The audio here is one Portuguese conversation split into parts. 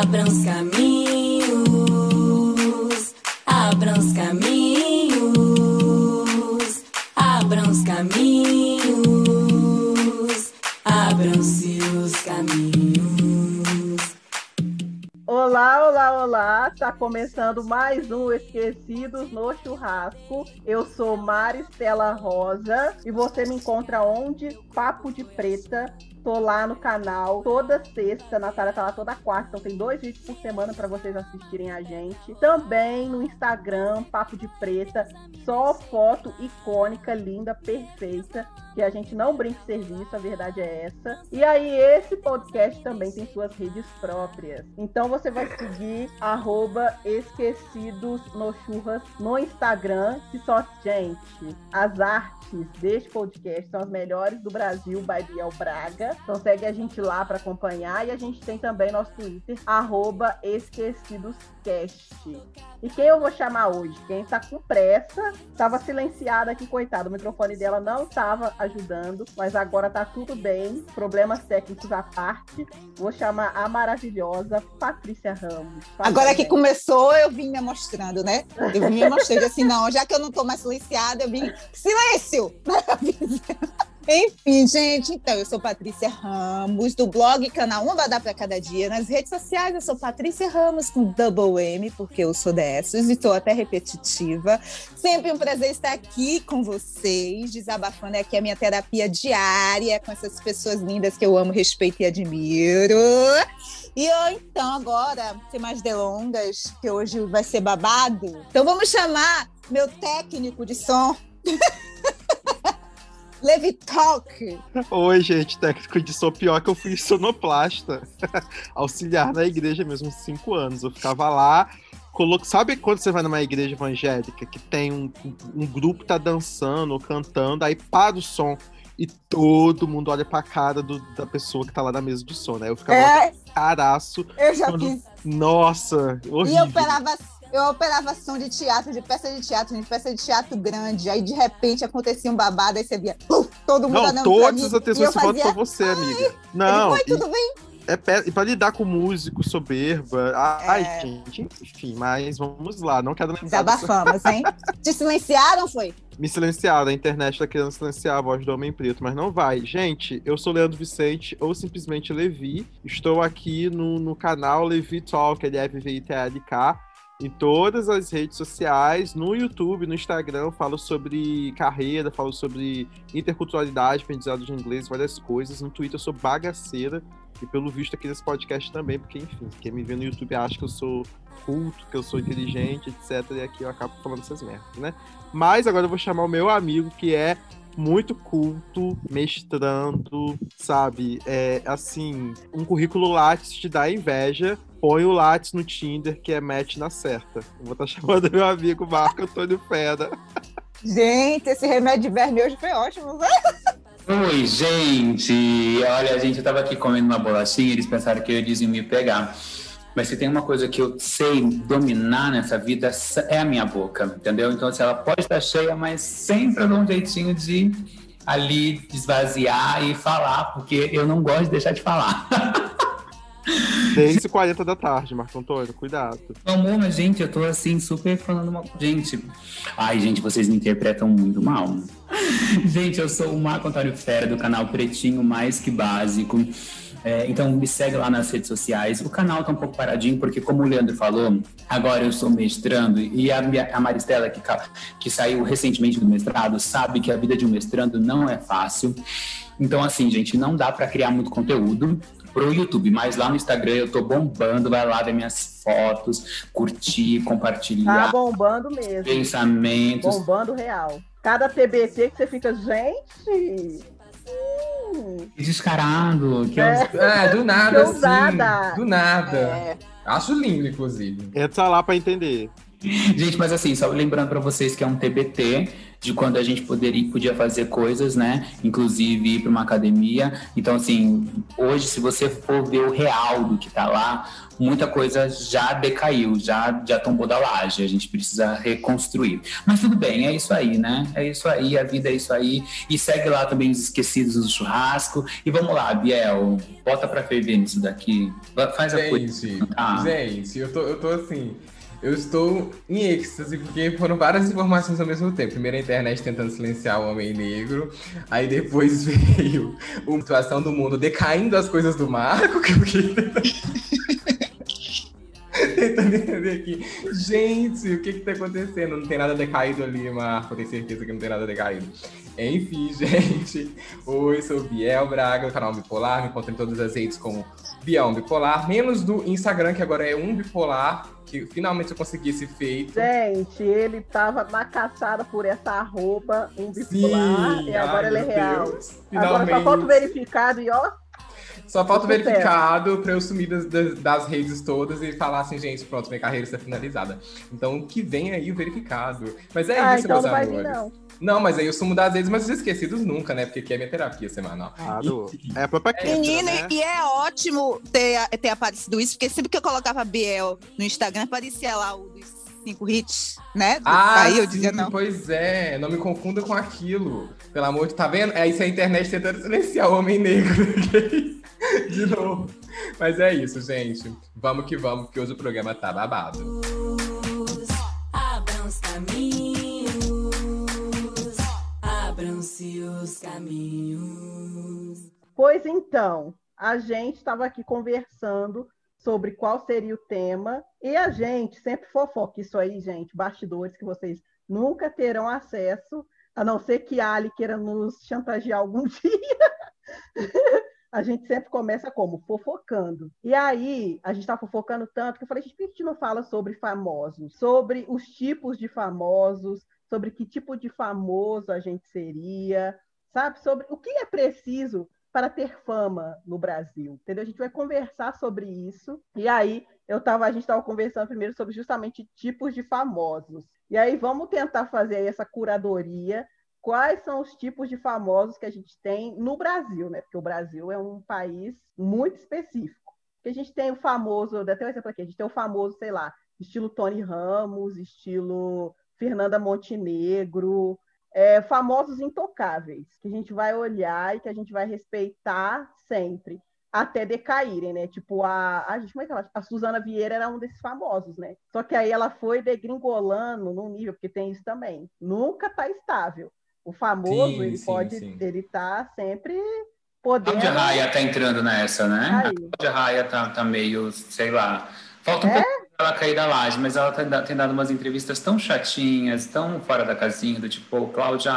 Abram os caminhos, abram os caminhos, abram os caminhos, abram-se os caminhos. Olá, olá, olá! Está começando mais um Esquecidos no Churrasco. Eu sou Maristela Rosa e você me encontra onde? Papo de Preta, Tô lá no canal toda sexta. A Natália tá lá toda quarta. Então tem dois vídeos por semana para vocês assistirem a gente. Também no Instagram, Papo de Preta. Só foto icônica, linda, perfeita. Que a gente não brinca serviço, a verdade é essa. E aí, esse podcast também tem suas redes próprias. Então você vai seguir arroba esquecidos no churras no Instagram. Que só, gente, as artes deste podcast são as melhores do Brasil, by Biel Braga. Então segue a gente lá para acompanhar. E a gente tem também nosso Twitter, arroba esquecidoscast. E quem eu vou chamar hoje? Quem está com pressa, estava silenciada aqui, coitado. O microfone dela não estava ajudando, mas agora tá tudo bem. Problemas técnicos à parte. Vou chamar a maravilhosa Patrícia Ramos. Agora que começou, eu vim me mostrando, né? Eu vim me mostrando assim, não, já que eu não tô mais silenciada, eu vim. Silêncio! Enfim, gente, então, eu sou Patrícia Ramos, do blog canal Uma Dá Pra Cada Dia. Nas redes sociais, eu sou Patrícia Ramos com double M, porque eu sou dessas e estou até repetitiva. Sempre um prazer estar aqui com vocês, desabafando aqui a minha terapia diária com essas pessoas lindas que eu amo, respeito e admiro. E eu, então, agora, sem mais delongas, que hoje vai ser babado, então vamos chamar meu técnico de som. Levi Talk. Oi, gente, técnico de som pior que eu fui sonoplasta. Auxiliar na igreja mesmo, cinco anos. Eu ficava lá, coloco... sabe quando você vai numa igreja evangélica que tem um, um grupo tá dançando ou cantando, aí para o som e todo mundo olha pra cara do, da pessoa que tá lá na mesa do som, né? Eu ficava é, caraço. Eu já quando... fiz. Nossa, horrível. E eu operava eu operava som de teatro, de peça de teatro, de peça de teatro grande. Aí, de repente, acontecia um babado, aí você via uh, todo mundo Não, todas as atenções se voltam pra você, amiga. Não. Oi, tudo bem? É pra, e pra lidar com músico, soberba. Ai, é. gente, enfim, mas vamos lá, não quero lembrar. Desabafamos, hein? Te silenciaram, foi? Me silenciaram, a internet tá querendo silenciar a voz do Homem Preto, mas não vai. Gente, eu sou Leandro Vicente, ou simplesmente Levi. Estou aqui no, no canal Levi Talk, L-F-V-I-T-L-K em todas as redes sociais, no YouTube, no Instagram, falo sobre carreira, falo sobre interculturalidade, aprendizado de inglês, várias coisas. No Twitter eu sou bagaceira, e pelo visto aqui nesse podcast também, porque, enfim, quem me vê no YouTube acha que eu sou culto, que eu sou inteligente, etc. E aqui eu acabo falando essas merdas, né? Mas agora eu vou chamar o meu amigo, que é muito culto, mestrando, sabe? É assim, um currículo Lattes te dá inveja. Põe o Lattes no Tinder, que é match na certa. Eu vou estar tá chamando meu amigo Marco Antônio Feda. Gente, esse remédio de verme hoje foi ótimo. Oi, gente! Olha, gente, eu tava aqui comendo uma bolachinha e eles pensaram que eles iam me pegar. Mas se tem uma coisa que eu sei dominar nessa vida, é a minha boca, entendeu? Então, se assim, ela pode estar cheia, mas sempre dou um jeitinho de ali esvaziar e falar, porque eu não gosto de deixar de falar. Desde 40 da tarde, Marco Antônio, cuidado. Amor, mas gente, eu tô assim, super falando uma. Gente. Ai, gente, vocês me interpretam muito mal. gente, eu sou o Marco Antônio Fera do canal Pretinho Mais Que Básico. É, então me segue lá nas redes sociais. O canal tá um pouco paradinho, porque como o Leandro falou, agora eu sou mestrando e a, a Maristela, que, que saiu recentemente do mestrado, sabe que a vida de um mestrando não é fácil. Então, assim, gente, não dá para criar muito conteúdo pro YouTube, mas lá no Instagram eu tô bombando, vai lá ver minhas fotos, curtir, compartilhar. Tá bombando mesmo. Pensamentos. Bombando real. Cada TBT que você fica, gente, que descarado. Que é. é, do nada, assim. Do nada. É. Acho lindo, inclusive. Entra lá pra entender. Gente, mas assim, só lembrando para vocês que é um TBT de quando a gente poderia, podia fazer coisas, né? Inclusive ir para uma academia. Então, assim, hoje, se você for ver o real do que tá lá, muita coisa já decaiu, já, já tombou da laje. A gente precisa reconstruir. Mas tudo bem, é isso aí, né? É isso aí, a vida é isso aí. E segue lá também os esquecidos do churrasco. E vamos lá, Biel, bota para ferver nisso daqui. Faz a coisa. Gente, ah. gente, eu tô, eu tô assim. Eu estou em êxtase, porque foram várias informações ao mesmo tempo. Primeiro a internet tentando silenciar o homem negro, aí depois veio a situação do mundo decaindo as coisas do Marco, que eu fiquei tentando entender aqui. Gente, o que que tá acontecendo? Não tem nada decaído ali, Marco, tenho certeza que não tem nada decaído. Enfim, gente. Oi, sou o Biel Braga, do canal Bipolar. Me encontro em todas as redes como Biel Bipolar, menos do Instagram, que agora é um bipolar que finalmente eu consegui esse feito. Gente, ele tava na caçada por essa arroba um bipolar Sim, e agora ai, ele é real. Deus, agora só falta verificado e ó. Só falta o verificado para eu sumir das, das, redes todas e falar assim, gente, pronto, minha carreira está finalizada. Então, que vem aí o verificado. Mas é ah, isso, então meus não amores. Vai vir, não. Não, mas aí eu sumo das vezes, mas os esquecidos nunca, né? Porque aqui é minha terapia semanal. Claro. É a própria Menino, né? e é ótimo ter, ter aparecido isso, porque sempre que eu colocava Biel no Instagram, aparecia lá o dos cinco hits, né? Ah, Aí eu dizia não. pois é. Não me confunda com aquilo. Pelo amor de... Tá vendo? É isso a internet tentando silenciar o homem negro. de novo. Mas é isso, gente. Vamos que vamos, porque hoje o programa tá babado. Abram os caminhos, abram-se os caminhos. Pois então, a gente estava aqui conversando sobre qual seria o tema, e a gente sempre fofoca isso aí, gente, bastidores que vocês nunca terão acesso, a não ser que a Ali queira nos chantagear algum dia. a gente sempre começa como? Fofocando. E aí, a gente está fofocando tanto que eu falei, gente, por que a gente não fala sobre famosos? Sobre os tipos de famosos, sobre que tipo de famoso a gente seria, sabe? Sobre o que é preciso para ter fama no Brasil, entendeu? A gente vai conversar sobre isso. E aí, eu tava, a gente estava conversando primeiro sobre justamente tipos de famosos. E aí, vamos tentar fazer essa curadoria quais são os tipos de famosos que a gente tem no Brasil, né? Porque o Brasil é um país muito específico. Que a gente tem o famoso, até um exemplo aqui, a gente tem o famoso, sei lá, estilo Tony Ramos, estilo Fernanda Montenegro, é, famosos intocáveis, que a gente vai olhar e que a gente vai respeitar sempre, até decaírem, né? Tipo, a, a, gente, como é que ela, a Suzana Vieira era um desses famosos, né? Só que aí ela foi degringolando no nível, porque tem isso também. Nunca tá estável. O famoso, Sim, ele sim, pode, sim. ele tá sempre podendo. Cláudia Raia tá entrando nessa, né? Aí. A Cláudia Raia tá, tá meio, sei lá. Falta um É? pouco ela cair da laje, mas ela tem, tem dado umas entrevistas tão chatinhas, tão fora da casinha, do tipo, Cláudia.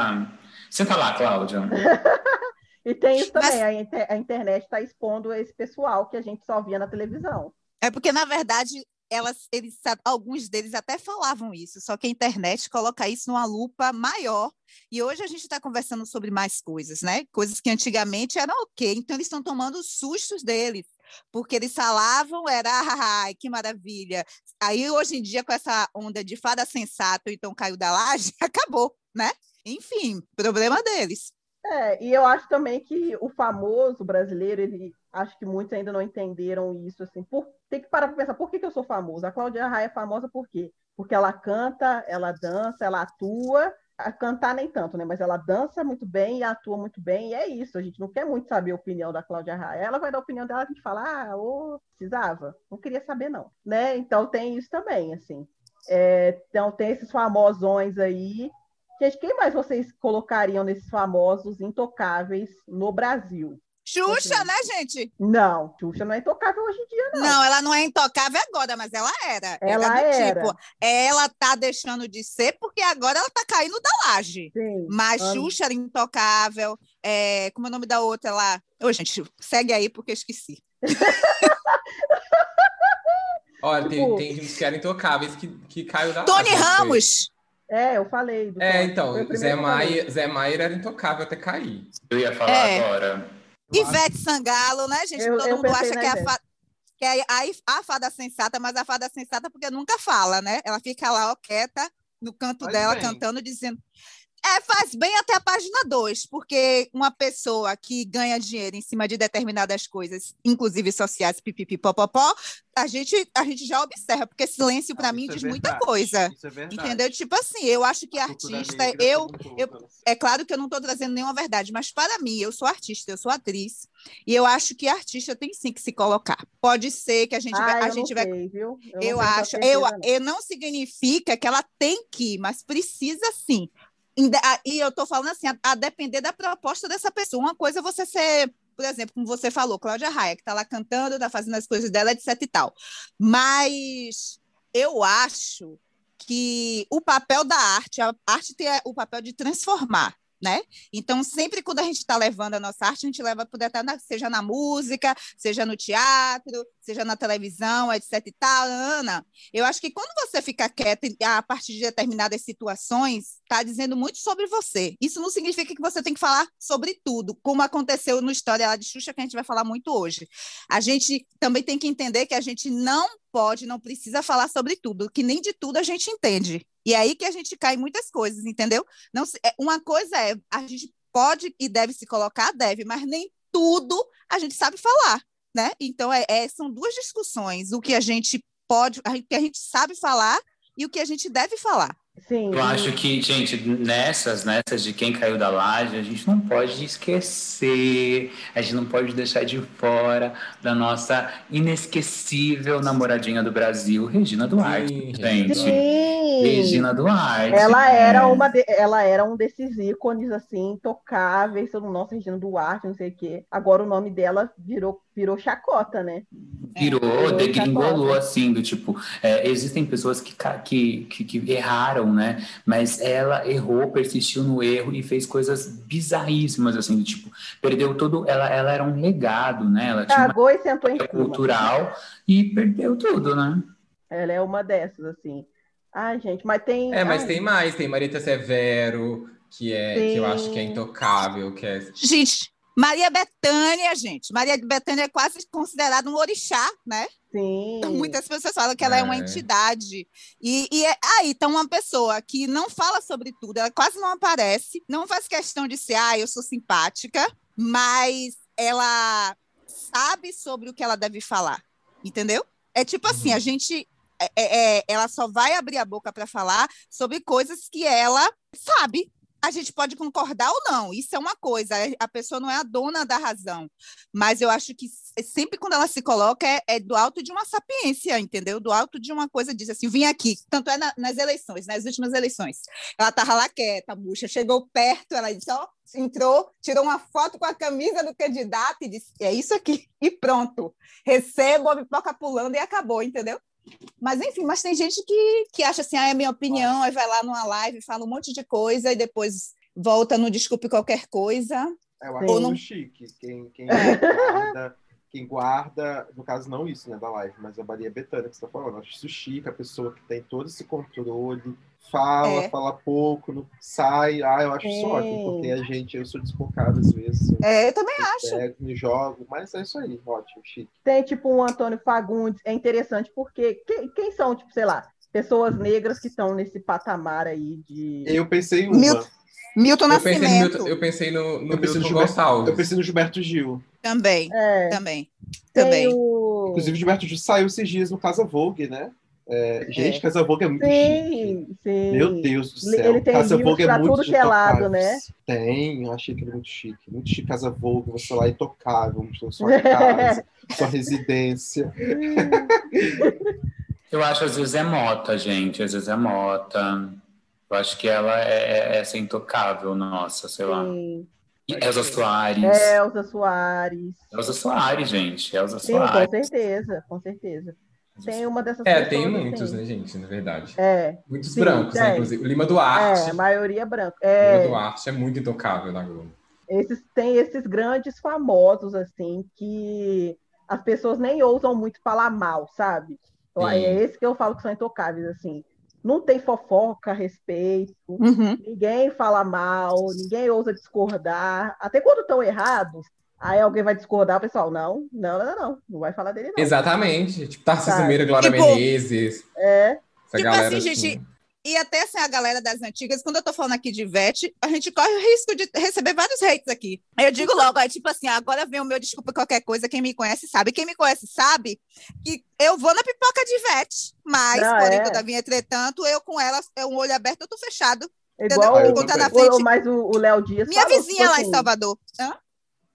Senta lá, Cláudia. E tem isso Mas- também, a, inter- a internet está expondo esse pessoal que a gente só via na televisão. É porque, na verdade, elas, eles, alguns deles até falavam isso, só que a internet coloca isso numa lupa maior. E hoje a gente está conversando sobre mais coisas, né? Coisas que antigamente eram ok. Então, eles estão tomando os sustos deles, porque eles falavam, era, "Ah, ai, que maravilha. Aí, hoje em dia, com essa onda de fada sensato, então caiu da laje, acabou, né? Enfim, problema deles. É, e eu acho também que o famoso brasileiro, ele acho que muitos ainda não entenderam isso assim. Por, tem que parar para pensar, por que, que eu sou famosa? A Cláudia Raia é famosa por quê? Porque ela canta, ela dança, ela atua. A cantar nem tanto, né? Mas ela dança muito bem e atua muito bem, e é isso. A gente não quer muito saber a opinião da Cláudia Raia. Ela vai dar a opinião dela, a gente fala, ah, ô, precisava, não queria saber, não. Né? Então tem isso também, assim. É, então tem esses famosões aí Gente, quem mais vocês colocariam nesses famosos intocáveis no Brasil? Xuxa, né, gente? Não, Xuxa não é intocável hoje em dia, não. Não, ela não é intocável agora, mas ela era. Ela do era. tipo, ela tá deixando de ser porque agora ela tá caindo da laje. Sim. Mas Ah, Xuxa era intocável. É, como é o nome da outra lá? Ô, gente, segue aí porque eu esqueci. Olha, Tipo- tem, tem uns que eram intocáveis que, que caiu da Tony laje, foi? Ramos! É, eu falei. do É, Tony. então, Zé. Maier, Zé Maier era intocável até cair. Eu ia falar É. agora. Ivete Sangalo, né, gente? Eu- Todo eu mundo acha que é a Ivete. fa... Que é a, a fada sensata, mas a fada sensata porque nunca fala, né? Ela fica lá, ó, quieta, no canto Faz dela, bem. cantando, dizendo. É, faz bem até a página 2, porque uma pessoa que ganha dinheiro em cima de determinadas coisas, inclusive sociais, pipipipopopó, a gente, a gente já observa, porque silêncio, para Ah, mim, é diz muita verdade, coisa. Isso é verdade. Entendeu? Tipo assim, eu acho que A artista, negra eu, eu- né? é claro que eu não estou trazendo nenhuma verdade, mas para mim, eu sou artista, eu sou atriz, e eu acho que artista tem sim que se colocar. Pode ser que a gente Ah, vai, a eu gente não vai sei, viu? Eu, eu acho, eu, não. eu não significa que ela tem que ir, mas precisa sim. E eu estou falando assim, a, a depender da proposta dessa pessoa. Uma coisa é você ser, por exemplo, como você falou, Cláudia Raia, que está lá cantando, está fazendo as coisas dela, etc e tal. Mas eu acho que o papel da arte, a arte tem o papel de transformar. Né? Então, sempre quando a gente está levando a nossa arte, a gente leva estar na, seja na música, seja no teatro, seja na televisão, etc. e tal, Ana. Eu acho que quando você fica quieta e- a partir de determinadas situações, está dizendo muito sobre você. Isso não significa que você tem que falar sobre tudo, como aconteceu no História lá de Xuxa, que a gente vai falar muito hoje. A gente também tem que entender que a gente não pode, não precisa falar sobre tudo, que nem de tudo a gente entende. E é aí que a gente cai em muitas coisas, entendeu? Não, é, uma coisa é, a gente pode e deve se colocar, deve, mas nem tudo a gente sabe falar, né? Então, é, é- são duas discussões, o que a gente pode, o que a gente sabe falar e o que a gente deve falar. Sim. Eu acho que, gente, nessas, nessas de quem caiu da laje, a gente não pode esquecer, a gente não pode deixar de fora da nossa inesquecível namoradinha do Brasil, Regina Duarte, Sim, gente. Sim. Regina Duarte. Ela era uma de- ela era um desses ícones assim, intocáveis, todo nosso Regina Duarte, não sei o quê. Agora o nome dela virou virou chacota, né? Virou, virou degringolou chacota. assim, do tipo, é, existem pessoas que, que, que, que erraram, né? Mas ela errou, persistiu no erro e fez coisas bizarríssimas, assim, do tipo, perdeu todo. Ela, ela era um legado, né? Ela tinha uma Cagou e sentou em cima. cultural e perdeu tudo, né? Ela é uma dessas assim. Ai, gente, mas tem É, mas ai, tem mais. Tem Marita Severo, que, é, que eu acho que é Sim. intocável, que é Gente, Maria Bethânia, gente. Maria Bethânia é quase considerada um orixá, né? sim. Muitas pessoas falam que ela é, uma É. entidade. E, e é- aí tá uma pessoa que não fala sobre tudo, ela quase não aparece, não faz questão de ser, ah, eu sou simpática, mas ela sabe sobre o que ela deve falar, entendeu? É tipo assim, Uhum. a gente. é- é- é- ela só vai abrir a boca para falar sobre coisas que ela sabe. A gente pode concordar ou não, isso é uma coisa, a pessoa não é a dona da razão, mas eu acho que sempre quando ela se coloca é, é do alto de uma sapiência, entendeu? Do alto de uma coisa, diz assim, vim aqui, tanto é na- nas eleições, nas últimas eleições, ela estava lá quieta, bucha, chegou perto, ela disse, ó, entrou, tirou uma foto com a camisa do candidato e disse, é isso aqui, e pronto, recebo a pipoca pulando e acabou, entendeu? Mas enfim, mas tem gente que, que acha assim, ah, é minha opinião, aí vai lá numa live, fala um monte de coisa e depois volta no desculpe qualquer coisa. Eu acho Ou não- chique. Quem, quem guarda, quem guarda, no caso, não isso, né, da live, mas a Maria Bethânia que você tá falando. Eu acho isso chique, a pessoa que tem todo esse controle, fala, É. fala pouco, não sai. Ah, eu acho isso Sim. ótimo, porque a gente, eu sou desfocado às vezes. Eu É, eu também acho. pego, me jogo, mas é isso aí, ótimo, chique. Tem tipo um Antônio Fagundes, é interessante porque quem, quem são, tipo, sei lá, pessoas negras que estão nesse patamar aí de. Eu pensei uma. Milton Milton Eu pensei no, Nascimento Milton, eu pensei no, no Eu pensei no Milton Gilberto- Gonçalves. Eu pensei no Gilberto Gil. também, É, também, também. o... Inclusive, o Gilberto Gil saiu esses dias no Casa Vogue, né? É, gente, Casa Vogue é muito chique. Sim, sim. Meu Deus do céu. ele tem Casa Vogue é pra muito tudo que é lado, intocável. né? Tem, eu achei aquele muito chique. Muito chique Casa Vogue, você lá intocável, mostrando sua casa, sua residência. Eu acho às vezes é mota, gente. Às vezes é mota. Eu acho que ela é, é essa intocável, nossa, sei lá. Sim. E Elza Soares. Elza Soares. Elza Soares, gente. Elza Sim, com Soares. certeza, com certeza. Tem uma dessas É, tem muitos, assim. né, gente, na verdade. É, Muitos Sim, brancos, né, inclusive. O Lima Duarte. é, a maioria branca. Lima É, Duarte é muito intocável na Globo. esses, tem esses grandes famosos, assim, que as pessoas nem ousam muito falar mal, sabe? Então, Sim. É esse que eu falo que são intocáveis, assim. Não tem fofoca a respeito, Uhum. ninguém fala mal, ninguém ousa discordar. Até quando estão errados, Aí alguém vai discordar, o pessoal, não, não, não, não, não vai falar dele, não. Exatamente. Tipo, Tarcísio? Meira, Glória Tipo- Menezes. É, Essa Tipo galera. assim, gente, E até assim, a galera das antigas, quando eu tô falando aqui de Ivete, a gente corre o risco de receber vários hates aqui. Eu digo logo, é tipo assim, agora vem o meu desculpa qualquer coisa, quem me conhece sabe. Quem me conhece sabe que eu vou na pipoca de Ivete, mas, Não, porém, é. todavia, entretanto, eu com ela, é um olho aberto, outro fechado. igual Ah, eu na frente. mas o Léo Dias Minha falou, vizinha tipo lá em assim, Salvador. Hã?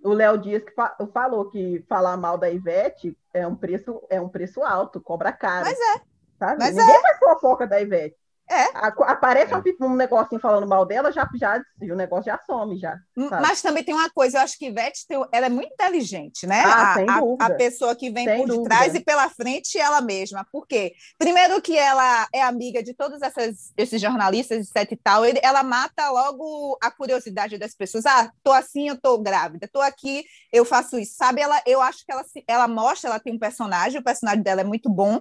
o Léo Dias que fa- falou que falar mal da Ivete é um preço, é um preço alto, cobra caro. Mas é. Sabe? Mas Ninguém faz fofoca da Ivete. É. A- aparece É. um, um negocinho falando mal dela, já, já o negócio já some já. Sabe? Mas também tem uma coisa, eu acho que Ivete tem- ela é muito inteligente, né? Ah, a, sem a- a pessoa que vem Sem por dúvida. trás e pela frente ela mesma. Por quê? Primeiro que ela é amiga de todos essas- esses jornalistas, etc e tal, ele- ela mata logo a curiosidade das pessoas. Ah, tô assim, eu tô grávida. Tô aqui, eu faço isso. Sabe, ela, eu acho que ela, se- ela mostra, ela tem um personagem, o personagem dela é muito bom,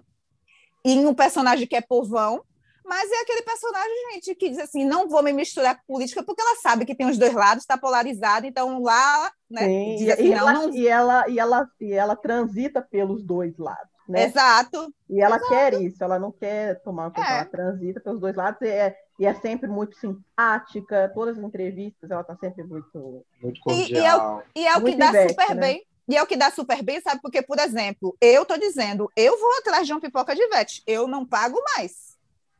e um personagem que é povão, mas é aquele personagem, gente, que diz assim: não vou me misturar com política, porque ela sabe que tem os dois lados, está polarizado, então lá, né? Sim, diz e, assim, e não, ela, não. e, ela, e, ela, e ela transita pelos dois lados, né? Exato. E ela quer isso, ela não quer tomar uma É. ela transita pelos dois lados e é, e é sempre muito simpática, todas as entrevistas ela tá sempre muito... Muito E- e cordial. E é o que dá super né? bem. E é o que dá super bem, sabe? Porque, por exemplo, eu tô dizendo, eu vou atrás de uma pipoca de Ivete, eu não pago mais.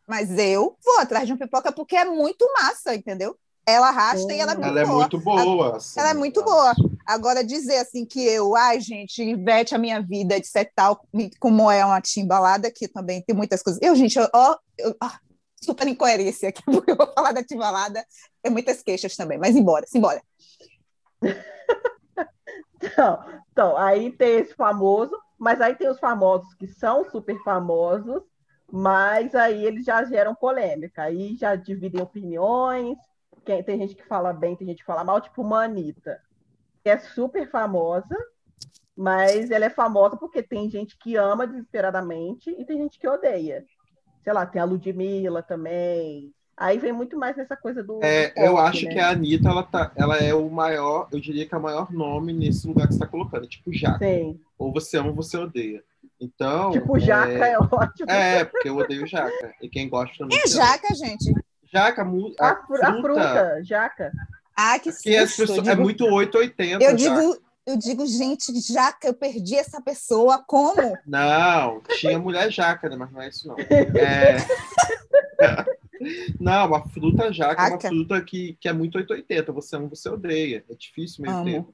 Mas eu vou atrás de uma pipoca porque é muito massa, entendeu? Ela arrasta e ela é muito Ela é boa. muito boa. assim, Ela é muito boa. Agora, dizer assim que eu, ai, gente, Ivete, a minha vida, etc. tal, como é uma timbalada, que também tem muitas coisas. Eu, gente, eu- ó, eu- ah, super incoerência aqui, porque eu vou falar da timbalada, tem muitas queixas também, mas embora, simbora. Então, então, aí tem esse famoso, mas aí tem os famosos que são super famosos, mas aí eles já geram polêmica, aí já dividem opiniões, quem, tem gente que fala bem, tem gente que fala mal, tipo uma Anitta, que é super famosa, mas ela é famosa porque tem gente que ama desesperadamente e tem gente que odeia. Sei lá, tem a Ludmilla também. Aí vem muito mais nessa coisa do. É, do eu pop, acho né? que a Anitta, ela, tá, ela é o maior, eu diria que é o maior nome nesse lugar que você está colocando, tipo Jaca. Sim. Ou você ama ou você odeia. Então. Tipo, Jaca é, é... ótimo. É, porque eu odeio Jaca. E quem gosta também. É jaca, gente. Jaca, A, a, fru- a fruta, jaca. Ah, que as susto. Eu pessoas, é digo- muito 880. Eu Jaca. digo, eu digo, gente, jaca, eu perdi essa pessoa, como? Não, tinha mulher jaca, né? Mas não é isso, não. É... Não, a fruta jaca é uma fruta que, que é muito 880. Você ama, você odeia. É difícil meio Amo. tempo.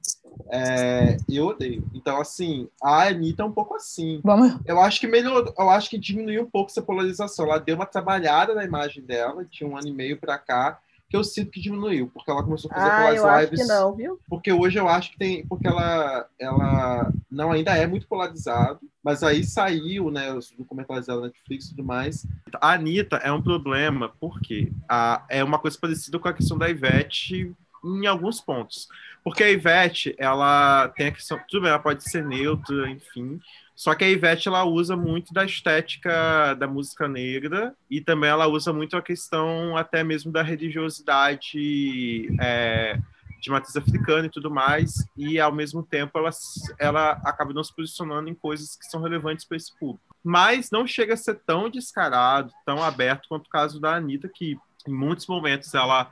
É, eu odeio. Então, assim, a Anitta é um pouco assim. Vamos. Eu acho que melhorou, eu acho que diminuiu um pouco essa polarização. Ela deu uma trabalhada na imagem dela, de um ano e meio pra cá, que eu sinto que diminuiu, porque ela começou a fazer Ah, eu aquelas acho lives. que não, viu? Porque hoje eu acho que tem. Porque ela, ela não ainda é muito polarizado, mas aí saiu, né? Os documentários dela na Netflix e tudo mais. A Anitta é um problema, porque a, é uma coisa parecida com a questão da Ivete em alguns pontos. Porque a Ivete, ela tem a questão. Tudo bem, ela pode ser neutra, enfim. Só que a Ivete ela usa muito da estética da música negra e também ela usa muito a questão até mesmo da religiosidade é, de matriz africana e tudo mais, e ao mesmo tempo ela, ela acaba não se posicionando em coisas que são relevantes para esse público. Mas não chega a ser tão descarado, tão aberto quanto o caso da Anitta, que em muitos momentos ela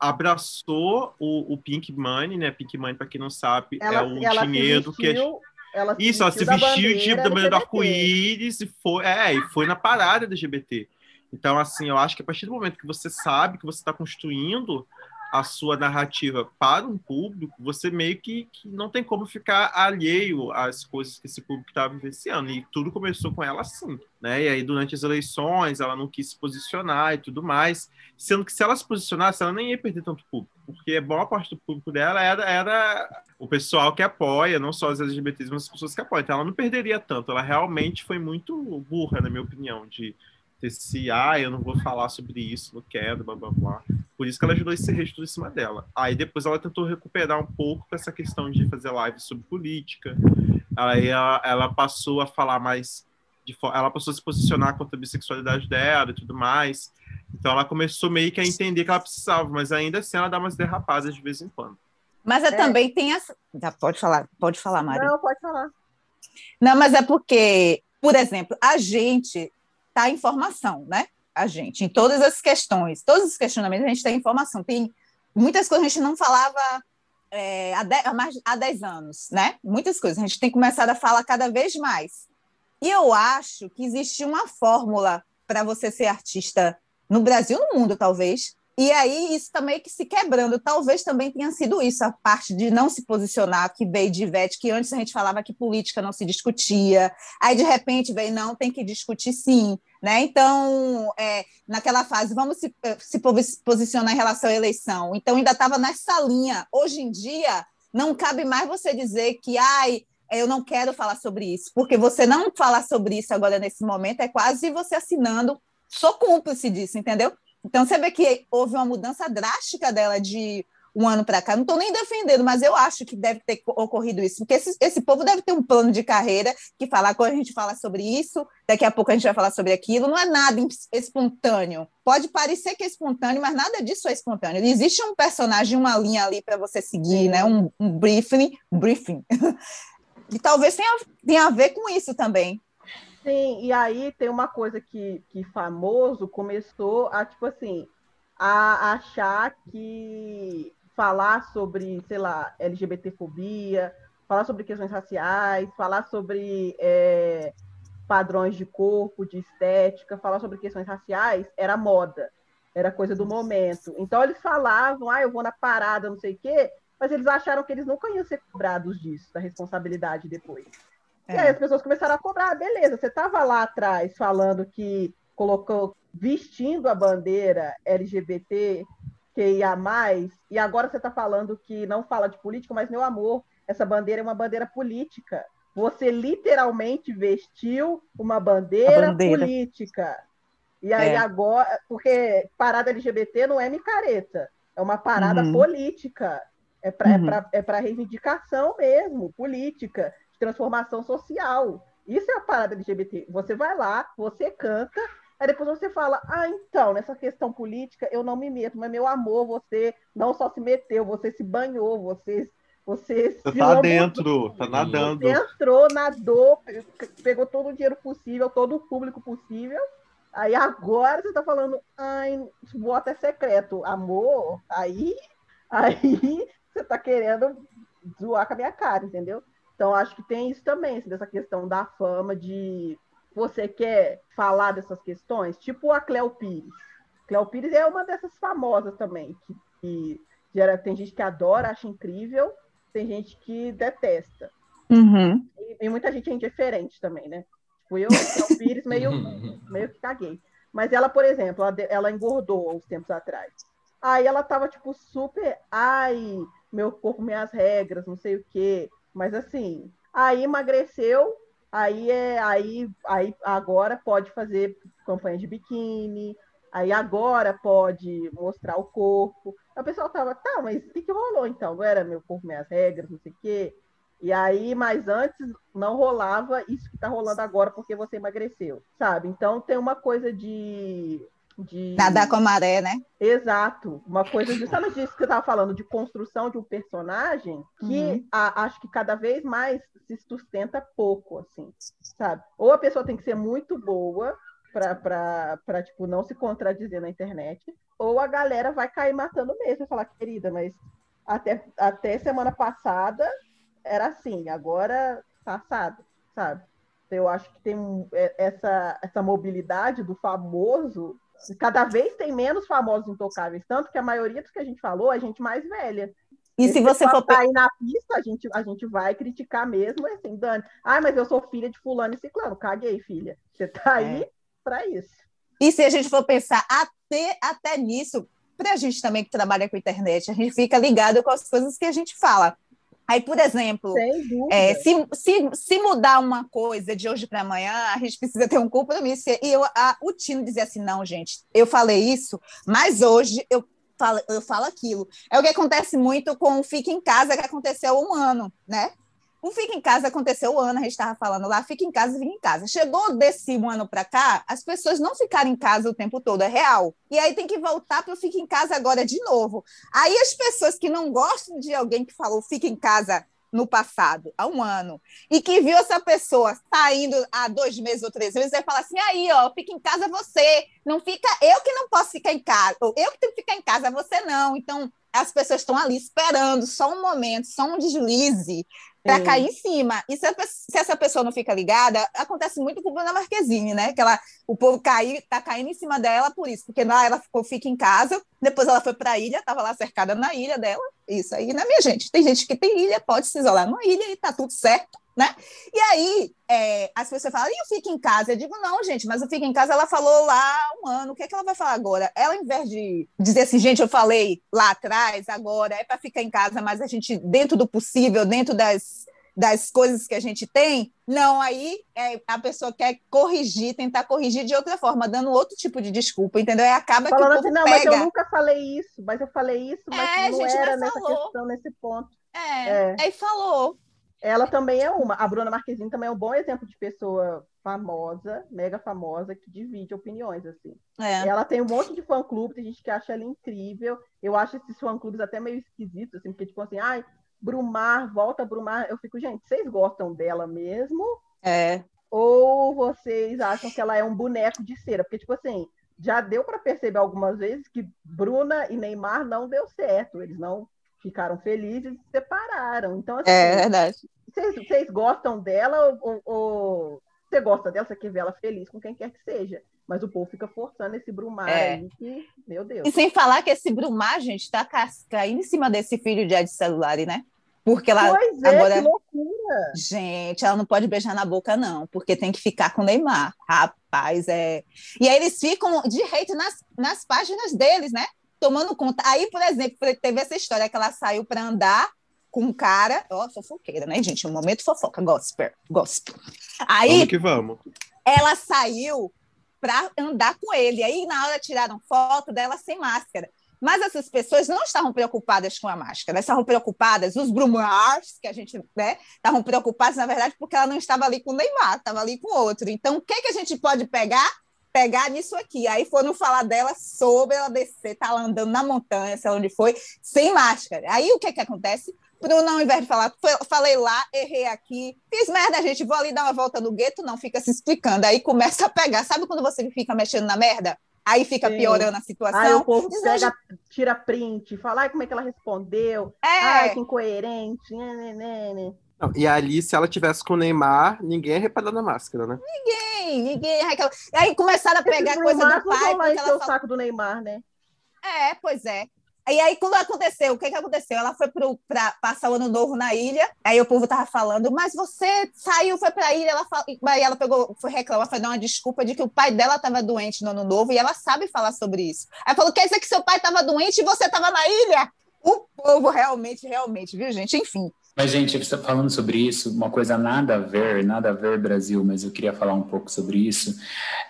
abraçou o, o Pink Money, né? Pink Money, para quem não sabe, Ela, é o dinheiro que a ela se isso, ela se vestiu de da bandeira do arco-íris e foi, é, e foi na parada LGBT. Então, assim, eu acho que a partir do momento que você sabe que você está construindo a sua narrativa para um público, você meio que, que não tem como ficar alheio às coisas que esse público estava vivenciando. E tudo começou com ela assim, né? E aí, durante as eleições, ela não quis se posicionar e tudo mais. Sendo que se ela se posicionasse, ela nem ia perder tanto público, porque boa parte do público dela era, era o pessoal que apoia, não só as LGBTs, mas as pessoas que apoiam. Então ela não perderia tanto. Ela realmente foi muito burra, na minha opinião, de ter se, ah, eu não vou falar sobre isso, não quero, blá blá blá. Por isso que ela ajudou esse resto em cima dela. Aí depois ela tentou recuperar um pouco com essa questão de fazer lives sobre política. Aí ela, ela passou a falar mais. De, ela passou a se posicionar contra a bissexualidade dela e tudo mais. Então ela começou meio que a entender que ela precisava, mas ainda assim ela dá umas derrapadas de vez em quando. Mas é, É. também tem as. Já pode falar, pode falar, Mari. Não, pode falar. Não, mas é porque, por exemplo, a gente está em formação, né? A gente, em todas as questões, todos os questionamentos, a gente tem informação. Tem muitas coisas que a gente não falava é, há, de- há mais, há 10 anos, né? Muitas coisas. A gente tem começado a falar cada vez mais. E eu acho que existe uma fórmula para você ser artista no Brasil, no mundo, talvez. E aí isso está meio que se quebrando. Talvez também tenha sido isso, a parte de não se posicionar, que veio de Ivete, que antes a gente falava que política não se discutia. Aí, de repente, veio, não, tem que discutir sim. Né? Então, é, naquela fase, vamos se, eh, se posi- posicionar em relação à eleição. Então, ainda estava nessa linha. Hoje em dia, não cabe mais você dizer que, ai, eu não quero falar sobre isso, porque você não falar sobre isso agora nesse momento é quase você assinando, sou cúmplice disso, entendeu? Então você vê que houve uma mudança drástica dela de um ano para cá. Não estou nem defendendo, mas eu acho que deve ter ocorrido isso, porque esse, esse povo deve ter um plano de carreira que fala quando a gente fala sobre isso, daqui a pouco a gente vai falar sobre aquilo. Não é nada es- espontâneo. Pode parecer que é espontâneo, mas nada disso é espontâneo. Existe um personagem, uma linha ali para você seguir, né? Um, um briefing, briefing. E talvez tenha, tenha a ver com isso também. Sim, e aí tem uma coisa que, que famoso começou a, tipo assim, a achar que falar sobre, sei lá, LGBTfobia, falar sobre questões raciais, falar sobre é, padrões de corpo, de estética, falar sobre questões raciais era moda, era coisa do momento. Então eles falavam, ah, eu vou na parada, não sei o quê, mas eles acharam que eles nunca iam ser cobrados disso, da responsabilidade depois. E aí É. as pessoas começaram a cobrar, beleza, você estava lá atrás falando que colocou, vestindo a bandeira LGBT, que ia mais, e agora você está falando que não fala de política, mas meu amor, essa bandeira é uma bandeira política. Você literalmente vestiu uma bandeira, bandeira. política. E aí É. agora, porque parada LGBT não é micareta, é uma parada Uhum. política. É para Uhum. é para reivindicação mesmo, política, transformação social. Isso é a parada LGBT. Você vai lá, você canta, aí depois você fala: Ah, então, nessa questão política eu não me meto, mas meu amor, você não só se meteu, você se banhou, você, você Você tá dentro, tá nadando. Você entrou, nadou, pe- pegou todo o dinheiro possível, todo o público possível. Aí agora você tá falando, ai, voto é secreto. Amor, aí, aí você tá querendo zoar com a minha cara, entendeu? Então acho que tem isso também, assim, dessa questão da fama, de você quer falar dessas questões, tipo a Cleo Pires. Cleo Pires é uma dessas famosas também, que, que gera, tem gente que adora, acha incrível, tem gente que detesta. Uhum. E, e muita gente é indiferente também, né? Tipo, eu, Cleo Pires, meio, meio que caguei. Mas ela, por exemplo, ela, ela engordou há uns tempos atrás. Aí ela tava, tipo, super. Ai, meu corpo, minhas regras, não sei o quê. Mas assim, aí emagreceu, aí é. Aí, aí agora pode fazer campanha de biquíni, aí agora pode mostrar o corpo. Aí o pessoal tava, tá, mas o que, que rolou então? Não era meu corpo, minhas regras, não sei o quê. E aí, mas antes não rolava isso que tá rolando agora porque você emagreceu, sabe? Então tem uma coisa de. De... Nadar com a maré, né? Exato. Uma coisa justamente disso que você estava falando, de construção de um personagem que Uhum. a- acho que cada vez mais se sustenta pouco, assim, sabe? Ou a pessoa tem que ser muito boa para tipo, não se contradizer na internet, ou a galera vai cair matando mesmo e falar, querida, mas até, até semana passada era assim, agora passado, sabe? Eu acho que tem é- essa, essa mobilidade do famoso cada vez tem menos famosos intocáveis, tanto que a maioria dos que a gente falou é gente mais velha. E se você for tá aí na pista, a gente, a gente vai criticar mesmo, é assim, Dani. Ah, mas eu sou filha de fulano e ciclano. Caguei, filha. Você tá aí pra isso. E se a gente for pensar até, até nisso, para a gente também que trabalha com internet, a gente fica ligado com as coisas que a gente fala. Aí, por exemplo, é, se, se, se mudar uma coisa de hoje para amanhã, a gente precisa ter um compromisso. E eu, a, o Tino dizia assim: não, gente, eu falei isso, mas hoje eu falo, eu falo aquilo. É o que acontece muito com o Fica em Casa, que aconteceu há um ano, né? O Fica em Casa aconteceu o ano, a gente estava falando lá, fica em casa, fica em casa. Chegou desse um ano para cá, as pessoas não ficaram em casa o tempo todo, é real. E aí tem que voltar para o Fica em Casa agora de novo. Aí as pessoas que não gostam de alguém que falou Fica em Casa no passado, há um ano, e que viu essa pessoa saindo há dois meses ou três meses, vai falar assim: aí, ó, fica em casa você, não fica, eu que não posso ficar em casa, ou eu que tenho que ficar em casa, você não. Então, as pessoas estão ali esperando só um momento, só um deslize para Sim. cair em cima. E se, a se essa pessoa não fica ligada, acontece muito com Bruna Marquezine, né? Que ela, o povo cai, tá caindo em cima dela por isso, porque lá ela ficou, fica em casa, depois ela foi para a ilha, estava lá cercada na ilha dela. Isso aí, né, minha gente? Tem gente que tem ilha, pode se isolar numa ilha e tá tudo certo, né? E aí, é, as pessoas falam, e o Fica em Casa? Eu digo, não, gente, mas o Fica em Casa ela falou lá há um ano, o que é que ela vai falar agora? Ela, ao invés de dizer assim, gente, eu falei lá atrás, agora é para ficar em casa, mas a gente, dentro do possível, dentro das, das coisas que a gente tem, não, aí é, a pessoa quer corrigir, tentar corrigir de outra forma, dando outro tipo de desculpa, entendeu? Aí acaba que o Falando povo assim, não, mas eu pega. nunca falei isso, mas eu falei isso, mas É, não gente, era nessa falou. questão, nesse ponto. É, É. aí falou. Ela também é uma. A Bruna Marquezine também é um bom exemplo de pessoa famosa, mega famosa, que divide opiniões, assim. É. Ela tem um monte de fã-clube, tem gente que acha ela incrível. Eu acho esses fã-clubes até meio esquisitos, assim, porque, tipo assim, ai, Brumar, volta Brumar. Eu fico, gente, vocês gostam dela mesmo? É. Ou vocês acham que ela é um boneco de cera? Porque, tipo assim, já deu para perceber algumas vezes que Bruna e Neymar não deu certo. Eles não ficaram felizes e se separaram. Então, assim, É verdade. vocês, vocês gostam dela ou, ou você gosta dela, você quer ver ela feliz com quem quer que seja. Mas o povo fica forçando esse Brumar É. aí que, meu Deus. E sem falar que esse Brumar, gente, está caindo em cima desse filho de Ed Celular, né? Porque ela, Pois é, agora- que loucura. gente, ela não pode beijar na boca, não, porque tem que ficar com o Neymar. Rapaz, é. E aí eles ficam de hate nas, nas páginas deles, né? Tomando conta. Aí, por exemplo, teve essa história que ela saiu para andar com um cara. Ó, fofoqueira, né, gente? Um momento fofoca, gospel, gospel. Aí Vamos que vamos. ela saiu para andar com ele. Aí, na hora, tiraram foto dela sem máscara. Mas essas pessoas não estavam preocupadas com a máscara, elas estavam preocupadas, os Brumars, que a gente, né, estavam preocupados, na verdade, porque ela não estava ali com o Neymar, estava ali com outro. Então, o que, que a gente pode pegar? Pegar nisso aqui. Aí foram falar dela sobre ela descer, tá lá andando na montanha, sei lá onde foi, sem máscara. Aí o que, que acontece? Bruno, ao invés de falar, "Foi- falei lá, errei aqui, fiz merda, gente, vou ali dar uma volta no gueto, não fica se explicando. Aí começa a pegar. Sabe quando você fica mexendo na merda? Aí fica Sim. piorando a Aí situação. o povo Deseja- pega, tira print, fala, como é que ela respondeu? É, Ai, que incoerente. né, né, né, né. Não, e ali, se ela tivesse com o Neymar, ninguém ia reparar na máscara, né? ninguém, ninguém. Raquel. Aí começaram a pegar Esses coisa Neymar do não pai, ela o falou. saco do Neymar, né? É, pois é. E aí, quando aconteceu, o que, que aconteceu? Ela foi para passar o ano novo na ilha, aí o povo tava falando, mas você saiu, foi para a ilha, ela fala... aí ela pegou, foi reclamar, foi dar uma desculpa de que o pai dela estava doente no ano novo e ela sabe falar sobre isso. Aí falou, quer dizer que seu pai estava doente e você estava na ilha? O povo realmente, realmente, viu, gente? Enfim. Mas, gente, tá falando sobre isso, uma coisa nada a ver, nada a ver, Brasil, mas eu queria falar um pouco sobre isso.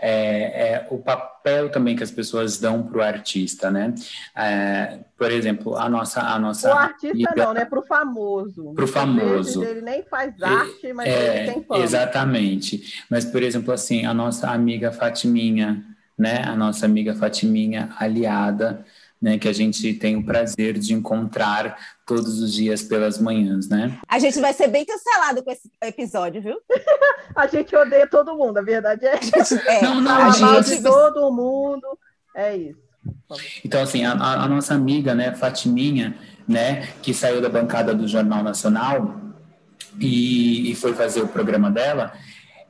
É, é o papel também que as pessoas dão para o artista, né? É, por exemplo, a nossa. A nossa O artista amiga- não, né? Pro famoso. Pro Muitas famoso. Ele nem faz arte, mas É, ele tem fama. exatamente. Mas, por exemplo, assim, a nossa amiga Fatiminha, né? A nossa amiga Fatiminha, aliada, né? Que a gente tem o prazer de encontrar todos os dias pelas manhãs, né? A gente vai ser bem cancelado com esse episódio, viu? A gente odeia todo mundo, a verdade é. É, Não, não, a gente- todo mundo. É isso. Então, assim, a, a- a nossa amiga, né, Fatiminha, né, que saiu da bancada do Jornal Nacional e, e foi fazer o programa dela,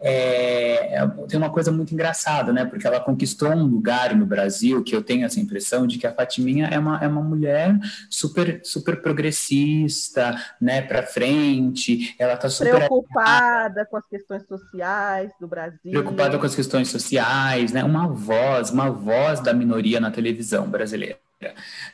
é, tem uma coisa muito engraçada, né, porque ela conquistou um lugar no Brasil que eu tenho essa impressão de que a Fatiminha é uma, é uma mulher super, super progressista, né, para frente, ela tá super Preocupada com as questões sociais do Brasil. preocupada com as questões sociais, né, uma voz, uma voz da minoria na televisão brasileira.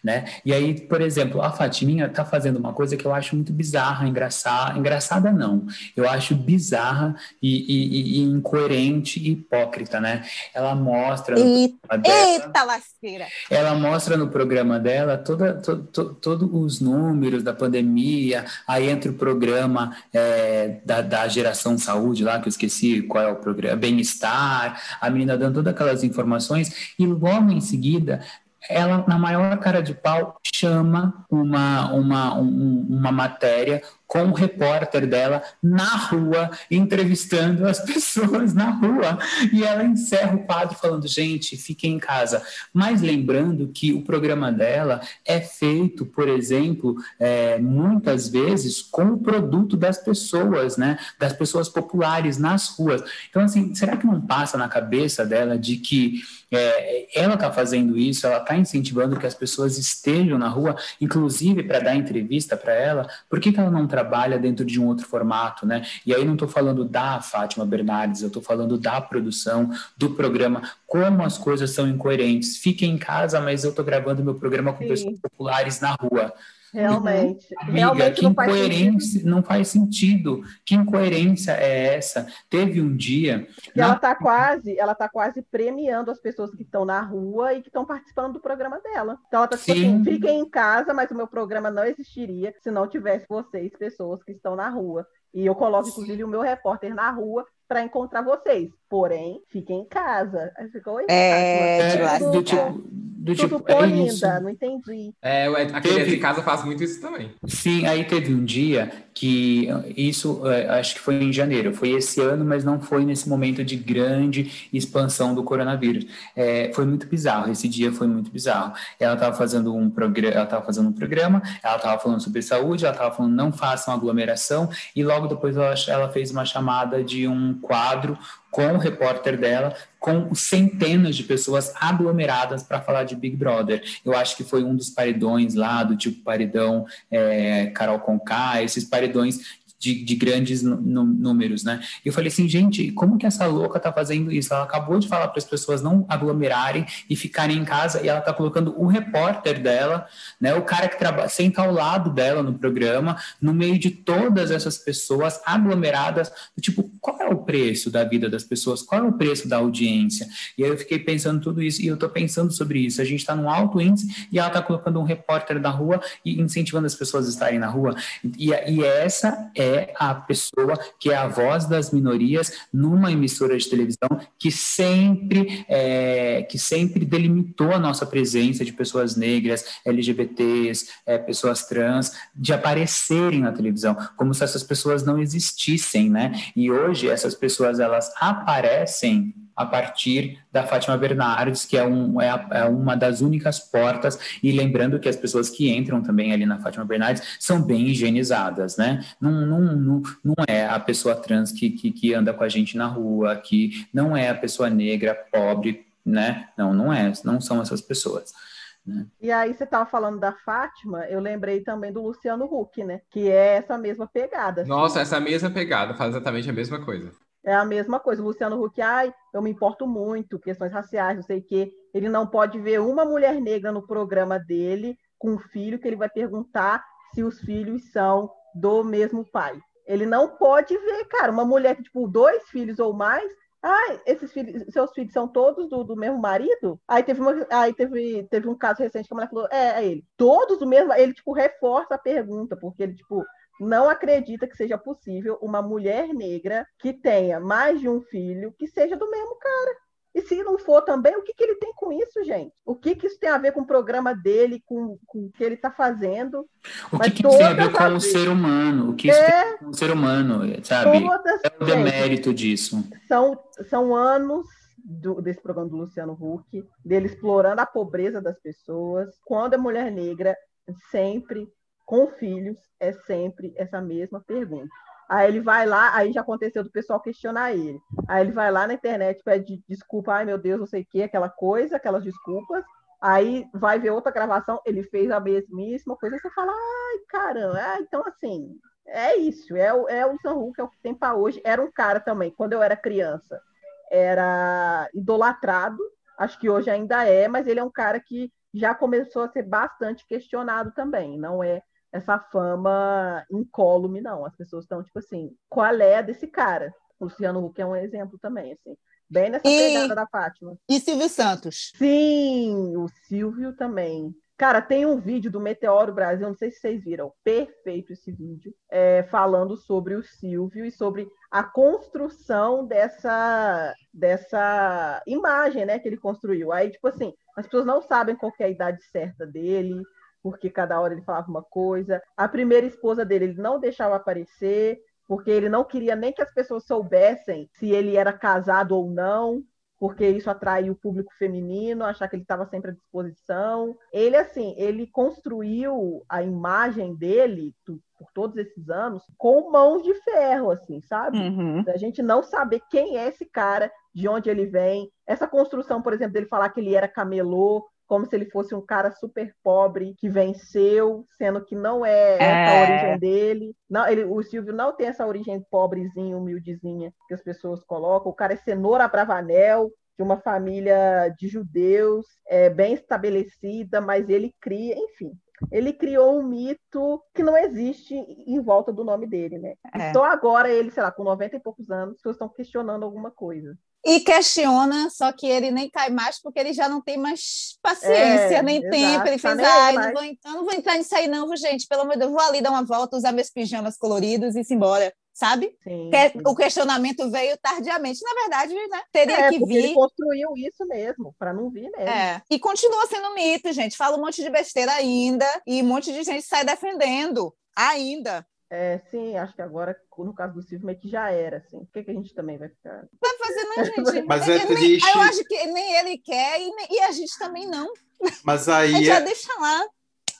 Né? E aí, por exemplo, a Fatiminha tá fazendo uma coisa que eu acho muito bizarra, engraçada, engraçada não, eu acho bizarra e, e, e incoerente e hipócrita, né? Ela mostra eita, dela, eita lasqueira! Ela mostra no programa dela toda, to, to, todos os números da pandemia, aí entra o programa é, da, da geração saúde lá, que eu esqueci qual é o programa, bem-estar, a menina dando todas aquelas informações, e logo em seguida ela, na maior cara de pau, chama uma, uma, um, uma matéria com o repórter dela na rua, entrevistando as pessoas na rua. E ela encerra o quadro falando: gente, fiquem em casa. Mas lembrando que o programa dela é feito, por exemplo, é, muitas vezes com o produto das pessoas, né? Das pessoas populares nas ruas. Então, assim, será que não passa na cabeça dela de que é, ela está fazendo isso, ela está incentivando que as pessoas estejam na rua, inclusive para dar entrevista para ela? Por que, que ela não trabalha dentro de um outro formato, né? E aí não estou falando da Fátima Bernardes, eu estou falando da produção, do programa, como as coisas são incoerentes. Fiquem em casa, mas eu estou gravando meu programa com Sim. pessoas populares na rua. Realmente. Amiga, realmente que não incoerência, faz não faz sentido. Que incoerência é essa? Teve um dia. E na... ela está quase, ela tá quase premiando as pessoas que estão na rua e que estão participando do programa dela. Então ela está tipo assim, fiquem em casa, mas o meu programa não existiria se não tivesse vocês, pessoas que estão na rua. E eu coloco, inclusive, o meu repórter na rua para encontrar vocês. Porém, fiquem em casa. Aí ficou é, é, do tipo, do Tudo tipo, é linda, não entendi. É, aquele teve... de casa faz muito isso também. Sim, aí teve um dia que isso, é, acho que foi em janeiro, foi esse ano, mas não foi nesse momento de grande expansão do coronavírus. É, foi muito bizarro, esse dia foi muito bizarro. Ela estava fazendo um programa, ela estava fazendo um programa, ela estava falando sobre saúde, ela estava falando não façam aglomeração, e logo depois ela, ela fez uma chamada de um quadro com o repórter dela, com centenas de pessoas aglomeradas para falar de Big Brother. Eu acho que foi um dos paredões lá, do tipo paredão é, Carol Conká, esses paredões paredões de, de grandes números, né? Eu falei assim, gente, como que essa louca tá fazendo isso? Ela acabou de falar para as pessoas não aglomerarem e ficarem em casa e ela tá colocando o repórter dela, né? O cara que trabalha, senta ao lado dela no programa, no meio de todas essas pessoas aglomeradas, tipo, qual é o preço da vida das pessoas? Qual é o preço da audiência? E aí eu fiquei pensando tudo isso e eu tô pensando sobre isso. A gente está num alto índice e ela tá colocando um repórter na rua e incentivando as pessoas a estarem na rua. E, e essa é é a pessoa que é a voz das minorias numa emissora de televisão que sempre, é, que sempre delimitou a nossa presença de pessoas negras, LGBTs, é, pessoas trans, de aparecerem na televisão, como se essas pessoas não existissem, né? E hoje essas pessoas elas aparecem a partir da Fátima Bernardes, que é, um, é, a, é, uma das únicas portas, e lembrando que as pessoas que entram também ali na Fátima Bernardes são bem higienizadas, né? Não, não, não, não é a pessoa trans que, que, que anda com a gente na rua, que não é a pessoa negra, pobre, né? Não, não é, não são essas pessoas. Né? E aí você estava falando da Fátima, eu lembrei também do Luciano Huck, né? Que é essa mesma pegada. Assim. Nossa, essa mesma pegada, faz exatamente a mesma coisa. É a mesma coisa. O Luciano Huck, ai, eu me importo muito, questões raciais, não sei o quê. Ele não pode ver uma mulher negra no programa dele com um filho que ele vai perguntar se os filhos são do mesmo pai. Ele não pode ver, cara, uma mulher que, tipo, dois filhos ou mais. Ah, esses filhos, seus filhos são todos do, do mesmo marido? Aí teve, uma, aí teve, teve um caso recente que a mulher falou, é, é ele. Todos do mesmo, ele, tipo, reforça a pergunta, porque ele, tipo, não acredita que seja possível uma mulher negra que tenha mais de um filho que seja do mesmo cara. E se não for também, o que, que ele tem com isso, gente? O que, que isso tem a ver com o programa dele, com, com o que ele está fazendo? O que, que isso tem a ver com o ser humano? O que isso é, tem a ver com o ser humano, sabe? Todas, é o demérito gente, disso. São, são anos do, desse programa do Luciano Huck, dele explorando a pobreza das pessoas. Quando é mulher negra, sempre com filhos, é sempre essa mesma pergunta. Aí ele vai lá, aí já aconteceu do pessoal questionar ele. Aí ele vai lá na internet, pede desculpa, ai meu Deus, não sei o que, aquela coisa, aquelas desculpas. Aí vai ver outra gravação, ele fez a mesmíssima coisa, você fala, ai caramba, ah, então assim, é isso, é o, é o Sam Hulk, é o que tem para hoje. Era um cara também, quando eu era criança, era idolatrado, acho que hoje ainda é, mas ele é um cara que já começou a ser bastante questionado também. Não é essa fama incólume, não. As pessoas estão, tipo assim, qual é desse cara? O Luciano Huck é um exemplo também, assim. Bem nessa E- pegada da Fátima. E Silvio Santos. Sim, o Silvio também. Cara, tem um vídeo do Meteoro Brasil, não sei se vocês viram, perfeito esse vídeo, é, falando sobre o Silvio e sobre a construção dessa, dessa imagem, né, que ele construiu. Aí, tipo assim, as pessoas não sabem qual é a idade certa dele, porque cada hora ele falava uma coisa. A primeira esposa dele, ele não deixava aparecer, porque ele não queria nem que as pessoas soubessem se ele era casado ou não porque isso atraiu o público feminino, achar que ele estava sempre à disposição. Ele, assim, ele construiu a imagem dele por todos esses anos com mãos de ferro, assim, sabe? Uhum. A gente não saber quem é esse cara, de onde ele vem. Essa construção, por exemplo, dele falar que ele era camelô, como se ele fosse um cara super pobre que venceu, sendo que não é essa É. a origem dele. Não, ele, o Silvio não tem essa origem pobrezinha, humildezinha que as pessoas colocam. O cara é cenoura Bravanel, de uma família de judeus, é, bem estabelecida, mas ele cria, enfim. Ele criou um mito que não existe em volta do nome dele, né? É. Só agora ele, sei lá, com 90 e poucos anos, as pessoas estão questionando alguma coisa. E questiona, só que ele nem cai mais porque ele já não tem mais paciência, É, nem exato, tempo. Ele fez, aí ai, não mais." vou, eu não vou entrar nisso aí não, gente, pelo amor de Deus, vou ali dar uma volta, usar meus pijamas coloridos e ir embora, sabe? Sim, Que- sim. O questionamento veio tardiamente. Na verdade, né, teria É, que vir. ele construiu isso mesmo, para não vir mesmo. É. E continua sendo mito, gente. Fala um monte de besteira ainda e um monte de gente sai defendendo ainda. É, sim, acho que agora, no caso do Silvio, meio que já era, assim. Por que, que a gente também vai ficar? Vai fazer, não, gente. Mas é Eu nem- triste. Eu acho que nem ele quer e, nem- e a gente também não. Mas A gente aí já é, deixa lá.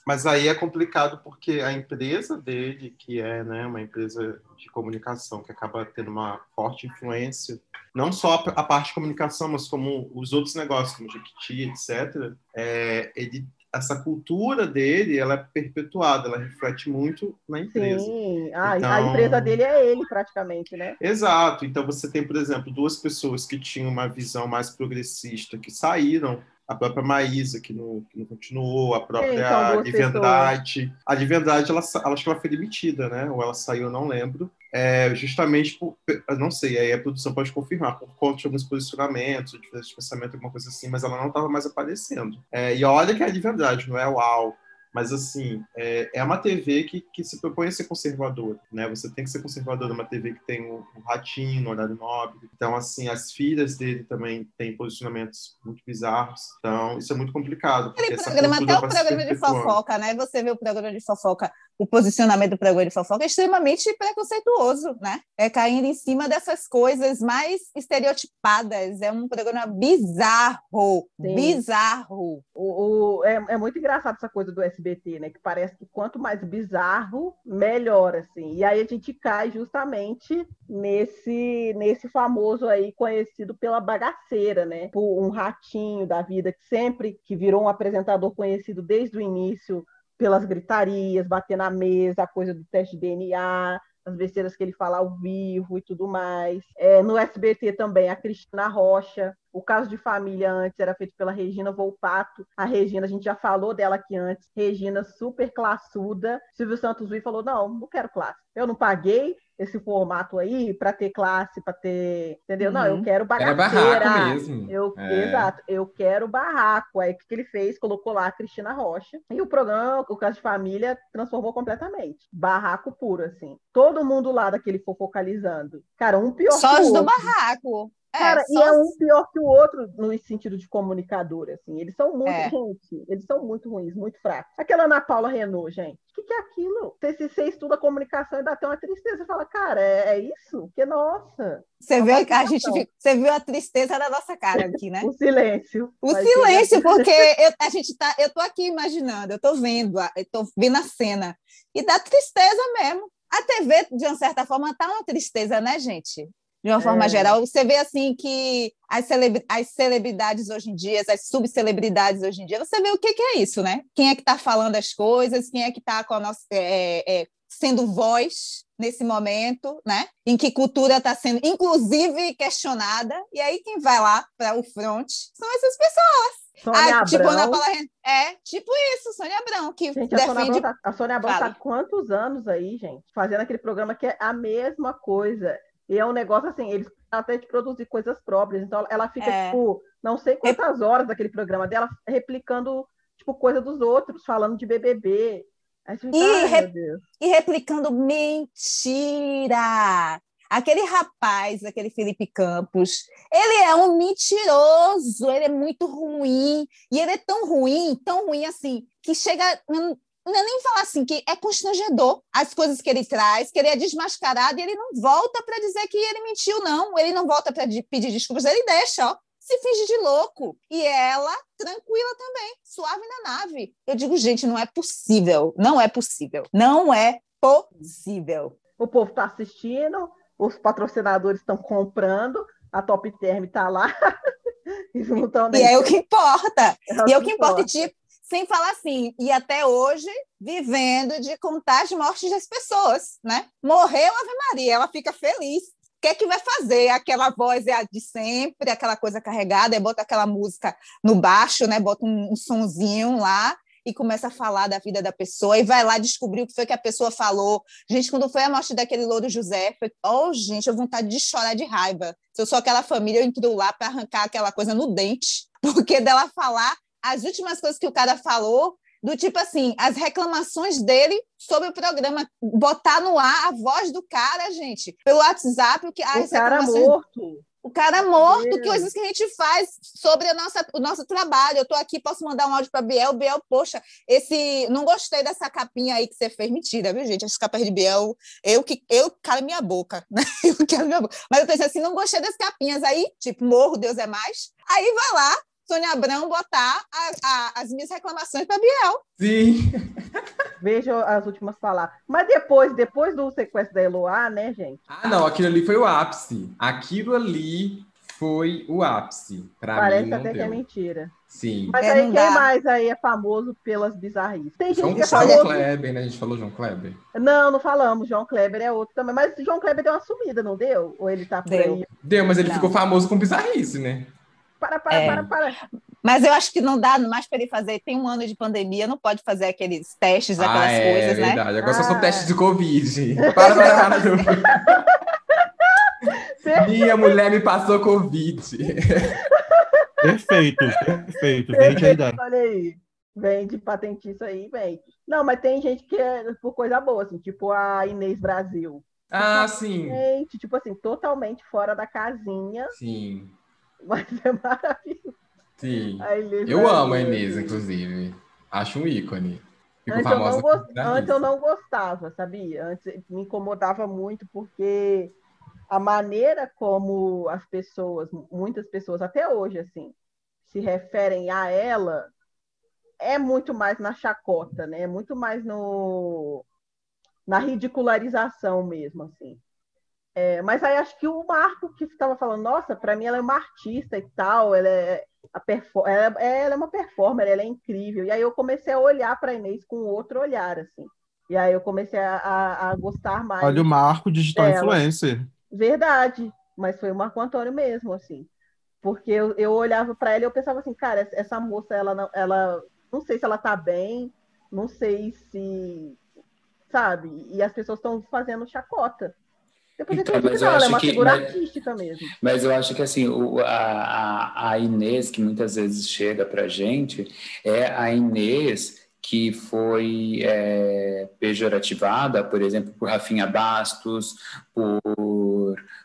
Mas aí é complicado porque a empresa dele, que é né, uma empresa de comunicação que acaba tendo uma forte influência, não só a parte de comunicação, mas como os outros negócios, como Jequiti, etc., é, ele, essa cultura dele ela é perpetuada, ela reflete muito na empresa. Sim, ah, a Então- empresa dele é ele, praticamente, né? Exato. Então você tem, por exemplo, duas pessoas que tinham uma visão mais progressista que saíram. A própria Maísa, que não, que não continuou, a própria duas Lívia Andrade. A Lívia Andrade, ela, ela, acho que ela foi demitida, né? Ou ela saiu, não lembro. É, justamente por, não sei, aí a produção pode confirmar, por conta de alguns posicionamentos, de pensamento, alguma coisa assim, mas ela não estava mais aparecendo. É, e olha que é de verdade, não é uau. Mas, assim, é, é uma TV que, que se propõe a ser conservadora, né? Você tem que ser conservador numa TV que tem o, o ratinho, no horário nobre. Então, assim, as filhas dele também têm posicionamentos muito bizarros. Então, isso é muito complicado. Aquele programa, até o programa de fofoca, né? Você vê o programa de fofoca, o posicionamento do programa de fofoca é extremamente preconceituoso, né? É caindo em cima dessas coisas mais estereotipadas. É um programa bizarro, Sim. bizarro. O, o- é, é muito engraçado essa coisa do SBT, né? Que parece que quanto mais bizarro, melhor, assim. E aí a gente cai justamente nesse, nesse famoso aí conhecido pela bagaceira, né? Por um ratinho da vida que sempre que virou um apresentador conhecido desde o início pelas gritarias, bater na mesa, a coisa do teste de DNA, as besteiras que ele fala ao vivo e tudo mais. É, no SBT também, a Cristina Rocha. O caso de família antes era feito pela Regina Volpato. A Regina, a gente já falou dela aqui antes. Regina, super classuda. Silvio Santos e falou: não, não quero classe. Eu não paguei esse formato aí para ter classe, para ter. Entendeu? Não, Uhum. eu quero Era bagaceira. barraco mesmo. Eu, É. Exato, eu quero barraco. Aí o que que ele fez? Colocou lá a Cristina Rocha. E o programa, o caso de família, transformou completamente. Barraco puro, assim. Todo mundo lá daquele fofocalizando. Cara, um pior Só que do barraco. É, Cara, e é um pior que o outro no sentido de comunicador, assim. Eles são muito, É. gente, eles são muito ruins, muito fracos. Aquela Ana Paula Renault, gente. O que, que é aquilo? Você, se você estuda comunicação e dá até uma tristeza. Você fala, cara, é, é isso? Que nossa, Você viu, a gente você viu a tristeza da nossa cara aqui, né? o silêncio. O silêncio, porque eu, a gente tá, eu tô aqui imaginando, eu tô vendo, a- eu tô vendo a cena e dá tristeza mesmo. A TV, de uma certa forma, tá uma tristeza, né, gente? De uma forma É. geral, você vê assim que as, celebri- as celebridades hoje em dia, as subcelebridades hoje em dia, você vê o que, que é isso, né? Quem é que está falando as coisas, quem é que está com a nossa, é, é, sendo voz nesse momento, né? Em que cultura está sendo, inclusive, questionada. E aí quem vai lá para o front são essas pessoas. Sônia Ah, tipo. Ana Paula É, tipo isso, Sônia Abrão, que Gente, defende. Tá, a Sônia Abrão tá Fala. há quantos anos aí, gente? Fazendo aquele programa que é a mesma coisa. E é um negócio assim, eles até de produzir coisas próprias. Então ela fica, É. tipo, não sei quantas horas daquele programa dela replicando, tipo, coisa dos outros, falando de BBB. Fica, E re- e replicando mentira. Aquele rapaz, aquele Felipe Campos, ele é um mentiroso, ele é muito ruim, e ele é tão ruim, tão ruim assim, que chega. Não, é nem falar assim, que é constrangedor as coisas que ele traz, que ele é desmascarado e ele não volta para dizer que ele mentiu, não. Ele não volta para pedir desculpas, ele deixa, ó. Se finge de louco. E ela, tranquila também, suave na nave. Eu digo, gente, não é possível. Não é possível. Não é possível. O povo tá assistindo, os patrocinadores estão comprando, a Top Term tá lá. E é o que importa. E é o que importa. E, importa. tipo, sem falar assim, e até hoje vivendo de contar as mortes das pessoas, né? Morreu Ave Maria, ela fica feliz. O que é que vai fazer? Aquela voz é a de sempre, aquela coisa carregada, aí bota aquela música no baixo, né? Bota um, um sonzinho lá e começa a falar da vida da pessoa e vai lá descobrir o que foi que a pessoa falou. Gente, quando foi a morte daquele louro José, foi, oh, gente, eu vontade de chorar de raiva. Se eu sou aquela família, eu entro lá para arrancar aquela coisa no dente, porque dela falar as últimas coisas que o cara falou, do tipo assim, as reclamações dele sobre o programa, botar no ar a voz do cara, gente, pelo WhatsApp, o que as O cara morto. o cara morto, Deus. coisas que a gente faz sobre a nossa, o nosso trabalho. Eu estou aqui, posso mandar um áudio para Biel. Biel, poxa, esse. Não gostei dessa capinha aí que você fez. Mentira, viu, gente? As capas de Biel, eu que eu calo minha boca, né? Eu quero minha boca. Mas eu pensei assim, não gostei das capinhas. Aí, tipo, morro, Deus é mais. Aí vai lá, Sônia Abrão, botar a- a- as minhas reclamações para Biel. Sim. Veja as últimas palavras. Mas depois, depois do sequestro da Eloá, né, gente? Ah, não, aquilo ali foi o ápice. Aquilo ali foi o ápice. Pra Parece mim, não até que deu. é mentira. Sim. Mas É, aí quem dá. mais aí é famoso pelas bizarrices? Tem gente João, que é João famoso. Kleber, né? A gente falou João Kleber. Não, não falamos. João Kleber é outro também. Mas o João Kleber deu uma sumida, não deu? Ou ele tá por Deu. aí? Deu, mas ele Não. ficou famoso com bizarrice, né? Para, para, É. para, para. Mas eu acho que não dá mais para ele fazer. Tem um ano de pandemia, não pode fazer aqueles testes, aquelas ah, é, coisas, né? verdade. Agora só são Ah. testes de Covid. Para, para, para. Minha mulher me passou Covid. Perfeito, perfeito. Vende a ideia. Olha aí. Vende patentice aí, vende. Não, mas tem gente que é por coisa boa, assim, tipo a Inês Brasil. Ah, sim. Gente, tipo assim, totalmente fora da casinha, Sim, mas é maravilhoso. sim. Eu amo a Inês, inclusive. Acho um ícone. Ficou Antes eu, não famosa gos- por bizarrice. antes eu não gostava, sabia? Antes me incomodava muito porque a maneira como as pessoas, muitas pessoas até hoje, assim, se referem a ela é muito mais na chacota, né? É muito mais no na ridicularização mesmo, assim. É, mas aí acho que o Marco que estava falando, nossa, para mim ela é uma artista e tal, ela é, ela, é- ela é uma performer, ela é incrível. E aí eu comecei a olhar para a Inês com outro olhar, assim. E aí eu comecei a, a- a gostar mais. Olha o Marco Digital Dela. Influencer. Verdade, mas foi o Marco Antônio mesmo, assim. Porque eu, eu olhava para ela e eu pensava assim, cara, essa- essa moça, ela não, ela não sei se ela tá bem, não sei se, sabe? E as pessoas estão fazendo chacota. Depois Então, mas eu não, é acho uma que- figura mas- artística mesmo. Mas eu acho que assim, o- a, a, a Inês, que muitas vezes chega pra gente, é a Inês que foi é, pejorativada, por exemplo, por Rafinha Bastos, por,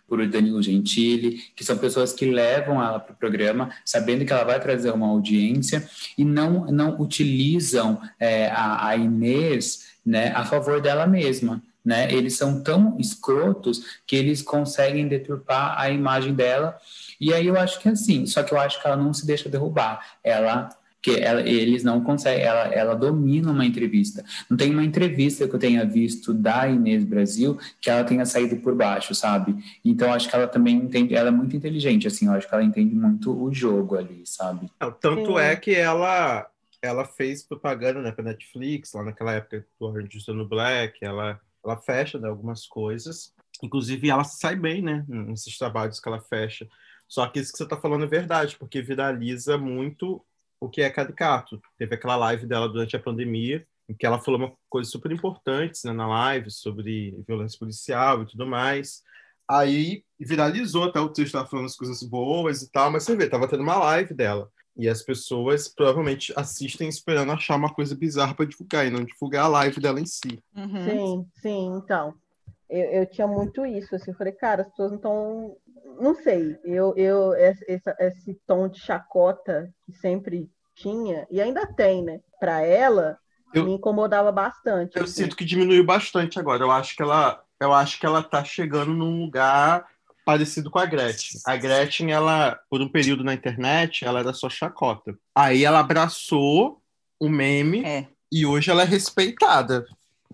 por Danilo Gentili, que são pessoas que levam ela para o programa, sabendo que ela vai trazer uma audiência e não, não utilizam é, a, a Inês né, a favor dela mesma. Né? Eles são tão escrotos que eles conseguem deturpar a imagem dela. E aí eu acho que é assim, só que eu acho que ela não se deixa derrubar. Ela que ela, eles não conseguem, ela, ela domina uma entrevista. Não tem uma entrevista que eu tenha visto da Inês Brasil que ela tenha saído por baixo, sabe? Então eu acho que ela também entende, ela é muito inteligente, assim, eu acho que ela entende muito o jogo ali, sabe? Não, Tanto Sim. é que ela, ela fez propaganda né, para Netflix, lá naquela época do Orange is the New Black, ela, ela fecha né, algumas coisas. Inclusive, ela sai bem, né? Nesses trabalhos que ela fecha. Só que isso que você está falando é verdade, porque viraliza muito o que é caricato. Teve aquela live dela durante a pandemia, em que ela falou uma coisa super importante né, na live sobre violência policial e tudo mais. Aí viralizou até o texto, estava falando as coisas boas e tal, mas você vê, tava tendo uma live dela. E as pessoas provavelmente assistem esperando achar uma coisa bizarra para divulgar e não divulgar a live dela em si. Uhum. Sim, sim, então. Eu, eu tinha muito isso, assim, eu falei, cara, as pessoas não estão. Não sei, eu, eu esse, esse- esse tom de chacota que sempre tinha, e ainda tem, né? Pra ela, Eu- me incomodava bastante. Eu assim. sinto que diminuiu bastante agora. Eu acho que ela, eu acho que ela tá chegando num lugar parecido com a Gretchen. A Gretchen, ela, por um período na internet, ela era só chacota. Aí ela abraçou o meme É. e hoje ela é respeitada.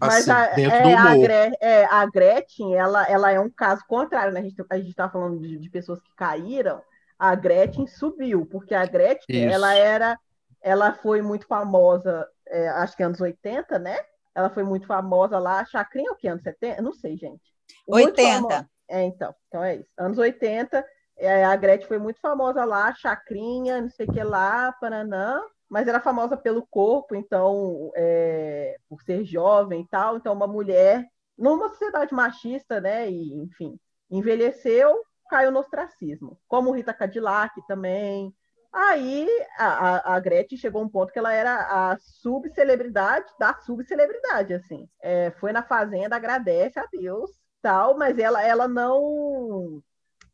Mas assim, a, dentro é, do a. Gre- é, a Gretchen, ela, ela é um caso contrário, né? A gente, a gente tá falando de, de pessoas que caíram, a Gretchen subiu, porque a Gretchen, Isso. ela era, ela foi muito famosa, é, acho que anos 80, né? Ela foi muito famosa lá, Chacrinha é o que, anos 70? Não sei, gente. Muito 80. famosa. É, então, então é isso. Anos 80, é, a Gretchen foi muito famosa lá, Chacrinha, não sei o que lá, Paranã, mas era famosa pelo corpo, então, é, por ser jovem e tal. Então, uma mulher, numa sociedade machista, né, e, enfim, envelheceu, caiu no ostracismo. Como Rita Cadillac também. Aí, a, a, Gretchen chegou a um ponto que ela era a subcelebridade da subcelebridade, assim. É, foi na Fazenda, agradece a Deus, tal, mas ela, ela não...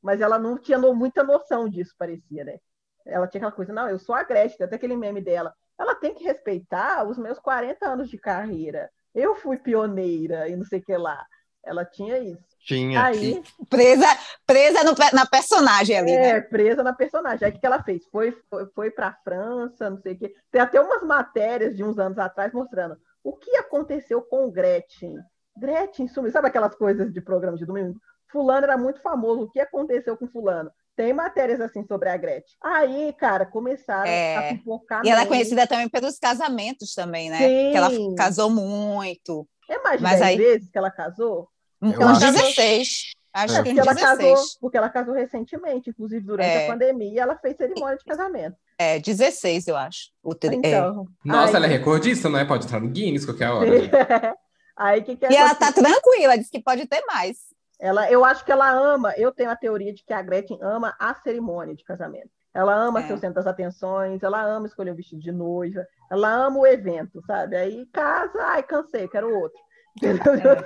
Mas ela não tinha no- muita noção disso, parecia, né? Ela tinha aquela coisa, não, eu sou a Gretchen, até aquele meme dela. Ela tem que respeitar os meus 40 anos de carreira. Eu fui pioneira e não sei o que lá. Ela tinha isso. Tinha. Aí, Presa, presa no na personagem ali, né? é, presa na personagem. Aí o que que ela fez? Foi, foi, foi para a França, não sei o quê. Tem até umas matérias de uns anos atrás mostrando o que aconteceu com Gretchen. Gretchen sumiu. Sabe aquelas coisas de programa de domingo? Fulano era muito famoso. O que aconteceu com Fulano? Tem matérias assim sobre a Gretchen. Aí, cara, começaram É. a pipocar. E ela é conhecida também pelos casamentos também, né? Sim. Que ela casou muito. É mais de Mas 10 aí- vezes que ela casou? Eu Uns acho- 16. Acho É, que porque ela 16. casou, porque ela casou recentemente, inclusive durante É. a pandemia, ela fez cerimônia de casamento. É, 16, eu acho. O tri- é. Então, Nossa, aí- ela é recordista, não é? Pode entrar no Guinness qualquer hora. Aí que, que E ela tá tranquila, diz que pode ter mais. Ela, eu acho que ela ama, eu tenho a teoria de que a Gretchen ama a cerimônia de casamento. Ela ama É. ser o centro das atenções, ela ama escolher o vestido de noiva, ela ama o evento, sabe? Aí casa, ai, cansei, quero outro. Entendeu?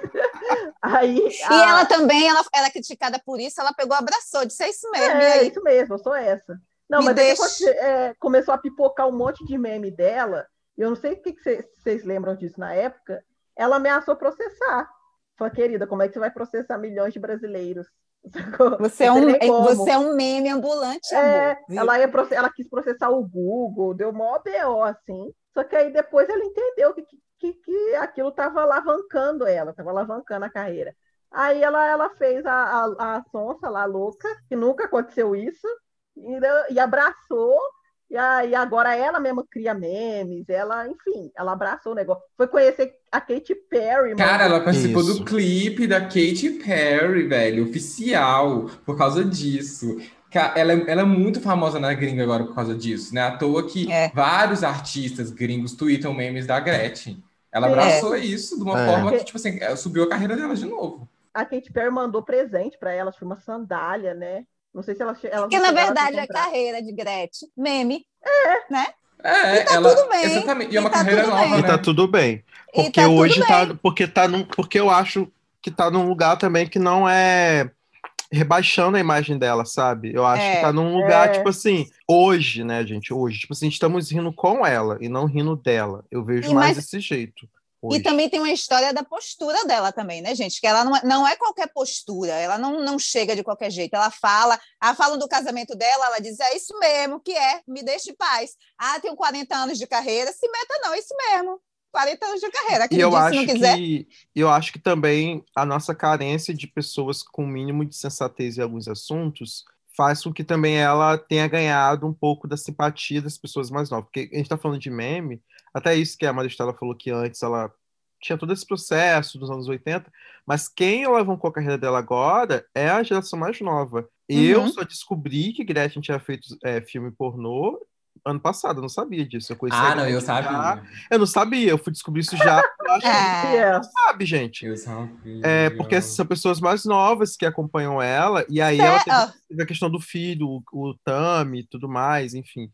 Aí, É. E a- ela também, ela, ela é criticada por isso, ela pegou, abraçou, disse, é isso mesmo. É, isso mesmo, eu sou essa. Não, Me mas deixa. depois, é, começou a pipocar um monte de meme dela. Eu não sei o que vocês lembram disso na época. Ela ameaçou processar. Falei, querida, como é que você vai processar milhões de brasileiros? Você é, um, como. você é um meme ambulante, É, ela, ia ela quis processar o Google, deu mó BO, assim. Só que aí depois ela entendeu que, que, que aquilo estava alavancando ela, estava alavancando a carreira. Aí ela, ela fez a, a, a sonsa lá, louca, que nunca aconteceu isso, e, e abraçou, e aí agora ela mesma cria memes, ela, enfim, ela abraçou o negócio. Foi conhecer a Katy Perry, mano. Cara, ela participou Isso. do clipe da Katy Perry, velho, oficial, por causa disso. Ela, é- ela é muito famosa na gringa agora por causa disso, né? À toa que É. vários artistas gringos tweetam memes da Gretchen. Ela abraçou isso de uma É. forma que, tipo assim, ela subiu a carreira dela de novo. A Katy Perry mandou presente para ela, que uma sandália, né? Não sei se ela, ela Porque, não na a verdade, a encontrar. carreira de Gretchen, meme. É, E tá ela. tudo bem, Exatamente. E é e uma tá carreira tudo nova, bem. E né? tá tudo bem. E Porque tá tudo hoje bem. tá. Porque, tá num, porque eu acho que tá num lugar também que não é rebaixando a imagem dela, sabe? Eu acho É, que tá num lugar, é. tipo assim, hoje, né, gente? Hoje, tipo assim, estamos rindo com ela e não rindo dela. Eu vejo E mais mas- desse jeito. E hoje. também tem uma história da postura dela também, né, gente? Que ela não é, não é qualquer postura, ela não, não chega de qualquer jeito. Ela fala, ah, falam do casamento dela, ela diz, é isso mesmo que é, me deixe em paz. Ah, tenho 40 anos de carreira, se meta não, é isso mesmo. 40 anos de carreira, E eu acho não quiser. que eu acho que também a nossa carência de pessoas com mínimo de sensatez em alguns assuntos faz com que também ela tenha ganhado um pouco da simpatia das pessoas mais novas. Porque a gente está falando de meme, até isso que a Maristela falou que antes ela tinha todo esse processo dos anos 80, mas quem alavancou a carreira dela agora é a geração mais nova. Eu Uhum. só descobri que Gretchen tinha feito é, filme pornô ano passado, eu não sabia disso. Eu conheci Ah, não, eu já- sabia. Eu não sabia, eu fui descobrir isso já. Eu acho que É. não sabe, gente. Eu sabia. É, porque são pessoas mais novas que acompanham ela, e aí ela teve, ó. teve a questão do filho, o, o Tami e tudo mais, enfim.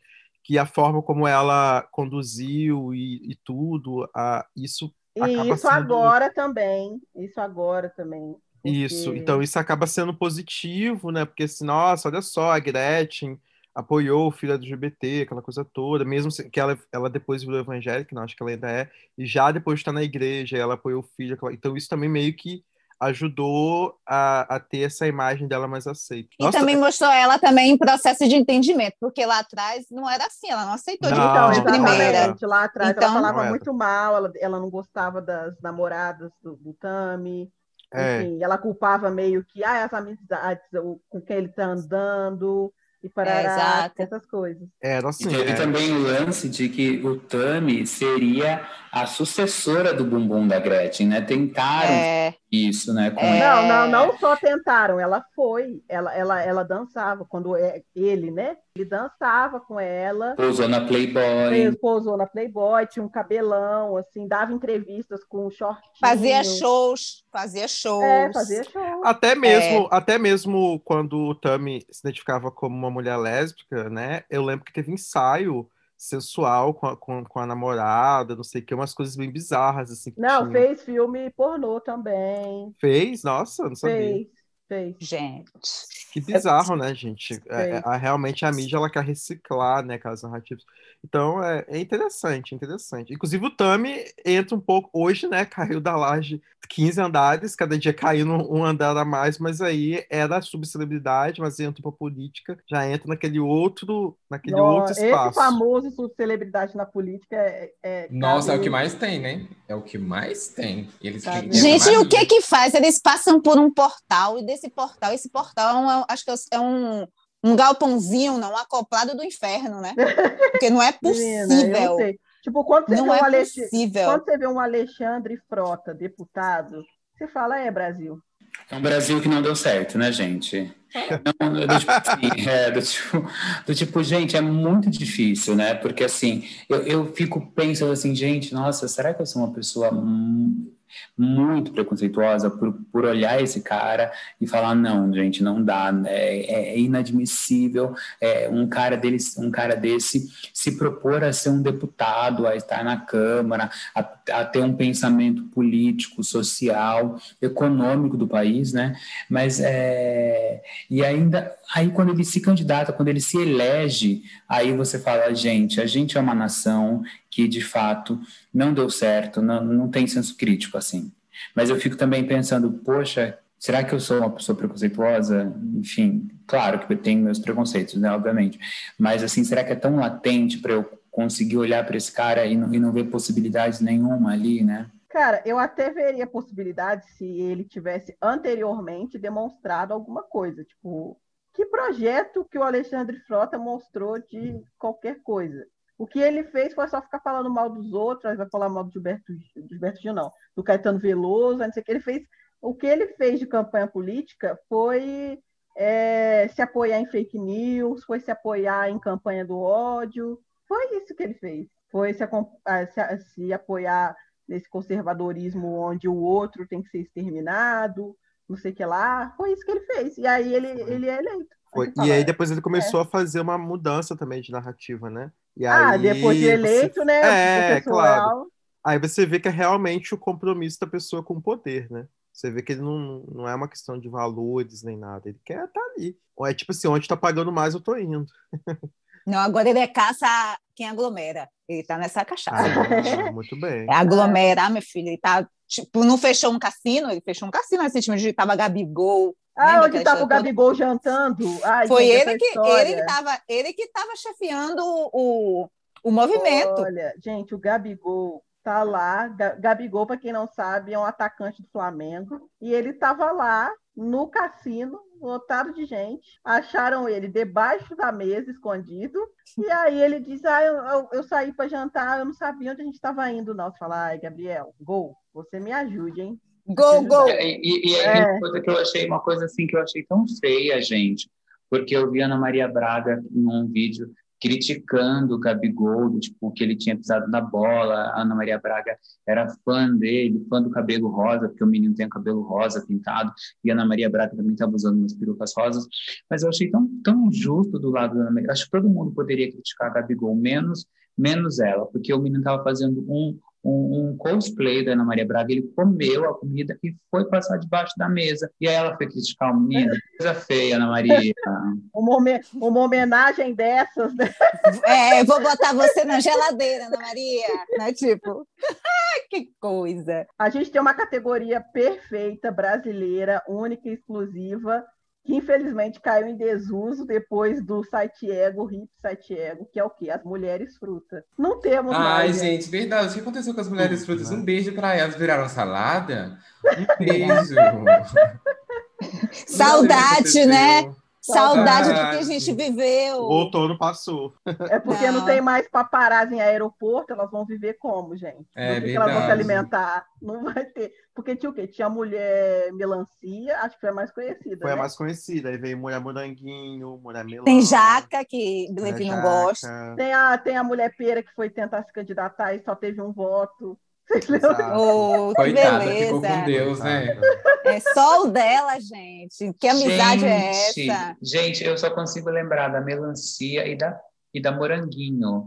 Que a forma como ela conduziu e, e tudo, a, isso E isso sendo- agora também. Isso agora também. Isso, porque- então isso acaba sendo positivo, né? Porque assim, nossa, olha só, a Gretchen apoiou o filho LGBT, aquela coisa toda, mesmo que ela, ela depois virou evangélica, não acho que ela ainda é, e já depois de estar na igreja, ela apoiou o filho, então isso também meio que ajudou a, a ter essa imagem dela mais aceita. E Nossa, também mostrou ela também em processo de entendimento, porque lá atrás não era assim, ela não aceitou de, Não, Então, de primeira. exatamente. Lá atrás Então- ela falava Não era. muito mal, ela, ela não gostava das namoradas do, do Tami. É. Enfim, ela culpava meio que ah, as amizades com quem ele tá andando e parará, exato. essas coisas. era E assim, teve é, também o lance de que o Tami seria a sucessora do bumbum da Gretchen, né? Tentaram É, isso, né? Com É. Não, não, não só tentaram, ela foi, ela, ela, ela dançava quando é- ele, né? Ele dançava com ela. Pousou na Playboy. Pousou na Playboy, tinha um cabelão, assim, dava entrevistas com um shortinho. fazia shows, fazia shows. É, fazia show. Até mesmo, até mesmo quando o Tami se identificava como uma mulher lésbica, né? Eu lembro que teve ensaio sensual com a, com, com a namorada, não sei o que, umas coisas bem bizarras, assim. Não, tinha. fez filme pornô também. Fez? Nossa, não sabia. Fez, fez. Gente. Que bizarro, né, gente? É, é, a- realmente a mídia ela quer reciclar, né, aquelas narrativas. Então é, é interessante, interessante. Inclusive o Tami entra um pouco hoje, né? Caiu da laje 15 andares, cada dia caindo um andar a mais, mas aí era subcelebridade, mas entra pra política, já entra naquele outro, naquele Nó- outro esse espaço. famoso subcelebridade na política é. é Nossa, é o que mais tem, né? É o que mais tem. Eles? Gente, e o que que faz? Eles passam por um portal, e desse portal, esse portal é um, acho que é um, um galpãozinho, não, acoplado do inferno, né? Porque não é Menina, eu possível. não sei. Tipo, quando você, Não vê um é Alex- possível. quando você vê um Alexandre Frota, deputado, você fala, é Brasil. É um Brasil que não deu certo, né, gente? Não, do tipo, assim, é, do, tipo, do tipo, gente, é muito difícil, né? Porque assim, eu, eu fico pensando assim, gente, nossa, será que eu sou uma pessoa muito preconceituosa por, por olhar esse cara e falar, não, gente, não dá, né? é, é inadmissível é, um cara dele, um cara desse se propor a ser um deputado, a estar na Câmara, a, a ter um pensamento político, social, econômico do país, né? Mas é, e ainda aí quando ele se candidata, quando ele se elege, aí você fala, gente, a gente é uma nação que de fato não deu certo, não, não tem senso crítico assim. Mas eu fico também pensando, poxa, será que eu sou uma pessoa preconceituosa? Enfim, claro que eu tenho meus preconceitos, né, obviamente. Mas assim, será que é tão latente para eu conseguir olhar para esse cara e não, e não ver possibilidades nenhuma ali, né? Cara, eu até veria possibilidade se ele tivesse anteriormente demonstrado alguma coisa. Tipo, que projeto que o Alexandre Frota mostrou de qualquer coisa? O que ele fez foi só ficar falando mal dos outros, aí vai falar mal do Gilberto, do Gilberto Gil, não, do Caetano Veloso, não sei o que ele fez. O que ele fez de campanha política foi é, se apoiar em fake news, foi se apoiar em campanha do ódio. Foi isso que ele fez. Foi se, se- se apoiar nesse conservadorismo onde o outro tem que ser exterminado, não sei o que lá. Foi isso que ele fez. E aí ele, ele é eleito. Foi- você E aí depois ele começou a fazer uma mudança também de narrativa, né? E ah, aí depois de você- eleito, né? É, o pessoal- Aí você vê que é realmente o compromisso da pessoa com o poder, né? Você vê que ele não, não é uma questão de valores nem nada. Ele quer estar ali. Ou é tipo assim, onde tá pagando mais, eu tô indo. Não, agora ele é caça quem aglomera. Ele tá nessa cachaça. Ah, muito bem. É aglomerar, meu filho. Ele tá, tipo, não fechou um cassino, ele fechou um cassino recentemente, ele tava Gabigol. Ah, onde estava o toda? Gabigol jantando? Ai, Foi gente, ele que, história. ele, que tava, ele que tava chefiando o, o movimento. Olha, gente, o Gabigol tá lá. Ga- Gabigol, para quem não sabe, é um atacante do Flamengo. E ele estava lá no cassino, lotado de gente. Acharam ele debaixo da mesa, escondido. E aí ele diz: Ah, eu, eu- eu saí para jantar, eu não sabia onde a gente estava indo, não. Você fala, ai, Gabriel, gol, você me ajude, hein? Gol, gol. E, e, aí É. coisa que eu achei, uma coisa assim que eu achei tão feia, gente, porque eu vi Ana Maria Braga num vídeo criticando o Gabigol, tipo, que ele tinha pisado na bola. A Ana Maria Braga era fã dele, fã do cabelo rosa, porque o menino tem o cabelo rosa pintado, e a Ana Maria Braga também estava usando umas perucas rosas. Mas eu achei tão, tão justo do lado da Ana Maria. Acho que todo mundo poderia criticar a Gabigol, menos menos ela, porque o menino estava fazendo um, um, um, cosplay da Ana Maria Braga, ele comeu a comida e foi passar debaixo da mesa. E aí ela foi criticar o menino, coisa feia, Ana Maria. uma, uma homenagem dessas, né? É, vou botar você na geladeira, Ana Maria, né? Tipo, que coisa. A gente tem uma categoria perfeita, brasileira, única e exclusiva, que infelizmente caiu em desuso depois do site Ego, Hip Site Ego, que é o quê? As mulheres fruta. Não temos Ai, mais. gente, verdade. O que aconteceu com as mulheres frutas? Um beijo para elas. Viraram salada? Um beijo. Saudade, né? Saudade do que a gente viveu. O outono passou. É porque não, não tem mais paparazzi em aeroporto, elas vão viver como, gente? É, que elas vão se alimentar? Não vai ter. Porque tinha o quê? Tinha a mulher melancia, acho que foi a mais conhecida. Foi né? a mais conhecida. Aí veio mulher moranguinho, mulher melão. Tem jaca, que Levi não gosta. Tem a, tem a mulher pera que foi tentar se candidatar e só teve um voto. Oh, que Coitada, beleza. ficou com Deus, né? É só o dela, gente. Que amizade gente, é essa? Gente, eu só consigo lembrar da melancia e da, e da moranguinho.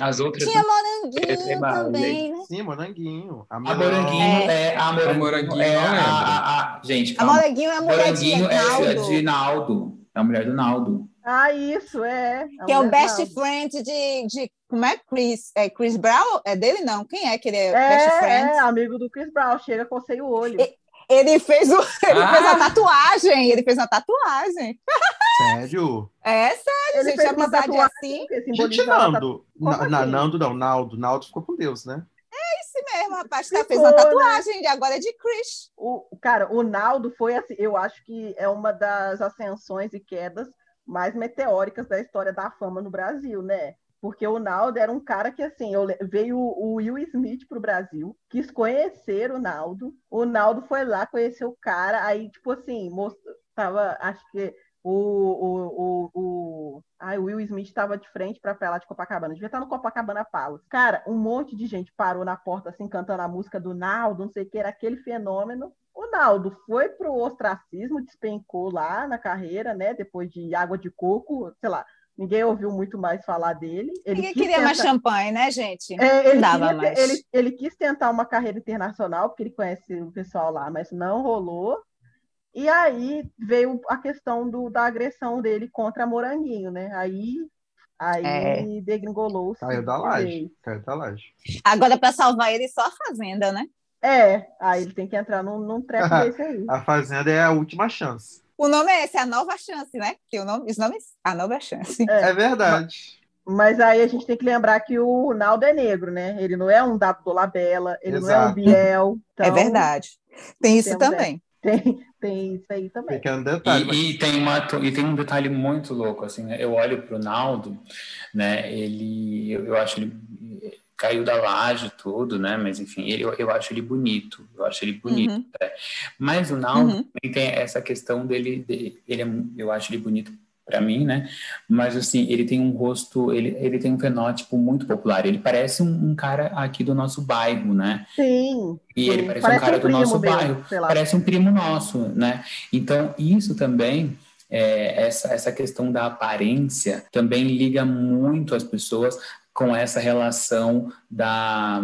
As outras. Tinha moranguinho também, né? Sim, moranguinho. A A moranguinho é, a moranguinho. A moranguinho, é a, a- a- gente, A moranguinho é a mulher de Moranguinho é Naldo, de Naldo. É a mulher do Naldo. Ah, isso, é. A que é o best Naldo. friend de, de. Como é Chris? É Chris Brown? É dele, não? Quem é que ele é, É, é, amigo do Chris Brown, chega, cocei o olho. E- Ele fez, o, ele Ah! fez uma tatuagem. Ele fez uma tatuagem. Sério? É sério, Ele gente. fez uma Amizade é tatuagem assim. Gente, Nando. Na, na- assim? Nando não, Naldo. Naldo ficou com Deus, né? Esse mesmo, rapaz. Ficou, fez uma né? tatuagem. E agora é de Chris. O, cara, o Naldo foi assim, eu acho que é uma das ascensões e quedas mais meteóricas da história da fama no Brasil, né? Porque o Naldo era um cara que, assim, eu veio o Will Smith pro Brasil, quis conhecer o Naldo. O Naldo foi lá, conheceu o cara, aí, tipo assim, most... tava, acho que o, o, o, o... Ai, Will Smith estava de frente para lá de Copacabana. Devia estar no Copacabana Palace. Cara, um monte de gente parou na porta, assim, cantando a música do Naldo, não sei o que, era aquele fenômeno. O Naldo foi pro ostracismo, despencou lá na carreira, né? Depois de água de coco, sei lá, ninguém ouviu muito mais falar dele. Ele Ninguém queria mais tentar- champanhe, né, gente? é, ele, dava queria- mais. ele, ele quis tentar uma carreira internacional, porque ele conhece o pessoal lá, mas não rolou. E aí veio a questão do, da agressão dele contra Moranguinho, né? Aí, aí É. degringolou. Caiu da laje. Caiu da laje. Agora, para salvar ele, só a Fazenda, né? É, aí ele tem que entrar num, num treco desse aí. A Fazenda é a última chance. O nome é esse, a nova chance, né? Que o nome, os nomes, a nova chance. É. É, verdade. Mas aí a gente tem que lembrar que o Naldo é negro, né? Ele não é um Dado Dolabella, ele não é um Exato. Biel. é então verdade. Tem isso também. Tem, tem isso aí também. Pequeno detalhe. mas- E, e tem uma, e tem um detalhe muito louco, assim, né? Eu olho para o Naldo, né? Ele, eu, eu acho ele caiu da laje tudo, né? Mas enfim, ele, eu, eu acho ele bonito, eu acho ele bonito. Uhum. Mas o Naldo Uhum. também tem essa questão dele, de- ele é, eu acho ele bonito para mim, né? Mas assim, ele tem um rosto, ele, ele tem um fenótipo muito popular. Ele parece um, um cara aqui do nosso bairro, né? Sim. E ele sim. parece, um cara do primo nosso meu, bairro parece um primo nosso, né? Então, isso também, é, essa, essa questão da aparência, também liga muito as pessoas com essa relação da,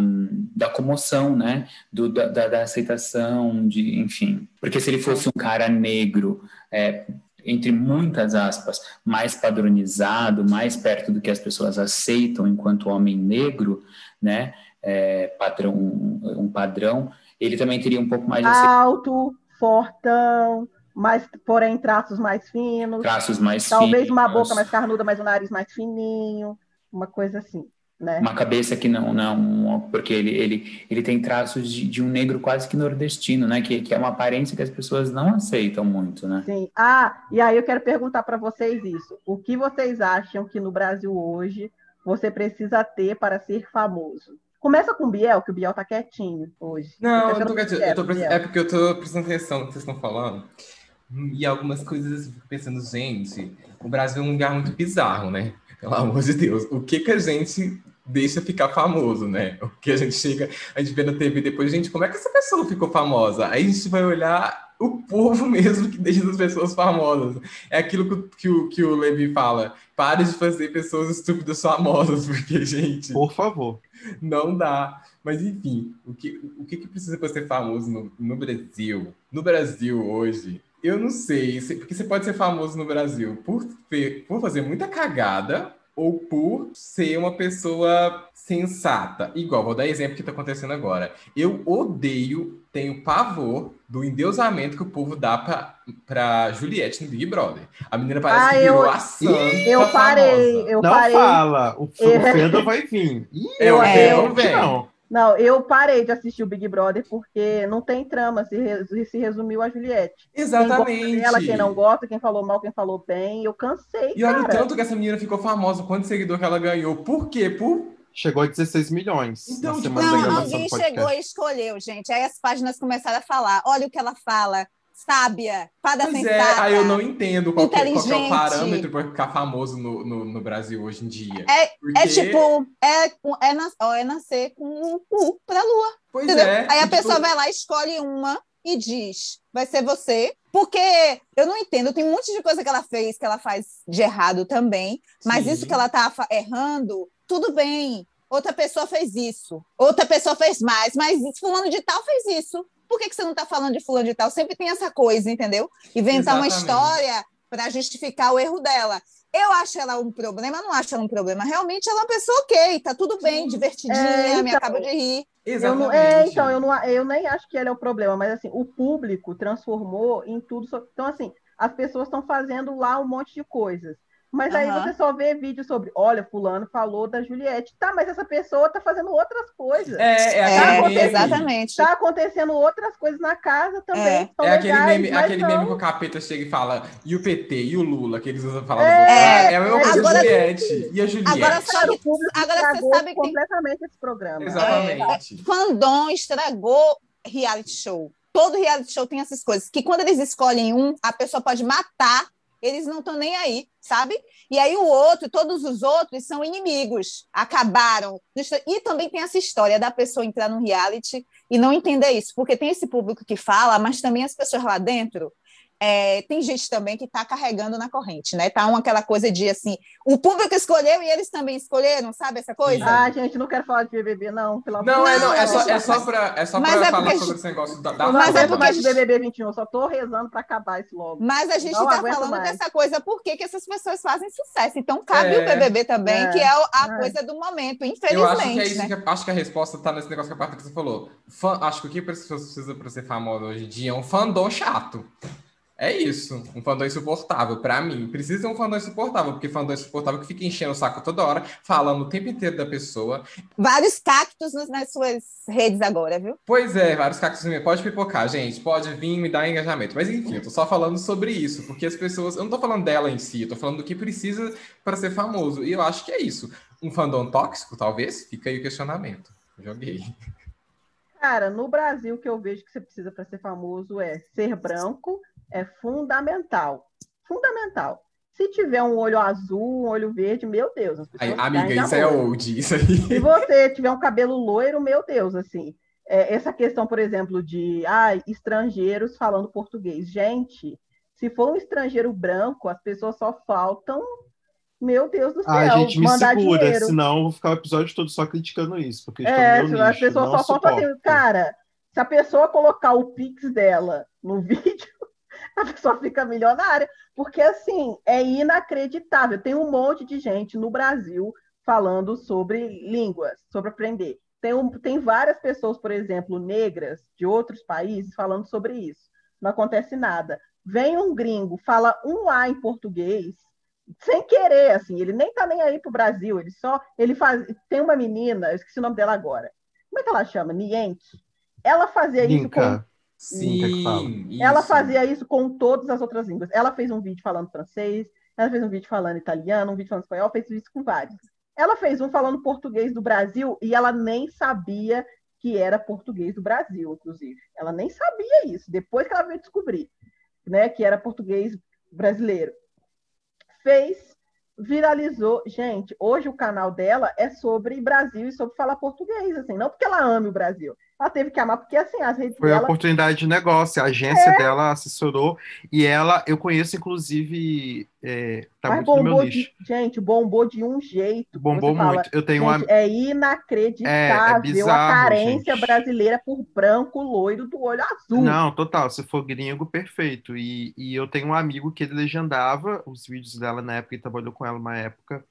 da comoção, né? Do, da, da, aceitação, de, enfim. Porque se ele fosse um cara negro, é, entre muitas aspas, mais padronizado, mais perto do que as pessoas aceitam enquanto homem negro, né? É, padrão, um, um padrão, ele também teria um pouco mais de Alto, fortão, mas porém traços mais finos. traços mais Talvez uma finos, boca mais carnuda, mas o nariz mais fininho. Uma coisa assim, né? uma cabeça que não, não porque ele, ele, ele tem traços de, de um negro quase que nordestino, né? Que, que é uma aparência que as pessoas não aceitam muito, né? Sim. Ah, e aí eu quero perguntar para vocês isso. O que vocês acham que no Brasil hoje você precisa ter para ser famoso? Começa com o Biel, que o Biel tá quietinho hoje. Não, eu quero tô, quietinho, eu tô prestando- é porque eu tô prestando atenção no que vocês estão falando. E algumas coisas eu fico pensando, gente, o Brasil é um lugar muito bizarro, né? Pelo amor de Deus, o que que a gente deixa ficar famoso, né? O que a gente chega, a gente vê na TV depois, gente, como é que essa pessoa ficou famosa? Aí a gente vai olhar o povo mesmo que deixa as pessoas famosas. É aquilo que, o, que o Levi fala. Pare de fazer pessoas estúpidas famosas, porque, gente. Por favor. Não dá. Mas, enfim, o que, o que, que precisa para ser famoso no, no Brasil? No Brasil hoje, eu não sei. Porque você pode ser famoso no Brasil por, por fazer muita cagada ou por ser uma pessoa sensata. Igual, vou dar exemplo que está acontecendo agora. Eu odeio, tenho pavor do endeusamento que o povo dá pra, pra Juliette no Big Brother. A menina parece Ah, que virou eu- a santa Eu parei, famosa. eu não parei. fala. O, o É. Fenda vai vir. Eu- é, não, eu- velho. não. Não, eu parei de assistir o Big Brother porque não tem trama, se, re- se resumiu a Juliette. Quem Exatamente. dela, quem não gosta, quem falou mal, quem falou bem, eu cansei, E olha o tanto que essa menina ficou famosa, quanto seguidor que ela ganhou. Por quê? Por Chegou a 16 milhões Então, na tipo, semana da Não, gravação alguém chegou e escolheu, gente. Aí as páginas começaram a falar. Olha o que ela fala. Sábia, fada Pois é, sensata. aí eu não entendo qual, que, qual que é o parâmetro para ficar famoso no, no, no Brasil hoje em dia. É, Porque- é tipo, é, é, nas- ó, é nascer com o cu pra lua, pois entendeu? é, Aí a tipo, pessoa vai lá, escolhe uma e diz, vai ser você. Porque eu não entendo, tem um monte de coisa que ela fez, que ela faz de errado também, mas Sim. isso que ela tá errando, tudo bem. Outra pessoa fez isso, outra pessoa fez mais, mas fulano de tal fez isso. Por que, que você não tá falando de fulano de tal? Sempre tem essa coisa, entendeu? Inventar uma Exatamente. história para justificar o erro dela. Eu acho ela um problema, não acho ela um problema. Realmente ela é uma pessoa ok, tá tudo bem, divertidinha, É, me então. acabo de rir. Eu Exatamente. não, é, então, eu, não, eu nem acho que ele é o problema, mas assim, o público transformou em tudo. Então, assim, as pessoas estão fazendo lá um monte de coisas. Mas aí Aham. você só vê vídeo sobre, olha, fulano falou da Juliette. Tá, mas essa pessoa tá fazendo outras coisas. É, é, É, aquele meme. exatamente. Tá acontecendo outras coisas na casa também. É. É aquele legais, meme, aquele não- meme que o capeta chega e fala, e o PT, e o Lula, que eles usam falar É, é, a mesma coisa agora- a Juliette. E a Juliette. Agora sabe, Cara, o público agora você sabe que tem completamente esse programa. Exatamente. fandom estragou reality show. Todo reality show tem essas coisas. Que quando eles escolhem um, a pessoa pode matar, eles não estão nem aí, sabe? E aí o outro, todos os outros são inimigos. Acabaram. E também tem essa história da pessoa entrar no reality e não entender isso. Porque tem esse público que fala, mas também as pessoas lá dentro. É, tem gente também que está carregando na corrente, né? Tá uma, aquela coisa de assim, o público escolheu e eles também escolheram, sabe essa coisa? Ah, gente, não quero falar de BBB, não, pelo amor Não, de é, Deus. não, é só, é só é só mas pra é falar porque- sobre esse negócio da, da Eu Mas é aguento porque a de BBB 21, só tô rezando pra acabar isso logo. Mas a gente Não está aguento falando mais. dessa coisa porque que essas pessoas fazem sucesso. Então cabe É. o BBB também, É. que é a É. coisa do momento, Eu infelizmente. acho que é isso né? que acho que a resposta tá nesse negócio que a Patrícia falou. Fã- acho que o que as pessoas precisam para ser famosa hoje em dia é um fandom chato. É isso, um fandom insuportável pra mim. Precisa ser um fandom insuportável, porque fandom insuportável que fica enchendo o saco toda hora, falando o tempo inteiro da pessoa. Vários cactos nas suas redes agora, viu? Pois é, vários cactos me pode pipocar, gente, pode vir me dar engajamento. Mas enfim, eu tô só falando sobre isso, porque as pessoas, eu não tô falando dela em si, eu tô falando do que precisa para ser famoso. E eu acho que é isso. Um fandom tóxico, talvez? Fica aí o questionamento. Joguei. Cara, no Brasil, o que eu vejo que você precisa para ser famoso é ser branco, é fundamental. Fundamental. Se tiver um olho azul, um olho verde, meu Deus, as pessoas Aí, amiga, isso é old, isso aí. Se você tiver um cabelo loiro, meu Deus, assim. é, essa questão, por exemplo, de ah, estrangeiros falando português. Gente, se for um estrangeiro branco, as pessoas só faltam, meu Deus do céu, Ah, gente, me mandar segura, dinheiro. senão eu vou ficar o episódio todo só criticando isso. Porque É, no meu as nicho, pessoas não só faltam cara, se a pessoa colocar o Pix dela no vídeo, a pessoa fica milionária. Porque, assim, é inacreditável. Tem um monte de gente no Brasil falando sobre línguas, sobre aprender. Tem, um- tem várias pessoas, por exemplo, negras de outros países falando sobre isso. Não acontece nada. Vem um gringo, fala um A em português, sem querer, assim, ele nem tá nem aí pro Brasil, ele só, ele faz, tem uma menina, eu esqueci o nome dela agora, como é que ela chama? Nienke? Ela fazia isso Sim, ela isso. fazia isso com todas as outras línguas. Ela fez um vídeo falando francês, ela fez um vídeo falando italiano, um vídeo falando espanhol, fez isso com vários. Ela fez um falando português do Brasil e ela nem sabia que era português do Brasil, inclusive. Ela nem sabia isso, depois que ela veio descobrir, né, que era português brasileiro. Fez, viralizou. Gente, hoje o canal dela é sobre Brasil e sobre falar português, assim, não porque ela ame o Brasil. Ela teve que amar, porque assim, as redes Foi a dela. oportunidade de negócio. A agência dela assessorou e ela, eu conheço, inclusive, é, tá Mas muito no meu nicho. de, gente, bombou de um jeito. Bombou fala, muito. Eu tenho uma. Gente, é inacreditável É, é bizarro, a carência gente. brasileira por branco loiro do olho azul. Não, total. Se for gringo, perfeito. E, e eu tenho um amigo que ele legendava os vídeos dela na época e trabalhou com ela uma época.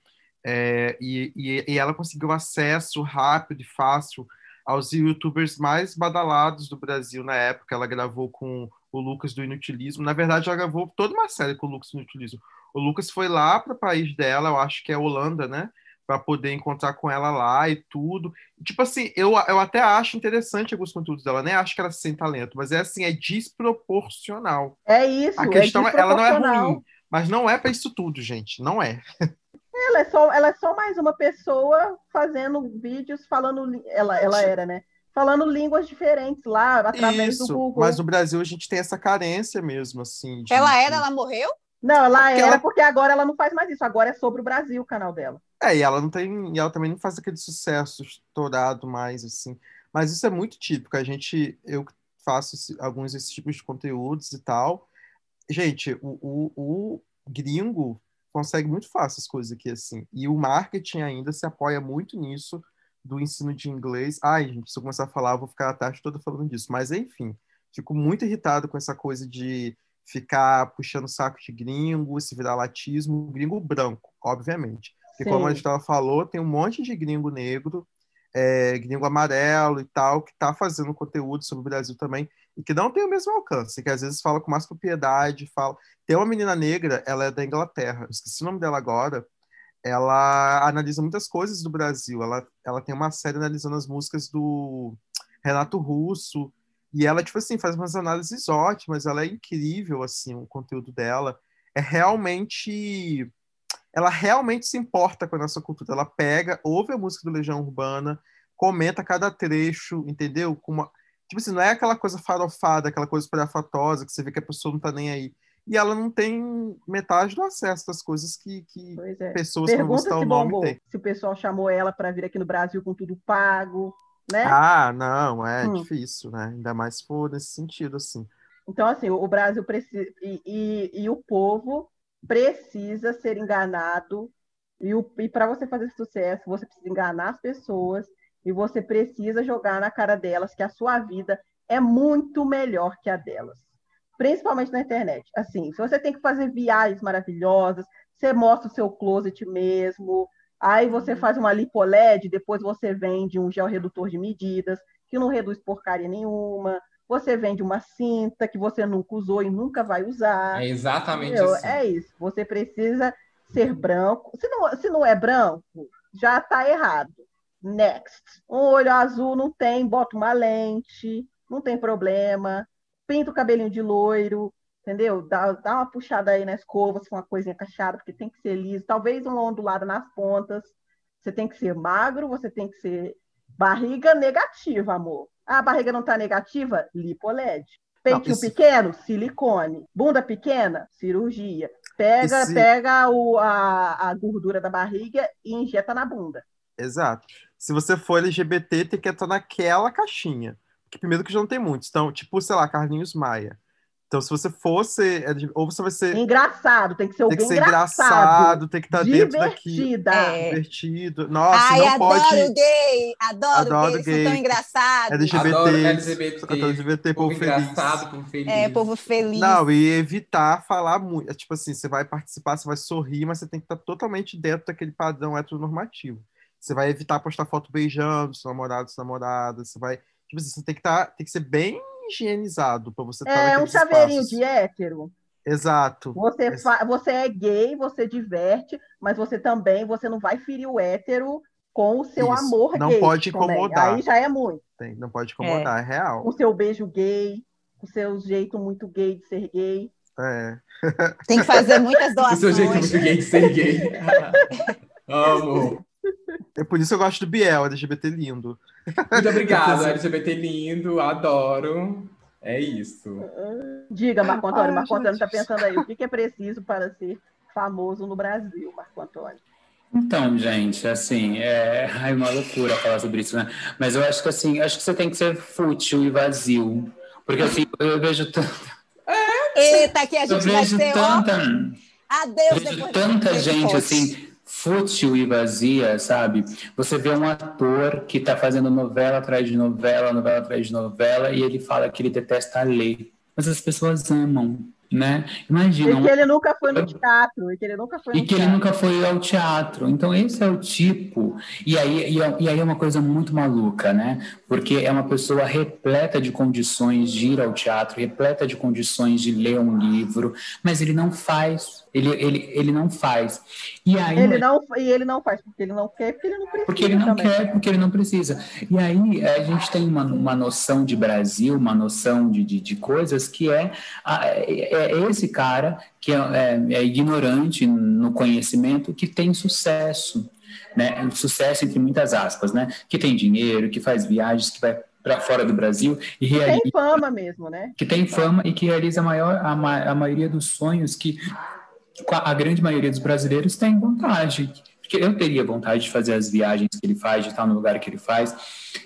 É, e, e, e ela conseguiu acesso rápido e fácil aos youtubers mais badalados do Brasil na época. Ela gravou com o Lucas do Inutilismo. Na verdade, ela gravou toda uma série com o Lucas do Inutilismo. O Lucas foi lá para o país dela, eu acho que é Holanda, né? Para poder encontrar com ela lá e tudo. Tipo assim, eu, eu até acho interessante alguns conteúdos dela, nem acho que ela sem talento, mas é assim, é desproporcional. É isso. A questão é é, ela não é ruim, mas não é para isso tudo, gente, não é. Ela é, só, ela é só mais uma pessoa fazendo vídeos falando. Ela, ela era, né? Falando línguas diferentes lá, através do Isso, Google. mas no Brasil a gente tem essa carência mesmo, assim. de- Ela era, ela morreu? Não, ela Porque era ela- porque agora ela não faz mais isso. Agora é sobre o Brasil o canal dela. É, e ela não tem, e ela também não faz aquele sucesso estourado mais, assim. Mas isso é muito típico. A gente, eu faço esse- alguns desses tipos de conteúdos e tal. Gente, o, o, o gringo consegue muito fácil as coisas aqui, assim. E o marketing ainda se apoia muito nisso do ensino de inglês. Ai, gente, se eu começar a falar, eu vou ficar a tarde toda falando disso. Mas, enfim, fico muito irritado com essa coisa de ficar puxando saco de gringo, esse viralatismo, gringo branco, obviamente. Porque, como a Sim. gente tava falou, tem um monte de gringo negro, é, gringo amarelo e tal, que está fazendo conteúdo sobre o Brasil também, e que não tem o mesmo alcance, que às vezes fala com mais propriedade, fala. Tem uma menina negra, ela é da Inglaterra, esqueci o nome dela agora. Ela analisa muitas coisas do Brasil. Ela, ela tem uma série analisando as músicas do Renato Russo. E ela, tipo assim, faz umas análises ótimas. Ela é incrível, assim, o conteúdo dela. É realmente ela realmente se importa com a nossa cultura. Ela pega, ouve a música do Legião Urbana, comenta cada trecho, entendeu? Com uma... Tipo assim, não é aquela coisa farofada, aquela coisa espalhafatosa, que você vê que a pessoa não tá nem aí. E ela não tem metade do acesso das coisas que, que é. pessoas que não se o nome bombou. têm. Se o pessoal chamou ela para vir aqui no Brasil com tudo pago, né? Ah, não, é Hum. difícil, né? Ainda mais se for nesse sentido, assim. Então, assim, o Brasil precisa. E, e, e o povo precisa ser enganado. E, e para você fazer sucesso, você precisa enganar as pessoas. E você precisa jogar na cara delas que a sua vida é muito melhor que a delas. Principalmente na internet. Assim, se você tem que fazer viagens maravilhosas, você mostra o seu closet mesmo. Aí você faz uma lipoled, depois você vende um gel redutor de medidas, que não reduz porcaria nenhuma. Você vende uma cinta que você nunca usou e nunca vai usar. É exatamente Entendeu? É isso. Você precisa ser branco. Se não, se não é branco, já está errado. Next. Um olho azul não tem, bota uma lente, não tem problema. Pinta o cabelinho de loiro, entendeu? Dá, dá uma puxada aí na escova, se for uma coisinha cachada, porque tem que ser liso. Talvez uma ondulada nas pontas. Você tem que ser magro, você tem que ser barriga negativa, amor. Ah, a barriga não está negativa? Lipoled. Peitinho esse- pequeno, silicone. Bunda pequena, cirurgia. Pega, Esse- pega o, a, a gordura da barriga e injeta na bunda. Exato. Se você for LGBT, tem que entrar naquela caixinha. Porque primeiro que já não tem muitos. Então, tipo, sei lá, Carlinhos Maia. Então, se você fosse, ou você vai ser, Engraçado, tem que ser tem alguém que ser engraçado. engraçado, tem que estar dentro daqui, divertida. É. divertido. Nossa, Ai, não adoro pode gay! Adoro, Adoro gay, gay. são tão engraçados. LGBT, Adoro LGBT, LGBT, povo povo feliz. engraçado, povo feliz. É, povo feliz. Não, e evitar falar muito. É Tipo assim, você vai participar, você vai sorrir, mas você tem que estar totalmente dentro daquele padrão heteronormativo. Você vai evitar postar foto beijando seu namorado, sua namorada. Você vai. Tipo assim, você tem que, tá, tem que ser bem higienizado para você estar É um chaveirinho espaços. de hétero. Exato. Você, fa- você é gay, você diverte, mas você também você não vai ferir o hétero com o seu Isso. amor Não gay. pode também. incomodar. Aí já é muito. Tem, não pode incomodar, é, real. Com o seu beijo gay, com o seu jeito muito gay de ser gay. É. Tem que fazer muitas O doações. seu jeito muito gay de ser gay. Amo. É por isso que eu gosto do Biel, LGBT lindo. Muito obrigado, LGBT lindo, adoro. É isso. Diga, Marco Antônio. Ai, Marco Antônio está pensando aí, o que que é preciso para ser famoso no Brasil, Marco Antônio? Então, gente, assim, é ai, uma loucura falar sobre isso, né? Mas eu acho que assim, acho que você tem que ser fútil e vazio. Porque assim, eu vejo tanto. Eita, que a Eu gente vai vejo ser, ó, tanta. adeus Eu vejo tanta gente assim, fútil e vazia, sabe? Você vê um ator que tá fazendo novela atrás de novela, novela atrás de novela, e ele fala que ele detesta ler. Mas as pessoas amam, né? Imagina, E que ele nunca foi no teatro, e que ele nunca foi e que ele nunca foi ao teatro. Então, esse é o tipo. E aí, é- e aí é uma coisa muito maluca, né? Porque é uma pessoa repleta de condições de ir ao teatro, repleta de condições de ler um livro, mas ele não faz. Ele, ele, ele não faz. E aí. Ele não, e ele não faz porque ele não quer, porque ele não precisa Porque ele não também. quer, porque ele não precisa. E aí a gente tem uma, uma noção de Brasil, uma noção de, de, de coisas que é, é, é esse cara que é, é- é ignorante no conhecimento que tem sucesso. Né? Sucesso entre muitas aspas, né? Que tem dinheiro, que faz viagens, que vai para fora do Brasil e realiza Tem fama mesmo, né? que tem fama e que realiza a, maior, a, ma- a maioria dos sonhos que a grande maioria dos brasileiros tem vontade. Porque eu teria vontade de fazer as viagens que ele faz, de estar no lugar que ele faz,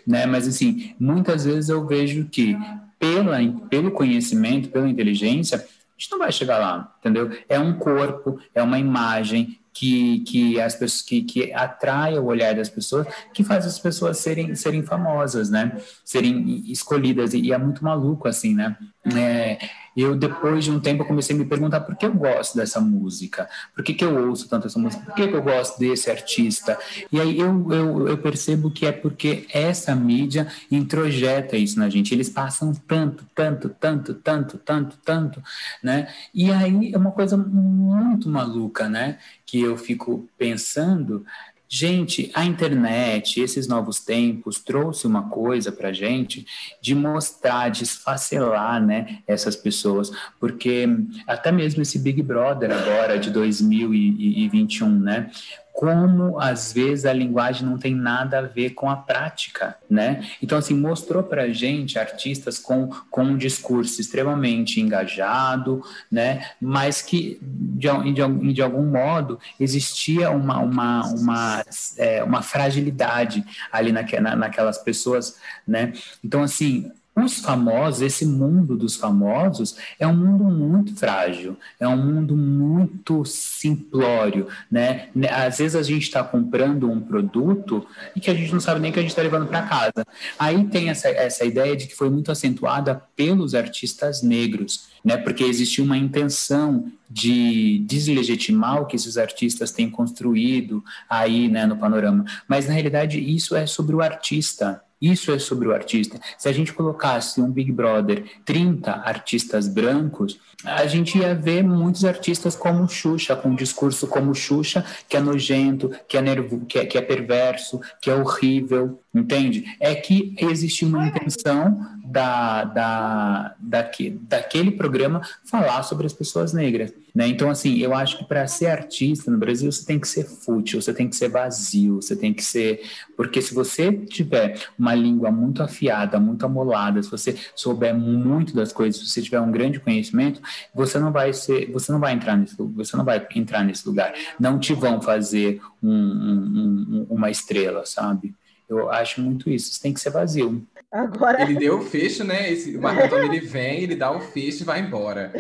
né? Mas, assim, muitas vezes eu vejo que pela, pelo conhecimento, pela inteligência, a gente não vai chegar lá, entendeu? É um corpo, é uma imagem que, que as pessoas que, que atrai o olhar das pessoas, que faz as pessoas serem, serem famosas, né? Serem escolhidas e, e é muito maluco assim, né? É, eu depois de um tempo comecei a me perguntar por que eu gosto dessa música, por que, que eu ouço tanto essa música, por que, que eu gosto desse artista. E aí eu, eu, eu percebo que é porque essa mídia introjeta isso na gente. Eles passam tanto, tanto, tanto, tanto, tanto, tanto, né? E aí é uma coisa muito maluca, né? Que eu fico pensando. Gente, a internet, esses novos tempos, trouxe uma coisa para gente de mostrar, de esfacelar, né, essas pessoas, porque até mesmo esse Big Brother agora de 2021, né, como às vezes a linguagem não tem nada a ver com a prática, né? Então assim mostrou para gente artistas com, com um discurso extremamente engajado, né? Mas que de, de, de algum modo existia uma uma uma, é, uma fragilidade ali naque, na, naquelas pessoas, né? Então assim os famosos, esse mundo dos famosos, é um mundo muito frágil, é um mundo muito simplório, né? Às vezes a gente está comprando um produto e que a gente não sabe nem que a gente está levando para casa. Aí tem essa, essa ideia de que foi muito acentuada pelos artistas negros, né? Porque existiu uma intenção de deslegitimar o que esses artistas têm construído aí, né, no panorama. Mas na realidade isso é sobre o artista, isso é sobre o artista. Se a gente colocasse um Big Brother 30 artistas brancos, a gente ia ver muitos artistas como Xuxa, com um discurso como Xuxa, que é nojento, que é, nervo, que é, que é perverso, que é horrível, entende? É que existe uma intenção da, da, daque, daquele programa falar sobre as pessoas negras. Né? Então, assim, eu acho que para ser artista no Brasil, você tem que ser fútil, você tem que ser vazio, você tem que ser. Porque se você tiver uma língua muito afiada, muito amolada, se você souber muito das coisas, se você tiver um grande conhecimento, você não vai ser, você não vai entrar nesse, você não vai entrar nesse lugar. Não te vão fazer um, um, um, uma estrela, sabe? Eu acho muito isso. Você tem que ser vazio. Agora... Ele deu o fecho, né? Esse, o Marco Antônio ele vem, ele dá o fecho e vai embora.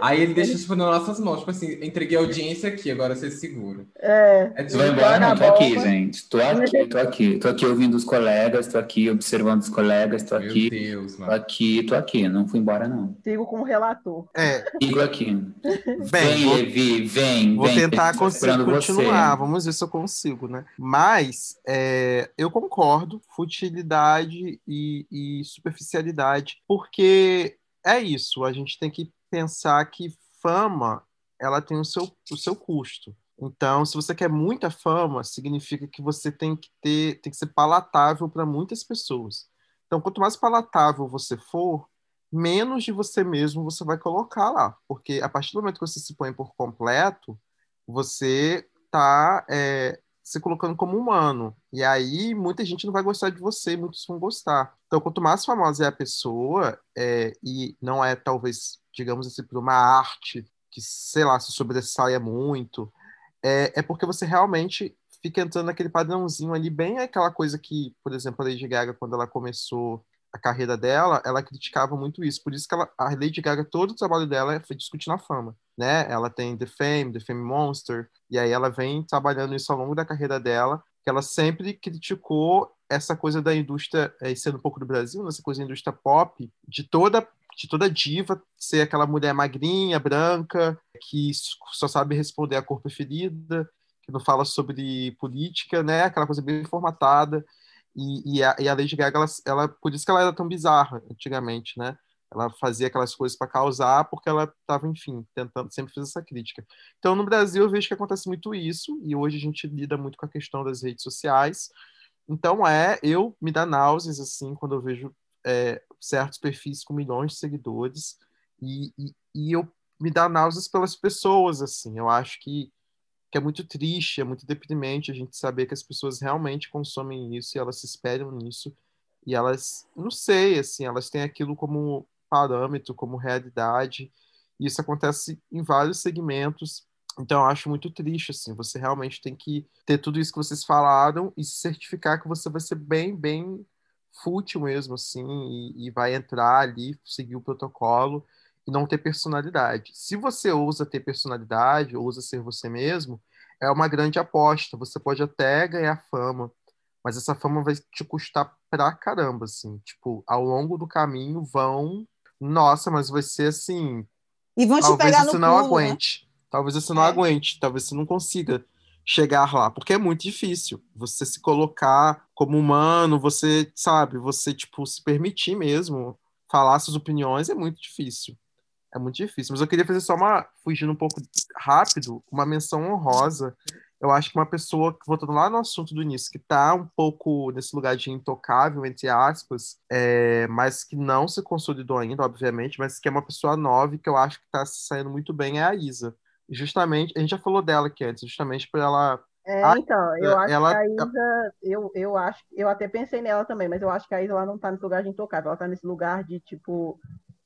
Aí ele deixa tipo, nas nossas mãos, tipo assim, entreguei a audiência aqui, agora você segura. É, É tipo, embora, não, tô aqui, gente. Tô aqui, tô aqui. Tô aqui ouvindo os colegas, tô aqui observando os colegas, tô meu aqui, Deus, tô mano. aqui, tô aqui. Não fui embora, não. sigo com o relator. É, Sigo aqui. bem, Vem, Levi, vem. vou vem, tentar tô cons- esperando continuar. você. Vamos ver se eu consigo, né? Mas é, eu concordo, futilidade e, e superficialidade, porque é isso. A gente tem que pensar que fama ela tem o seu, o seu custo. Então, se você quer muita fama, significa que você tem que ter, tem que ser palatável para muitas pessoas. Então, quanto mais palatável você for, menos de você mesmo você vai colocar lá, porque a partir do momento que você se põe por completo, você está é, se colocando como humano. E aí muita gente não vai gostar de você, muitos vão gostar. Então, quanto mais famosa é a pessoa, é, e não é talvez, digamos assim, por uma arte que, sei lá, se sobressaia muito, é, é porque você realmente fica entrando naquele padrãozinho ali, bem aquela coisa que, por exemplo, a Lady Gaga, quando ela começou a carreira dela, ela criticava muito isso. Por isso que ela, a Lady Gaga, todo o trabalho dela foi discutir na fama, né? Ela tem The Fame, The Fame Monster, e aí ela vem trabalhando isso ao longo da carreira dela, que ela sempre criticou essa coisa da indústria, é, sendo um pouco do Brasil, nessa coisa da indústria pop, de toda de toda diva ser aquela mulher magrinha, branca, que só sabe responder a cor preferida, que não fala sobre política, né? Aquela coisa bem formatada. E, e, a, e a Lady Gaga, ela, ela, por isso que ela era tão bizarra antigamente, né? Ela fazia aquelas coisas para causar, porque ela estava, enfim, tentando, sempre fez essa crítica. Então, no Brasil, eu vejo que acontece muito isso, e hoje a gente lida muito com a questão das redes sociais. Então, é, eu me dá náuseas, assim, quando eu vejo é, certos perfis com milhões de seguidores, e, e, e eu me dá náuseas pelas pessoas, assim. Eu acho que que é muito triste, é muito deprimente a gente saber que as pessoas realmente consomem isso e elas se espelham nisso. E elas, não sei, assim, elas têm aquilo como parâmetro, como realidade, e isso acontece em vários segmentos. Então, eu acho muito triste, assim, você realmente tem que ter tudo isso que vocês falaram e se certificar que você vai ser bem, bem fútil mesmo, assim, e, e vai entrar ali, seguir o protocolo e não ter personalidade. Se você ousa ter personalidade, ousa ser você mesmo, é uma grande aposta. Você pode até ganhar fama, mas essa fama vai te custar pra caramba, assim. Tipo, ao longo do caminho vão. Nossa, mas vai ser assim. E vão te pegar você no não pulo, né? aguente. Talvez você não É. aguente. Talvez você não consiga chegar lá, porque é muito difícil. Você se colocar como humano, você, sabe, você, tipo, se permitir mesmo falar suas opiniões é muito difícil. É muito difícil. Mas eu queria fazer só uma, fugindo um pouco rápido, uma menção honrosa. Eu acho que uma pessoa, voltando lá no assunto do início, que tá um pouco nesse lugar de intocável, entre aspas, é, mas que não se consolidou ainda, obviamente, mas que é uma pessoa nova e que eu acho que tá se saindo muito bem, é a Isa. Justamente, a gente já falou dela aqui antes, justamente por ela É, Ah, então, eu acho ela- que a Isa, eu, eu acho, eu até pensei nela também, mas eu acho que a Isa ela não tá nesse lugar de intocável, ela tá nesse lugar de, tipo,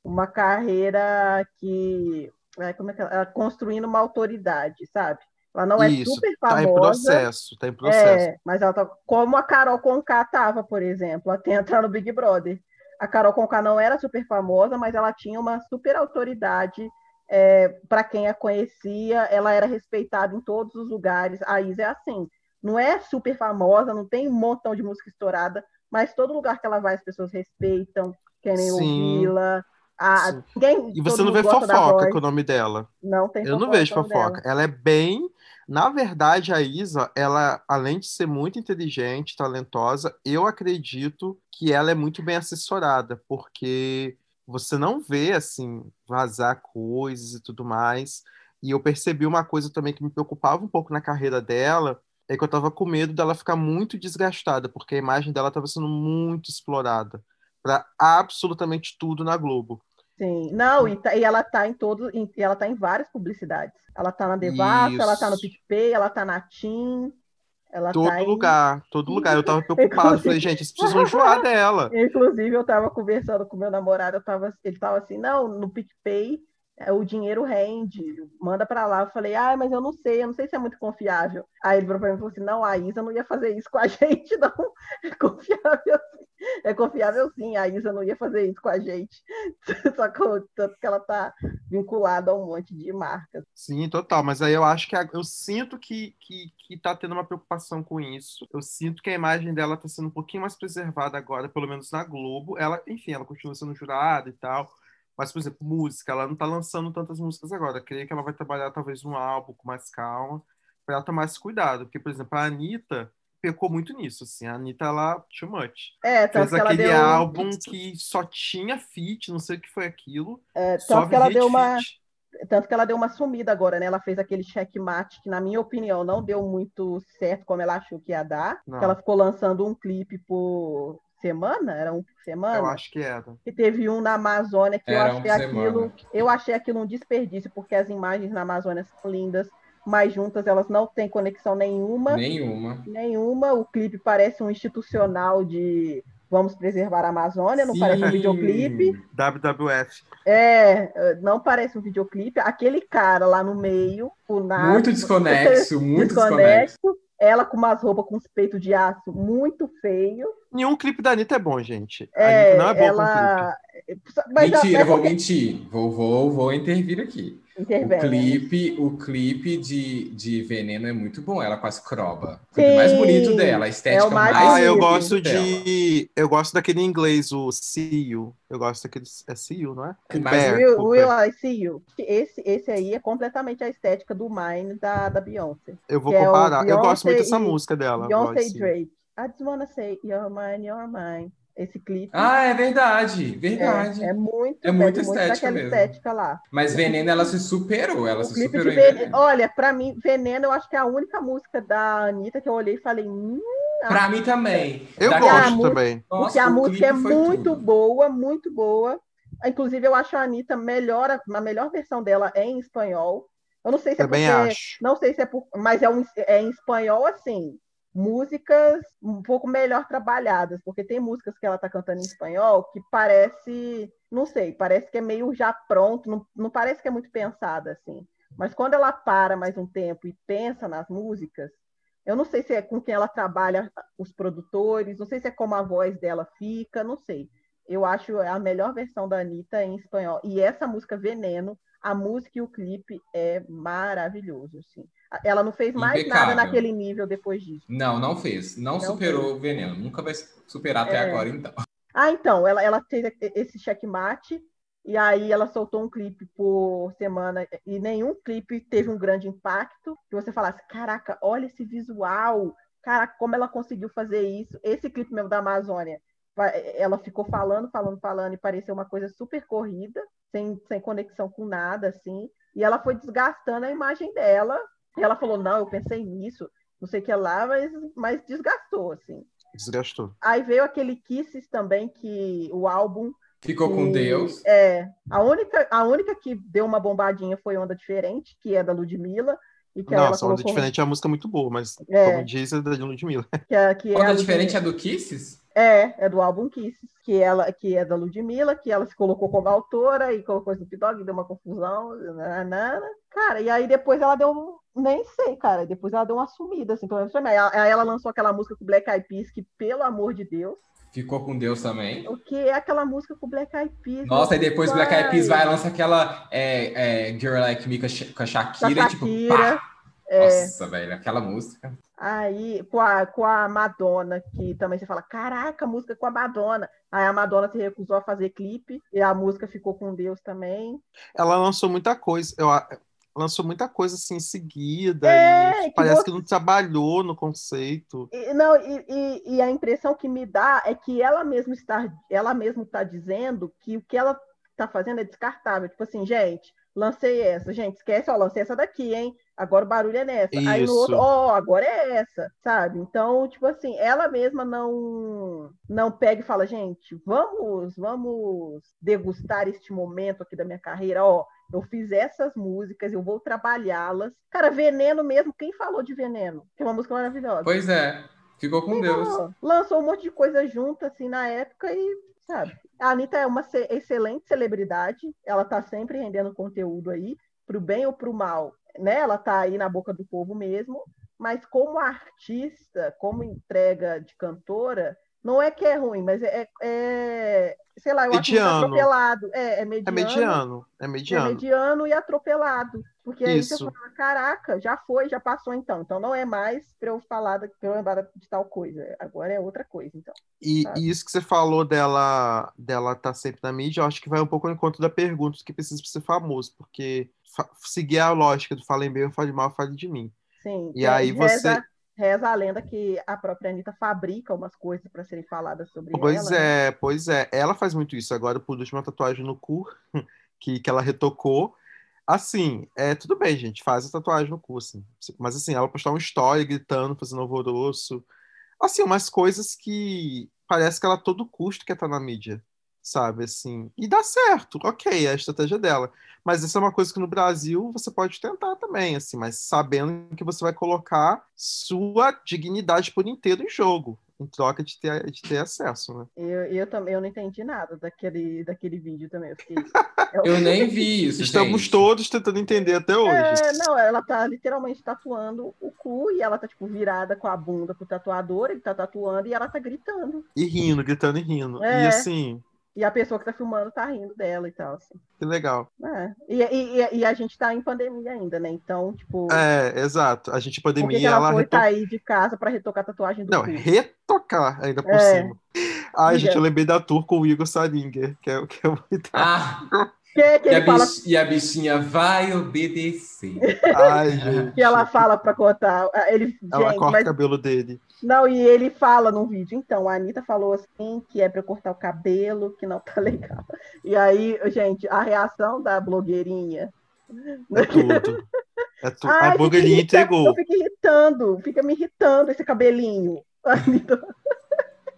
uma carreira que, é, como é que ela, construindo uma autoridade, sabe? Ela não é Isso, super tá em famosa, processo, tá em processo. é, mas ela tá como a Carol Conká tava, por exemplo, até entrar no Big Brother. A Carol Conká não era super famosa, mas ela tinha uma super autoridade para quem a conhecia, ela era respeitada em todos os lugares. A Isa é assim, não é super famosa, não tem um montão de música estourada, mas todo lugar que ela vai as pessoas respeitam, querem ouvi-la. A, Sim. ninguém, E você não vê fofoca com o nome dela. Não tem Eu não vejo nome dela. fofoca. Ela é bem. Na verdade, a Isa, ela, além de ser muito inteligente, talentosa, eu acredito que ela é muito bem assessorada, porque você não vê, assim, vazar coisas e tudo mais. E eu percebi uma coisa também que me preocupava um pouco na carreira dela, é que eu tava com medo dela ficar muito desgastada, porque a imagem dela estava sendo muito explorada para absolutamente tudo na Globo. Sim, não, e, tá- e ela tá em todos, e ela tá em várias publicidades. Ela tá na Devassa, ela tá no. PicPay, ela tá na TIM, ela Todo tá em... lugar, todo lugar. Eu tava preocupado. Inclusive- Falei, gente, pessoas vão enjoar dela. Inclusive, eu tava conversando com meu namorado, eu tava, ele tava assim, não, no PicPay o dinheiro rende, manda pra lá. Eu falei, ah, mas eu não sei, eu não sei se é muito confiável. Aí ele virou pra mim falou assim, não, a Isa não ia fazer isso com a gente, não. É confiável. É confiável sim, a Isa não ia fazer isso com a gente. Só que tanto que ela tá vinculada a um monte de marcas. Sim, total. Mas aí eu acho que a- eu sinto que, que, que tá tendo uma preocupação com isso. Eu sinto que a imagem dela tá sendo um pouquinho mais preservada agora, pelo menos na Globo. Ela, enfim, ela continua sendo jurada e tal. Mas, por exemplo, música, ela não tá lançando tantas músicas agora. Eu creio que ela vai trabalhar talvez um álbum com mais calma, para ela tomar esse cuidado. Porque, por exemplo, a Anitta pecou muito nisso, assim. A Anitta, ela, too much. É, Fez aquele deu, álbum que só tinha feat, não sei o que foi aquilo. é, Só tanto que ela deu de uma, feat. tanto que ela deu uma sumida agora, né? Ela fez aquele checkmate que, na minha opinião, não deu muito certo como ela achou que ia dar. Ela ficou lançando um clipe por semana, era um por semana. Eu acho que era. E teve um na Amazônia que eu Era um achei por aquilo, semana. eu achei aquilo um desperdício, porque as imagens na Amazônia são lindas, mas juntas elas não têm conexão nenhuma. Nenhuma. Nenhuma, o clipe parece um institucional de Vamos Preservar a Amazônia, não parece um Sim. videoclipe. WWF. É, não parece um videoclipe. Aquele cara lá no meio, o nada. Muito desconexo, muito desconexo. desconexo. Ela com umas roupas com os peitos de aço muito feio. Nenhum clipe da Anitta é bom, gente. A É, Anitta não é boa com clipe. ela. Mas Mentira, é eu vou mentir. Vou, vou, vou intervir aqui. O intervém. clipe, o clipe de, de Veneno é muito bom, ela com as croba. O clipe Sim, mais bonito dela, a estética é mais mais Ah, eu gosto dela. de. Eu gosto daquele inglês, o See You. Eu gosto daquele. É See You, não é? O Mas- Bear, Will, o Will. I See You. Esse, esse aí é completamente a estética do Mine da, da Beyoncé. Eu vou é comparar. eu gosto muito dessa e- música dela. Beyoncé e. Drake. I just wanna say, you're mine, you're mine. Esse clipe Ah, é verdade, é, verdade. é muito, É muito estética daquela mesmo. estética lá. Mas Veneno, ela se superou, ela O se clipe superou de em Veneno. Veneno. Olha, pra mim, Veneno, eu acho que é a única música da Anitta que eu olhei e falei, hum, Pra mim também. Eu Daquela- a gosto música- também. Nossa, porque a música é muito tudo. boa, muito boa. Inclusive, eu acho a Anitta melhor, a melhor versão dela é em espanhol. Eu não sei se é Também porque. acho. Não sei se é por. Mas é, um, é em espanhol, assim. Músicas um pouco melhor trabalhadas, porque tem músicas que ela tá cantando em espanhol que parece. Não sei, parece que é meio já pronto, não, não parece que é muito pensada, assim. Mas quando ela para mais um tempo e pensa nas músicas, eu não sei se é com quem ela trabalha os produtores, não sei se é como a voz dela fica, não sei. Eu acho a melhor versão da Anitta em espanhol. E essa música Veneno, a música e o clipe é maravilhoso, assim. Ela não fez mais Impecável. nada naquele nível depois disso. Não, não fez. Não, Não superou o Veneno. Nunca vai superar até É. agora, então. Ah, então, ela, ela fez esse checkmate e aí ela soltou um clipe por semana e nenhum clipe teve um grande impacto que você falasse, caraca, olha esse visual, caraca, como ela conseguiu fazer isso. Esse clipe mesmo da Amazônia, va- ela ficou falando, falando, falando e pareceu uma coisa super corrida, sem, sem conexão com nada, assim, e ela foi desgastando a imagem dela. E ela falou, não, eu pensei nisso, não sei o que lá, mas, mas desgastou, assim. Desgastou. Aí veio aquele Kisses também, que o álbum. Ficou com que- Deus. É. A única, a única que deu uma bombadinha foi Onda Diferente, que é da Ludmilla. E que Nossa, Onda colocou. Diferente é uma música muito boa, mas É. como diz, é da Ludmilla. Que é, que é a Onda Ludmilla- diferente é do Kisses? É, é do álbum Kisses, que, ela, que é da Ludmilla, que ela se colocou como autora e colocou Snoop Dogg, deu uma confusão. nanana. Cara, e aí depois ela deu. um- Nem sei, cara. Depois ela deu uma sumida, assim, pelo menos pra mim. Aí ela- lançou aquela música com Black Eyed Peas, que, pelo amor de Deus, Ficou com Deus também. o que é aquela música com Black Eyed Peas? Nossa, e depois Black Eyed Peas Vai. e lança aquela é, é, Girl Like Me com a com a Shakira, Da e tipo, Shakira, pá! é. Nossa, velho, aquela música. Aí, com a, com a Madonna, que também você fala, caraca, música com a Madonna. Aí a Madonna se recusou a fazer clipe, e a música ficou com Deus também. Ela lançou muita coisa. Eu, lançou muita coisa assim em seguida. É, e que parece você- que não trabalhou no conceito. E, não, e, e- e a impressão que me dá é que ela mesma está, ela mesma está dizendo que o que ela está fazendo é descartável. Tipo assim, gente, lancei essa, gente, esquece, ó, lancei essa daqui, hein? Agora o barulho é nessa. Aí no Isso. outro, ó, agora é essa, sabe? Então, tipo assim, ela mesma não não pega e fala, gente, vamos, vamos degustar este momento aqui da minha carreira, ó. Eu fiz essas músicas, eu vou trabalhá-las. Cara, Veneno mesmo, quem falou de Veneno? Que é uma música maravilhosa. Pois é, ficou com Deus. Não, lançou um monte de coisa junto, assim, na época e, sabe? A Anitta é uma ce- excelente celebridade, ela tá sempre rendendo conteúdo aí, pro bem ou pro mal, né? Ela tá aí na boca do povo mesmo, mas como artista, como entrega de cantora, não é que é ruim, mas é, é- sei lá, eu acho muito Mediano. atropelado. É, é É mediano. mediano. É É mediano. mediano e atropelado. Porque aí Isso. você fala, caraca, já foi, já passou então. Então não é mais para eu falar da- pra eu lembrar de tal coisa. Agora é outra coisa, então. E, e isso que você falou dela dela tá sempre na mídia, eu acho que vai um pouco ao encontro da pergunta que precisa ser famoso, porque seguir a lógica do falem bem ou falem mal, fale de mim. Sim. E aí você- reza, reza a lenda que a própria Anitta fabrica umas coisas para serem faladas sobre Pois ela. né? é, pois é. Ela faz muito isso. Agora, por último, tatuagem no cu, que, que ela retocou. Assim, é tudo bem, gente, faz a tatuagem no cu, assim. Mas assim, ela postar um story gritando, fazendo alvoroço. Assim, umas coisas que parece que ela a todo custo quer estar na mídia, sabe? Assim, e dá certo, ok, é a estratégia dela. Mas isso é uma coisa que no Brasil você pode tentar também, assim, mas sabendo que você vai colocar sua dignidade por inteiro em jogo. em troca de ter, de ter acesso, né? Eu, eu também eu não entendi nada daquele, daquele vídeo também. Eu, fiquei, Eu nem vi isso, Estamos gente. todos tentando entender até hoje. É, não, ela tá literalmente tatuando o cu e ela tá, tipo, virada com a bunda pro tatuador, ele tá tatuando e ela tá gritando. E rindo, gritando e rindo. É. E assim, E a pessoa que tá filmando tá rindo dela e tal, assim. que legal. É. E, e, e- e a gente tá em pandemia ainda, né? Então, tipo, É, exato. A gente, pandemia, ela, ela foi reto- sair de casa pra retocar a tatuagem do Não, cu? retocar ainda por É. cima. Ai, Diga. gente, eu lembrei da tour com o Igor Salinger, que é, que é muito. Ah, Que, que e a, ele fala bich- e a bichinha vai obedecer. Ai, gente. que ela fala pra cortar. Ele, Ela gente, corta mas o cabelo dele. Não, e ele fala no vídeo, então, a Anitta falou assim que é pra eu cortar o cabelo, que não tá legal. E aí, gente, a reação da blogueirinha. É tudo. É tudo. Ai, a blogueirinha irritando, entregou. Fica irritando, fica me irritando esse cabelinho. A Anitta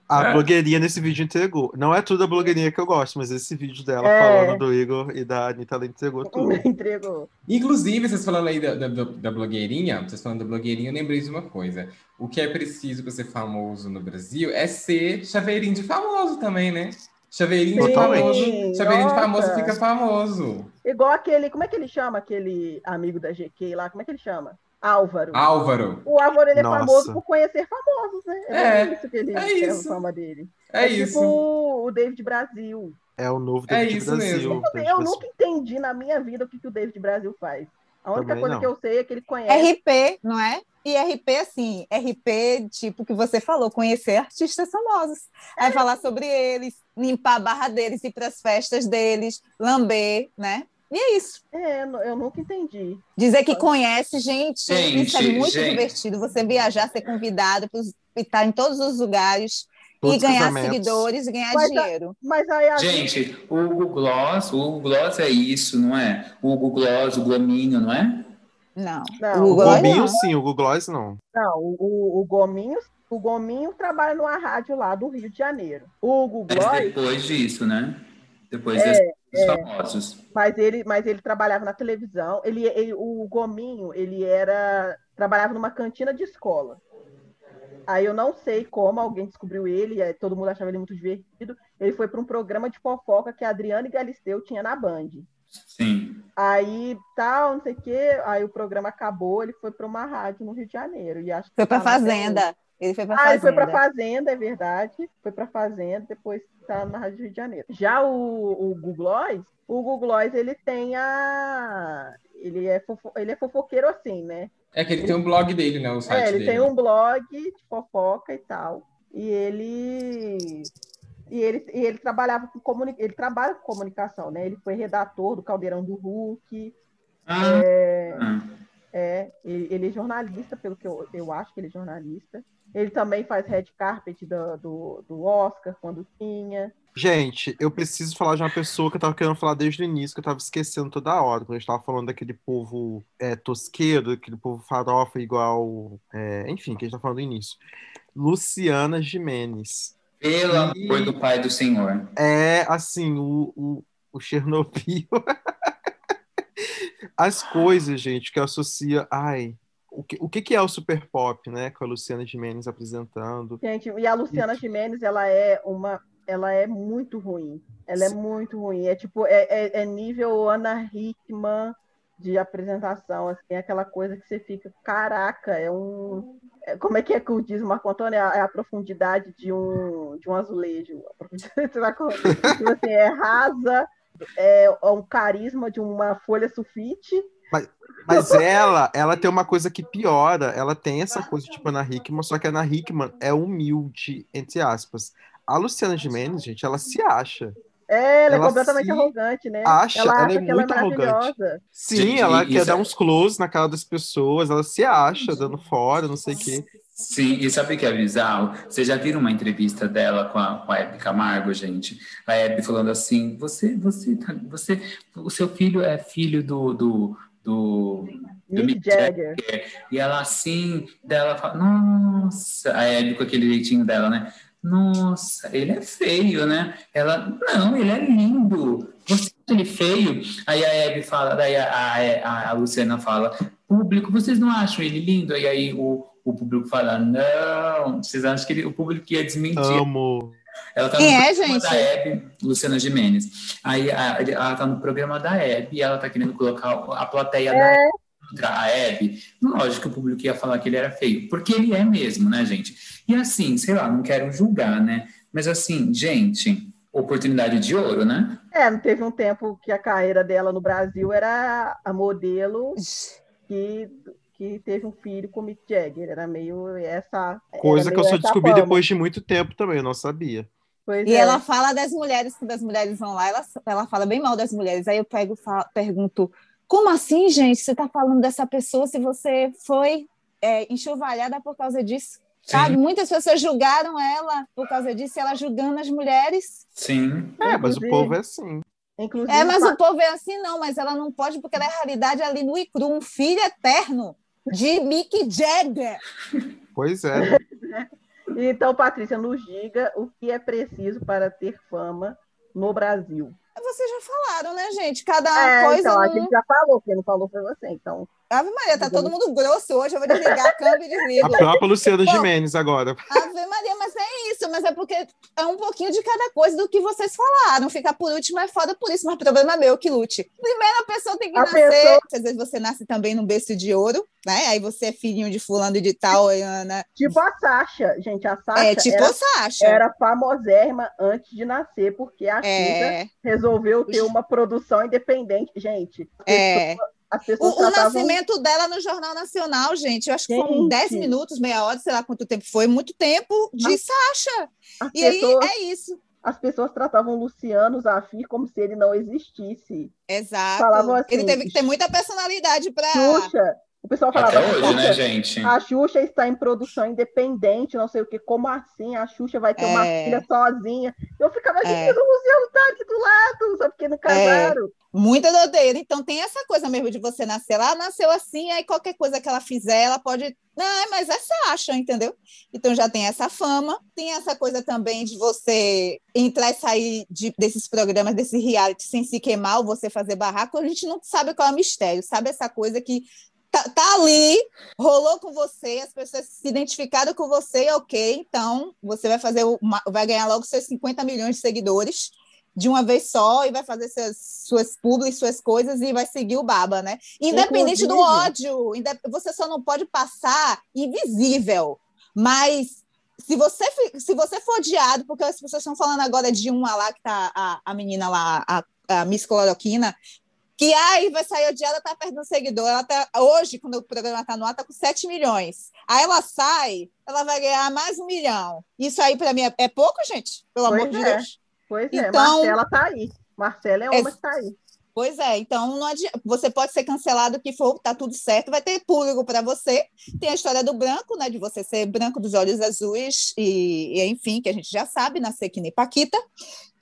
A É. blogueirinha nesse vídeo entregou. Não é tudo a blogueirinha que eu gosto, mas esse vídeo dela É. falando do Igor e da Anitta, ela entregou tudo. entregou. Inclusive, vocês falando aí da, da, da blogueirinha, vocês falando da blogueirinha, eu lembrei de uma coisa. O que é preciso para ser famoso no Brasil é ser chaveirinho de famoso também, né? Chaveirinho de Totalmente. famoso. Chaveirinho de famoso Nossa. fica famoso. Igual aquele, como é que ele chama aquele amigo da GQ lá? Como é que ele chama? Álvaro. Álvaro. O Álvaro ele é Nossa. famoso por conhecer famosos, né? É, isso que ele é isso. fama dele. É, tipo isso. o David Brasil. É o novo É David isso Brasil. mesmo. Eu Brasil. nunca entendi na minha vida o que, que o David Brasil faz. A única Também coisa não. que eu sei é que ele conhece. RP, não é? E RP, assim, RP, tipo que você falou, conhecer artistas famosos. Aí falar sobre eles, limpar a barra deles, ir para as festas deles, lamber, né? E é isso. É, eu nu- eu nunca entendi. Dizer que conhece, gente, Gente, isso é muito gente. divertido. Você viajar, ser convidado para estar em todos os lugares Todos e ganhar seguidores e ganhar Mas dinheiro. Mas aí a Gente, o Hugo Gloss, o Hugo Gloss é isso, não é? O Hugo Gloss, o Glaminho, não é? Não. Não, o O Google não. Gominho, sim, o Google Gloss não. Não, o, o, Gominho, o Gominho trabalha numa rádio lá do Rio de Janeiro. O Hugo Mas Gloss, depois disso, né? Depois É, desses dos famosos. mas ele, mas ele trabalhava na televisão. Ele, ele- o Gominho, ele era trabalhava numa cantina de escola. Aí eu não sei como alguém descobriu ele, todo mundo achava ele muito divertido. Ele foi para um programa de fofoca que a Adriane Galisteu tinha na Band. Sim. Aí tal, não sei o quê, aí o programa acabou, ele foi para uma rádio no Rio de Janeiro. E acho que Foi para. Fazenda. Ele foi para Ah, ele foi Fazenda. para Fazenda, é verdade. Foi para Fazenda, depois tá na Rádio Rio de Janeiro. Já o, o Googlois, o Googlois, ele tem a. Ele é, fofo... ele é fofoqueiro assim, né? É que ele tem um blog dele, né? O site É, ele dele. tem um blog de fofoca e tal. E ele. E ele, e ele trabalhava com comuni... ele trabalha com comunicação, né? Ele foi redator do Caldeirão do Hulk. Ah, É, ah. É, ele, ele é jornalista, pelo que eu, eu acho que ele é jornalista. Ele também faz red carpet do, do, do Oscar, quando tinha. Gente, eu preciso falar de uma pessoa que eu tava querendo falar desde o início, que eu tava esquecendo toda hora, quando a gente tava falando daquele povo é, tosqueiro, aquele povo farofa igual. é, enfim, que a gente tá falando no início. Luciana Gimenez. Pelo amor do Pai do Senhor. É assim, o, o, o Chernobyl. As coisas, gente, que associa. Ai, o que, o que que é o super pop, né? Com a Luciana Gimenez apresentando. Gente, e a Luciana Gimenez, ela é uma. Ela é muito ruim. Ela é muito ruim. É tipo, é, é, é nível Ana Hickman de apresentação, assim, é aquela coisa que você fica, caraca, é um. é- como é que é que diz o Marco Antônio? É a, é profundidade de um, de um azulejo. A profundidade, tipo assim, é rasa, é, é um carisma de uma folha sulfite. Mas ela, ela tem uma coisa que piora. Ela tem essa coisa tipo Ana Hickman, só que a Ana Hickman é humilde, entre aspas. A Luciana Gimenez, gente, ela se acha. É, ela, Ela é completamente se arrogante, né? acha, ela ela acha é que ela é muito arrogante. Sim, Gente, ela quer isso dar é- uns close na cara das pessoas, ela se acha dando fora, não sei o quê. Sim, e sabe o que é bizarro? Vocês já viram uma entrevista dela com a, com a Hebe Camargo, gente? A Hebe falando assim: você, você, tá- você, o seu filho é filho do. do, do do Mick Jagger. E ela assim, dela fala, nossa, a Hebe com aquele jeitinho dela, né? Nossa, ele é feio, né? Ela, não, ele é lindo. Você acha ele feio? Aí a Hebe fala, daí a, a, a, a Luciana fala, público, vocês não acham ele lindo? E aí o, o público fala, não, vocês acham que ele- o público ia desmentir? Amo. Ela tá Quem no é, programa gente? da Hebe, Luciana Gimenez. Aí a- ela tá no programa da Hebe e ela tá querendo colocar a plateia da Hebe contra a Hebe. Lógico que o público ia falar que ele era feio, porque ele é mesmo, né, gente? E assim, sei lá, não quero julgar, né? Mas assim, gente, oportunidade de ouro, né? É, não teve um tempo que a carreira dela no Brasil era a modelo que, que teve um filho com o Mick Jagger. Era meio essa. Coisa que eu meio só descobri fama. depois de muito tempo também, eu não sabia. Pois E é. ela fala das mulheres, quando as mulheres vão lá, ela, ela fala bem mal das mulheres. Aí eu pego, fa- pergunto, como assim, gente? Você está falando dessa pessoa se você foi é, enxovalhada por causa disso? Sabe? Muitas pessoas julgaram ela por causa disso, e ela julgando as mulheres. Sim. É, mas o povo é assim. Inclusive, É, mas o povo é assim, não, mas ela não pode, porque ela é realidade ali no Icru, um filho eterno de Mick Jagger. Pois é. Então, Patrícia, nos diga o que é preciso para ter fama no Brasil. Vocês já falaram, né, gente? Cada é, coisa. então, a gente já falou, quem não falou foi você. Então, Ave Maria, tá todo mundo grosso hoje. Eu vou desligar a câmera e A desligo. própria Luciana Bom, Gimenez agora. Ave Maria, mas é isso, mas é porque é um pouquinho de cada coisa do que vocês falaram. Ficar por último é foda por isso, mas problema meu que lute. Primeiro a pessoa tem que A nascer. pessoa- Às vezes você nasce também num berço de ouro, né? Aí você é filhinho de fulano de tal, Ana. tipo a Sasha, gente, a Sasha É tipo era, o Sasha. era famosérrima antes de nascer, porque a É, resolveu ter uma produção independente. Gente, é. as O, o nascimento dela no Jornal Nacional, gente, eu acho que foram Gente. 10 minutos, meia hora, sei lá quanto tempo foi, muito tempo de Ah. Sasha. As E aí pessoas, é isso. as pessoas tratavam Luciano Zafir como se ele não existisse. Exato. Falavam assim, Ele teve que ter muita personalidade para. Xuxa, o pessoal falava Até hoje, né, gente? A Xuxa está em produção independente, não sei o que. Como assim? A Xuxa vai ter uma É. filha sozinha. Eu ficava, gente, É. o Luciano tá aqui do lado, só porque não casaram. Muita doideira. Então tem essa coisa mesmo de você nascer lá, nasceu assim, aí qualquer coisa que ela fizer, ela pode. Não, mas essa acha, entendeu? Então já tem essa fama, tem essa coisa também de você entrar e sair de- desses programas, desse reality, sem se queimar ou você fazer barraco, a gente não sabe qual é o mistério, sabe essa coisa que. Tá, tá ali, rolou com você, as pessoas se identificaram com você, ok, então você vai fazer uma- vai ganhar logo seus 50 milhões de seguidores de uma vez só e vai fazer suas, suas publis, suas coisas e vai seguir o baba, né? Independente do ódio, você só não pode passar invisível, mas se você, se você for odiado, porque as pessoas estão falando agora de uma lá que tá a, a menina lá, a, a Miss Cloroquina, que ai, vai sair odiada, tá perdendo seguidor. Ela tá, hoje, quando o programa tá no ar, tá com 7 milhões. Aí ela sai, ela vai ganhar mais um milhão. Isso aí, para mim, é, é pouco, gente? Pelo Pois amor de é. Deus. Pois é, Então- Marcela tá aí. Marcela é uma É- que tá aí. Pois é, então adianta. você pode ser cancelado que for, tá tudo certo, vai ter público para você. Tem a história do branco, né? De você ser branco dos olhos azuis, e, e, enfim, que a gente já sabe, nascer que nem Paquita.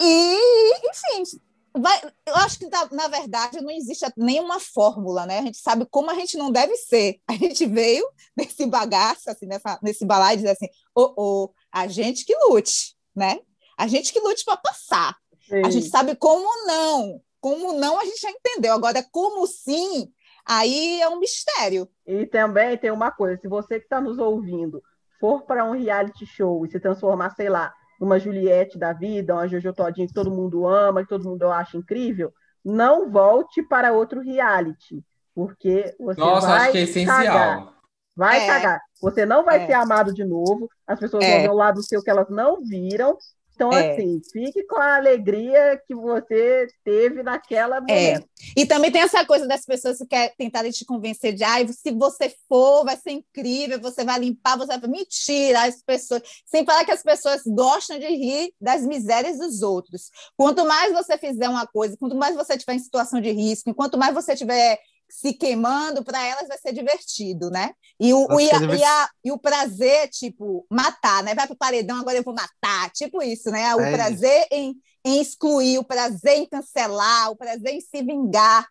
E, enfim, vai, eu acho que na, na verdade não existe nenhuma fórmula, né? A gente sabe como a gente não deve ser. A gente veio nesse bagaço, assim, nessa, nesse balaio e dizer assim: ô, ô, a gente que lute, né? A gente que lute para passar. A gente sabe como não. Como não, a gente já entendeu. Agora, como sim, aí é um mistério. E também tem uma coisa: se você que está nos ouvindo for para um reality show e se transformar, sei lá, numa Juliette da vida, uma Jojo Todinho que todo mundo ama, que todo mundo acha incrível, não volte para outro reality, porque você Nossa, vai acho que é essencial. cagar. Vai É. cagar. Você não vai É. ser amado de novo, as pessoas É. vão ver o lado seu que elas não viram. Então, É. assim, fique com a alegria que você teve naquela É. E também tem essa coisa das pessoas que querem tentarem te convencer de ah, se você for, vai ser incrível, você vai limpar, você vai. Mentira, as pessoas. Sem falar que as pessoas gostam de rir das misérias dos outros. Quanto mais você fizer uma coisa, quanto mais você estiver em situação de risco, enquanto mais você estiver se queimando, para elas vai ser divertido, né? E o, o- e, a- e a- e o prazer, tipo, matar, né? Vai pro paredão, agora eu vou matar, tipo isso, né? O É prazer em, em excluir, o prazer em cancelar, o prazer em se vingar.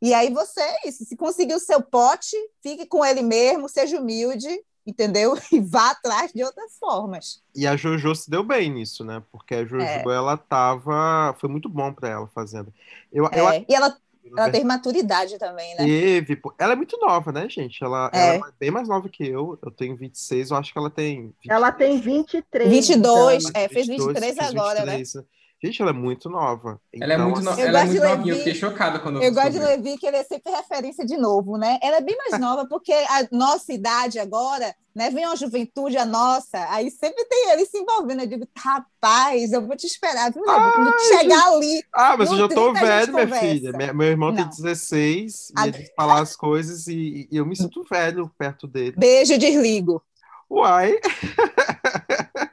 E aí você é isso. Se conseguir o seu pote, fique com ele mesmo, seja humilde, entendeu? E vá atrás de outras formas. E a Jojo se deu bem nisso, né? Porque a Jojo, É. ela tava. Foi muito bom pra ela fazendo. Eu, eu, É, E ela Ela teve maturidade também, né? Teve. Ela é muito nova, né, gente? Ela, É. ela é mais- bem mais nova que eu. Eu tenho 26, eu acho que ela tem. 23. Ela tem 23. 22, anos. é, fez 22, 23 fez agora, né? 23. Gente, ela é muito nova. Ela é Então, muito, no... assim, ela é muito novinha, eu fiquei chocada quando eu Eu gosto de. Levi, que ele é sempre referência de novo, né? Ela é bem mais nova, porque a nossa idade agora, né? Vem uma juventude, a nossa, aí sempre tem ele se envolvendo. Eu digo, rapaz, eu vou te esperar, viu, Levi? Quando tu chegar ali. Ah, mas eu já tô 30 a gente velho, minha conversa. filha. Meu irmão tem Não. 16 e A- ele fala as coisas e, e eu me sinto velho perto dele. Beijo, desligo. Uai,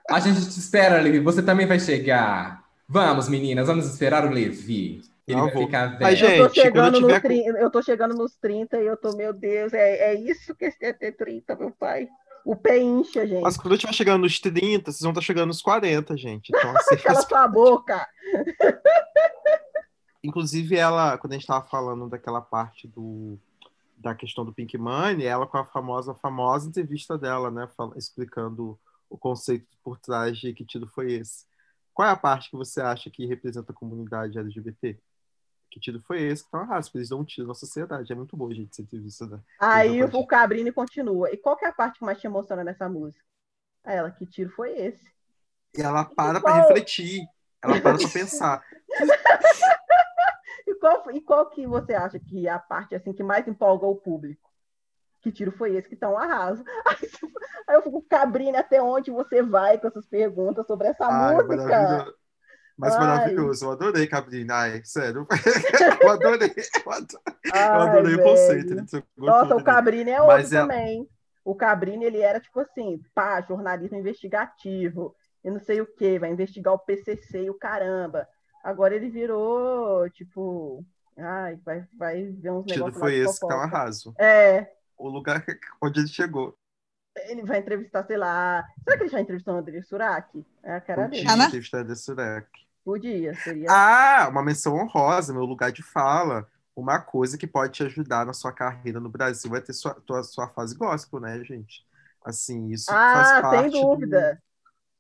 A gente te espera, Levi. Você também vai chegar. Vamos, meninas, vamos esperar o Levi. Ele Não vai vou. ficar velho. Mas, Eu tô, Gente, eu chegando tiver 30, eu tô chegando nos 30 e eu tô, meu Deus, é, é isso que é ter 30, meu pai. O pé incha, gente. mas quando eu estiver chegando nos 30, vocês vão estar chegando nos 40, gente. Então, assim, Cala sua boca. Inclusive, ela, quando a gente tava falando daquela parte do, da questão do Pink Money, ela com a famosa, famosa entrevista dela, né? fala- explicando o conceito por trás de que tido foi esse. Qual é a parte que você acha que representa a comunidade LGBT? Que tido foi esse que tá uma eles dão um tiro na sociedade. É muito bom, gente, essa entrevista. Né? Aí o Cabrini continua. E qual que é a parte que mais te emociona nessa música? Aí ela, que tiro foi esse? E ela para para refletir, ela para para pensar. E qual, e qual que você acha que é a parte assim que mais empolga o público? Que tiro foi esse que tá um arraso? Aí, eu fico, Cabrini, até onde você vai com essas perguntas sobre essa Ai, música? maravilhoso. Mas Ai. maravilhoso, eu adorei, Cabrina. Ai, sério. Eu adorei, eu adorei, eu Ai, adorei o conceito. jogou Nossa, tudo, o né? Cabrini é outro Mas ela- também. O Cabrini, ele era tipo assim, pá, jornalismo investigativo, e não sei o que, vai investigar o PCC e o caramba. Agora ele virou, tipo, ai, vai, vai ver uns negócios foi esse que tá um arraso. É, O lugar onde ele chegou. ele vai entrevistar, sei lá. Será que ele já entrevistou o André Surak? É a cara dele. Podia Ah, né? entrevistar desse Surek. Podia, seria. Ah, uma menção honrosa, meu lugar de fala. Uma coisa que pode te ajudar na sua carreira no Brasil vai ter sua, tua, sua fase gospel, né, gente? Assim, isso faz Ah, parte sem do- dúvida.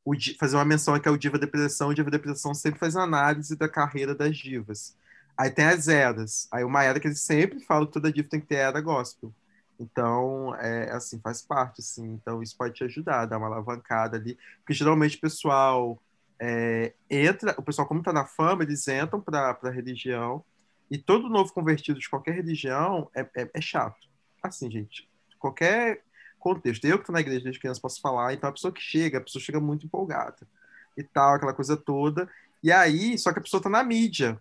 o di- fazer uma menção aqui ao Diva Depressão. O Diva Depressão sempre faz uma análise da carreira das divas. Aí tem as eras. Aí uma era que eles sempre falam que toda diva tem que ter era gospel. Então, é assim, faz parte, assim. Então, isso pode te ajudar, dar uma alavancada ali. Porque geralmente o pessoal é, entra, o pessoal, como está na fama, eles entram para a religião. E todo novo convertido de qualquer religião é, é, é chato. Assim, gente, qualquer contexto. Eu que estou na igreja desde criança posso falar. Então, a pessoa que chega, a pessoa chega muito empolgada e tal, aquela coisa toda. E aí, só que a pessoa tá na mídia.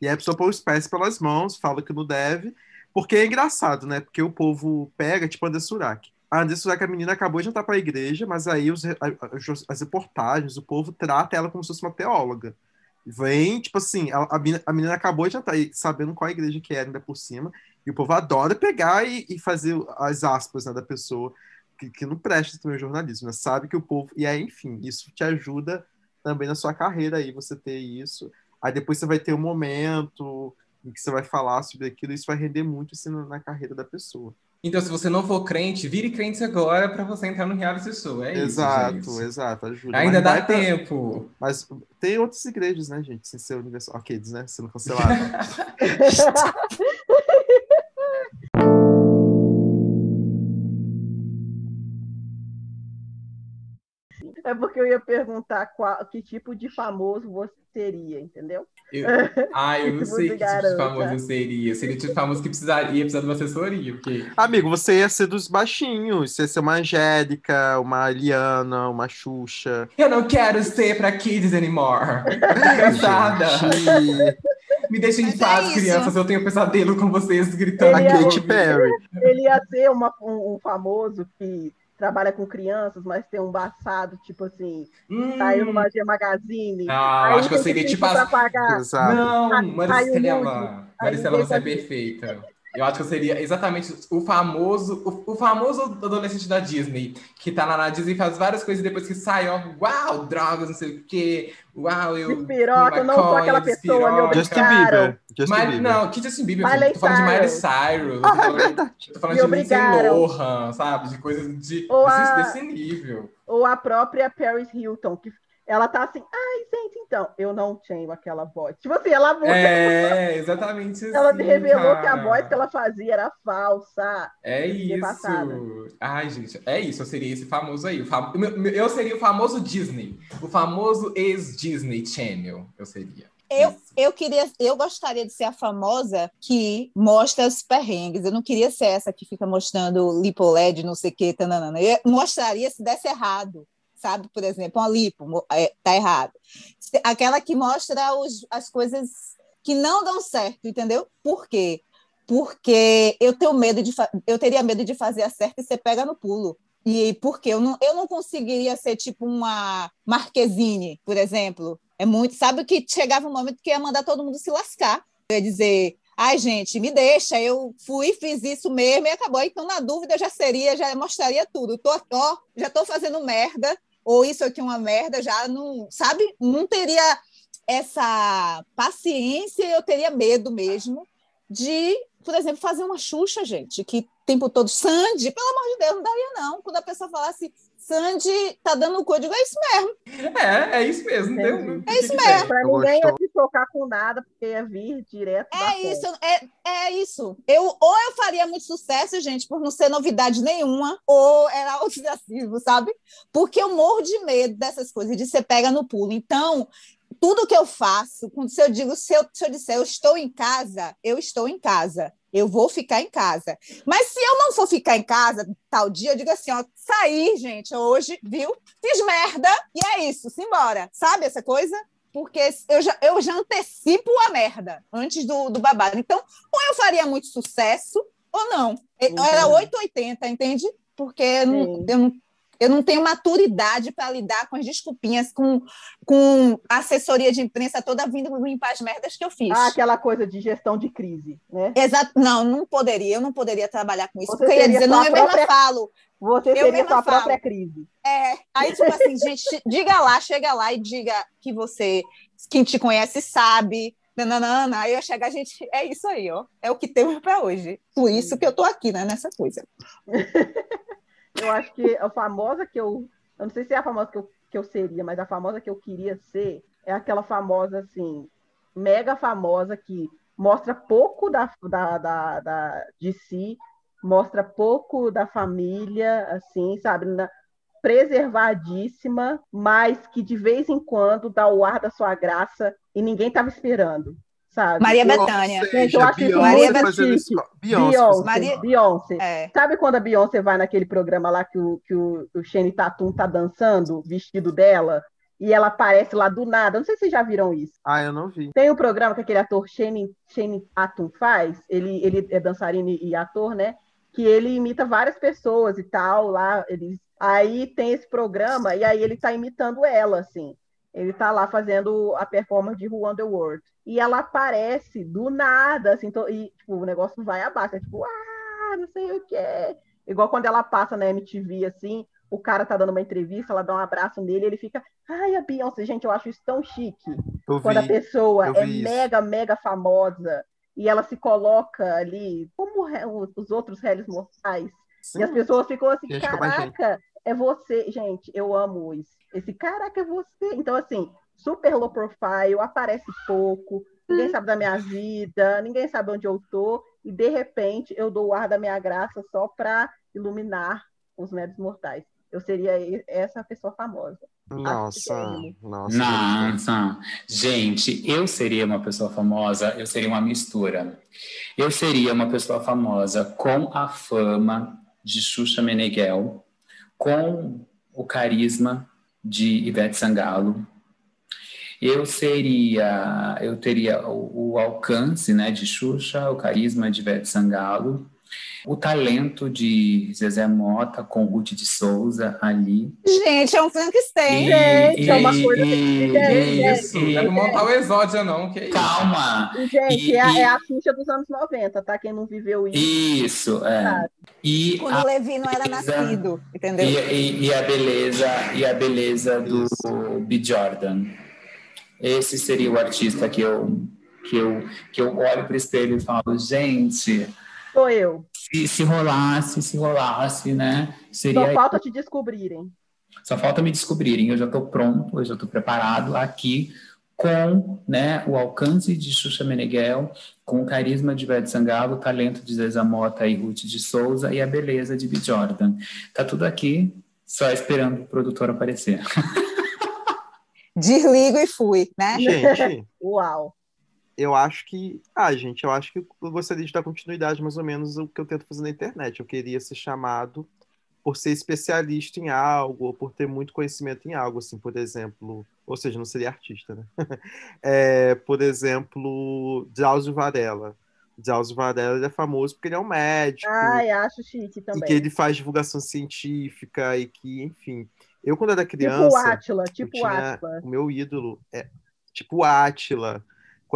E aí a pessoa põe os pés pelas mãos, fala que não deve, porque é engraçado, né? Porque o povo pega, tipo a André Surak. A André Surak, a menina acabou de entrar pra igreja, mas aí os, a- a- as reportagens, o povo trata ela como se fosse uma teóloga. Vem, tipo assim, a, a menina, a acabou de entrar sabendo qual igreja que era ainda por cima, e o povo adora pegar e, e fazer as aspas né, da pessoa que, que não presta também o jornalismo, né? Sabe que o povo. E aí, enfim, isso te ajuda também na sua carreira aí, você ter isso. Aí depois você vai ter um momento em que você vai falar sobre aquilo, isso vai render muito assim, na carreira da pessoa. Então, se você não for crente, vire crente agora para você entrar no reality show. É exato, isso, gente. exato, ajuda. Ainda Mas dá vai pra- tempo. Mas tem outras igrejas, né, gente, sem ser universal. Ok, né? Sendo cancelado. É porque eu ia perguntar qual, que tipo de famoso você seria, entendeu? Eu... Ah, eu não Que sei que tipo de garanta. famoso eu seria. Seria o tipo de famoso que precisaria precisar de uma assessoria, porque Amigo, você ia ser dos baixinhos. Você ia ser uma Angélica, uma Eliana, uma Xuxa. eu não quero ser pra kids anymore. Cansada. Me deixem em é paz, isso. crianças. Eu tenho pesadelo com vocês gritando. a Ele é- no Katy. Perry. Ele ia ser uma- um, um famoso que trabalha com crianças, mas tem um passado, tipo assim, Hum. saiu no Magia Magazine. Ah, acho que eu seria ter tipo. Não, Maristela. Maristela, Aí você é perfeita. Eu acho que eu seria exatamente o famoso, o, o famoso adolescente da Disney, que tá lá na Disney e faz várias coisas e depois que sai, ó, uau, drogas, não sei o quê, uau, eu. Despiroca, eu não sou aquela pessoa, meu despiroca. Justin. Bieber. Justin Mas, Bieber. não, que Justin Bieber? Miley eu tô falando de Miley Cyrus. Cyrus. eu tô Ah, é falando, tô falando Me de Lindsay. Lohan, sabe? De coisas de, desse, a- desse nível. Ou a própria Paris Hilton, que ela tá assim, ai, Vicente, então. Eu não tenho aquela voz. Tipo assim, ela, É, exatamente assim, ela revelou que a cara. voz que ela fazia era falsa. É isso. passada. Ai, gente, é isso. Eu seria esse famoso aí. o fam- Eu seria o famoso Disney. O famoso ex-Disney Channel. Eu seria. Eu, Isso. eu queria, eu gostaria de ser a famosa que mostra os perrengues. Eu não queria ser essa que fica mostrando lipo LED, não sei o que, tananana. Eu mostraria se desse errado, sabe? Por exemplo, uma lipo é, tá errado. Aquela que mostra os, as coisas que não dão certo, entendeu? Por quê? Porque eu tenho medo de eu teria medo de fazer a certa e ser pega no pulo. E porque eu não, eu não conseguiria ser tipo uma Marquezine, por exemplo. É muito, sabe que chegava um momento que ia mandar todo mundo se lascar. Eu ia dizer, ai, gente, me deixa, eu fui, fiz isso mesmo e acabou. Então, na dúvida, eu já seria, já mostraria tudo. Tô, ó, já tô fazendo merda, ou isso aqui é uma merda, já não, sabe? Não teria essa paciência, eu teria medo mesmo de, por exemplo, fazer uma Xuxa, gente, que o tempo todo, Sandy, pelo amor de Deus, não daria não. Quando a pessoa falasse, Sandy tá dando o cu, eu digo, é isso mesmo. É, é isso mesmo. Entendi. Entendeu? É isso mesmo. Pra Eu ninguém tocar com nada, porque ia vir direto É isso, é, é isso. Eu, ou eu faria muito sucesso, gente, por não ser novidade nenhuma, ou era ostracismo, sabe? Porque eu morro de medo dessas coisas, de ser pega no pulo. Então, tudo que eu faço, quando se eu digo, se eu, se eu disser eu estou em casa, eu estou em casa. Eu vou ficar em casa. Mas se eu não for ficar em casa tal dia, eu digo assim, ó, saí, gente, hoje, viu? Fiz merda e é isso, simbora. Sabe essa coisa? Porque eu já, eu já antecipo a merda antes do, do babado. Então, ou eu faria muito sucesso ou não. Era Uhum. 880, entende? Porque eu não, eu não, eu não tenho maturidade para lidar com as desculpinhas, com, com assessoria de imprensa toda vindo limpar as merdas que eu fiz. Ah, aquela coisa de gestão de crise, né? Exato, não, não poderia, eu não poderia trabalhar com isso. Você porque eu ia dizer, não, eu mesma falo. Você Eu seria sua falo. própria crise. É, aí, tipo assim, gente, diga lá, chega lá e diga que você, quem te conhece sabe. Nananana, aí eu chego, a gente, é isso aí, ó. É o que temos para hoje. Por isso que eu tô aqui, né, nessa coisa. Eu acho que a famosa que eu. Eu não sei se é a famosa que eu, que eu seria, mas a famosa que eu queria ser é aquela famosa, assim, mega famosa que mostra pouco da, da, da, da- de si, mostra pouco da família, assim, sabe? Na- preservadíssima, mas que de vez em quando dá o ar da sua graça e ninguém estava esperando, sabe? Maria Eu- Bethânia. Gente, eu acho isso Beyoncé chique. isso. Beyoncé. Beyoncé, Maria- Beyoncé. É. Sabe quando a Beyoncé vai naquele programa lá que o, que o, o Shane Tatum tá dançando, vestido dela, e ela aparece lá do nada? Não sei se vocês já viram isso. Ah, eu não vi. Tem um programa que aquele ator Shane, Shane Tatum faz, ele, ele é dançarino e ator, né? Que ele imita várias pessoas e tal, lá, eles... Aí tem esse programa, e aí ele tá imitando ela, assim. Ele tá lá fazendo a performance de Who Won the World. E ela aparece do nada, assim, to- e tipo, o negócio vai abaixo, é tipo, ah, não sei o quê. Igual quando ela passa na MTV, assim, o cara tá dando uma entrevista, ela dá um abraço nele, ele fica, ai, a Beyoncé, gente, eu acho isso tão chique. Eu Quando a vi. pessoa eu é isso. mega, mega famosa e ela se coloca ali, como os os outros réis mortais, e as pessoas ficam assim, a gente. caraca, é você. Gente, eu amo isso. Esse caraca é você. Então, assim, super low profile, aparece pouco, ninguém sabe da minha vida, ninguém sabe onde eu tô, e de repente eu dou o ar da minha graça só para iluminar os médios mortais. Eu seria essa pessoa famosa. Nossa, Acho nossa. Nossa, gente, eu seria uma pessoa famosa, eu seria uma mistura. Eu seria uma pessoa famosa com a fama de Xuxa Meneghel, com o carisma de Ivete Sangalo. Eu seria, eu teria o, o alcance, né, de Xuxa, o carisma de Ivete Sangalo, o talento de Zezé Mota com Ruth de Souza ali. Gente, é um Frankenstein. Gente, é uma coisa e- que- e- Isso, e- não é montar o exódio, não, que isso. Calma! E, gente, E- é, a- e- é a ficha dos anos 90, tá? Quem não viveu isso. Isso, é. Sabe. E Quando a, o Levi não era beleza- nascido, entendeu? e, e- e a beleza e a beleza do Isso. B. Jordan. Esse seria o artista que eu que eu que eu olho para o espelho e falo, gente, Sou eu. se, se rolasse, se rolasse, né? Só Seria falta te descobrirem. Só falta me descobrirem. Eu já estou pronto, eu já estou preparado aqui com né, o alcance de Xuxa Meneghel, com o carisma de Beth Sangalo, o talento de Zezé Mota e Ruth de Souza e a beleza de B. Jordan. Tá tudo aqui, só esperando o produtor aparecer. Desligo e fui, né? Gente, Uau! Eu acho que. Ah, gente, eu acho que eu gostaria de dar continuidade mais ou menos o que eu tento fazer na internet. Eu queria ser chamado por ser especialista em algo, ou por ter muito conhecimento em algo, assim, por exemplo. Ou seja, não seria artista, né? É, por exemplo, Drauzio Varela. Drauzio Varela é famoso porque ele é um médico. Ai, acho chique e também. que ele faz divulgação científica e que, enfim. Eu, quando era Tipo criança. Átila, eu tipo Átila. o meu ídolo é tipo Átila.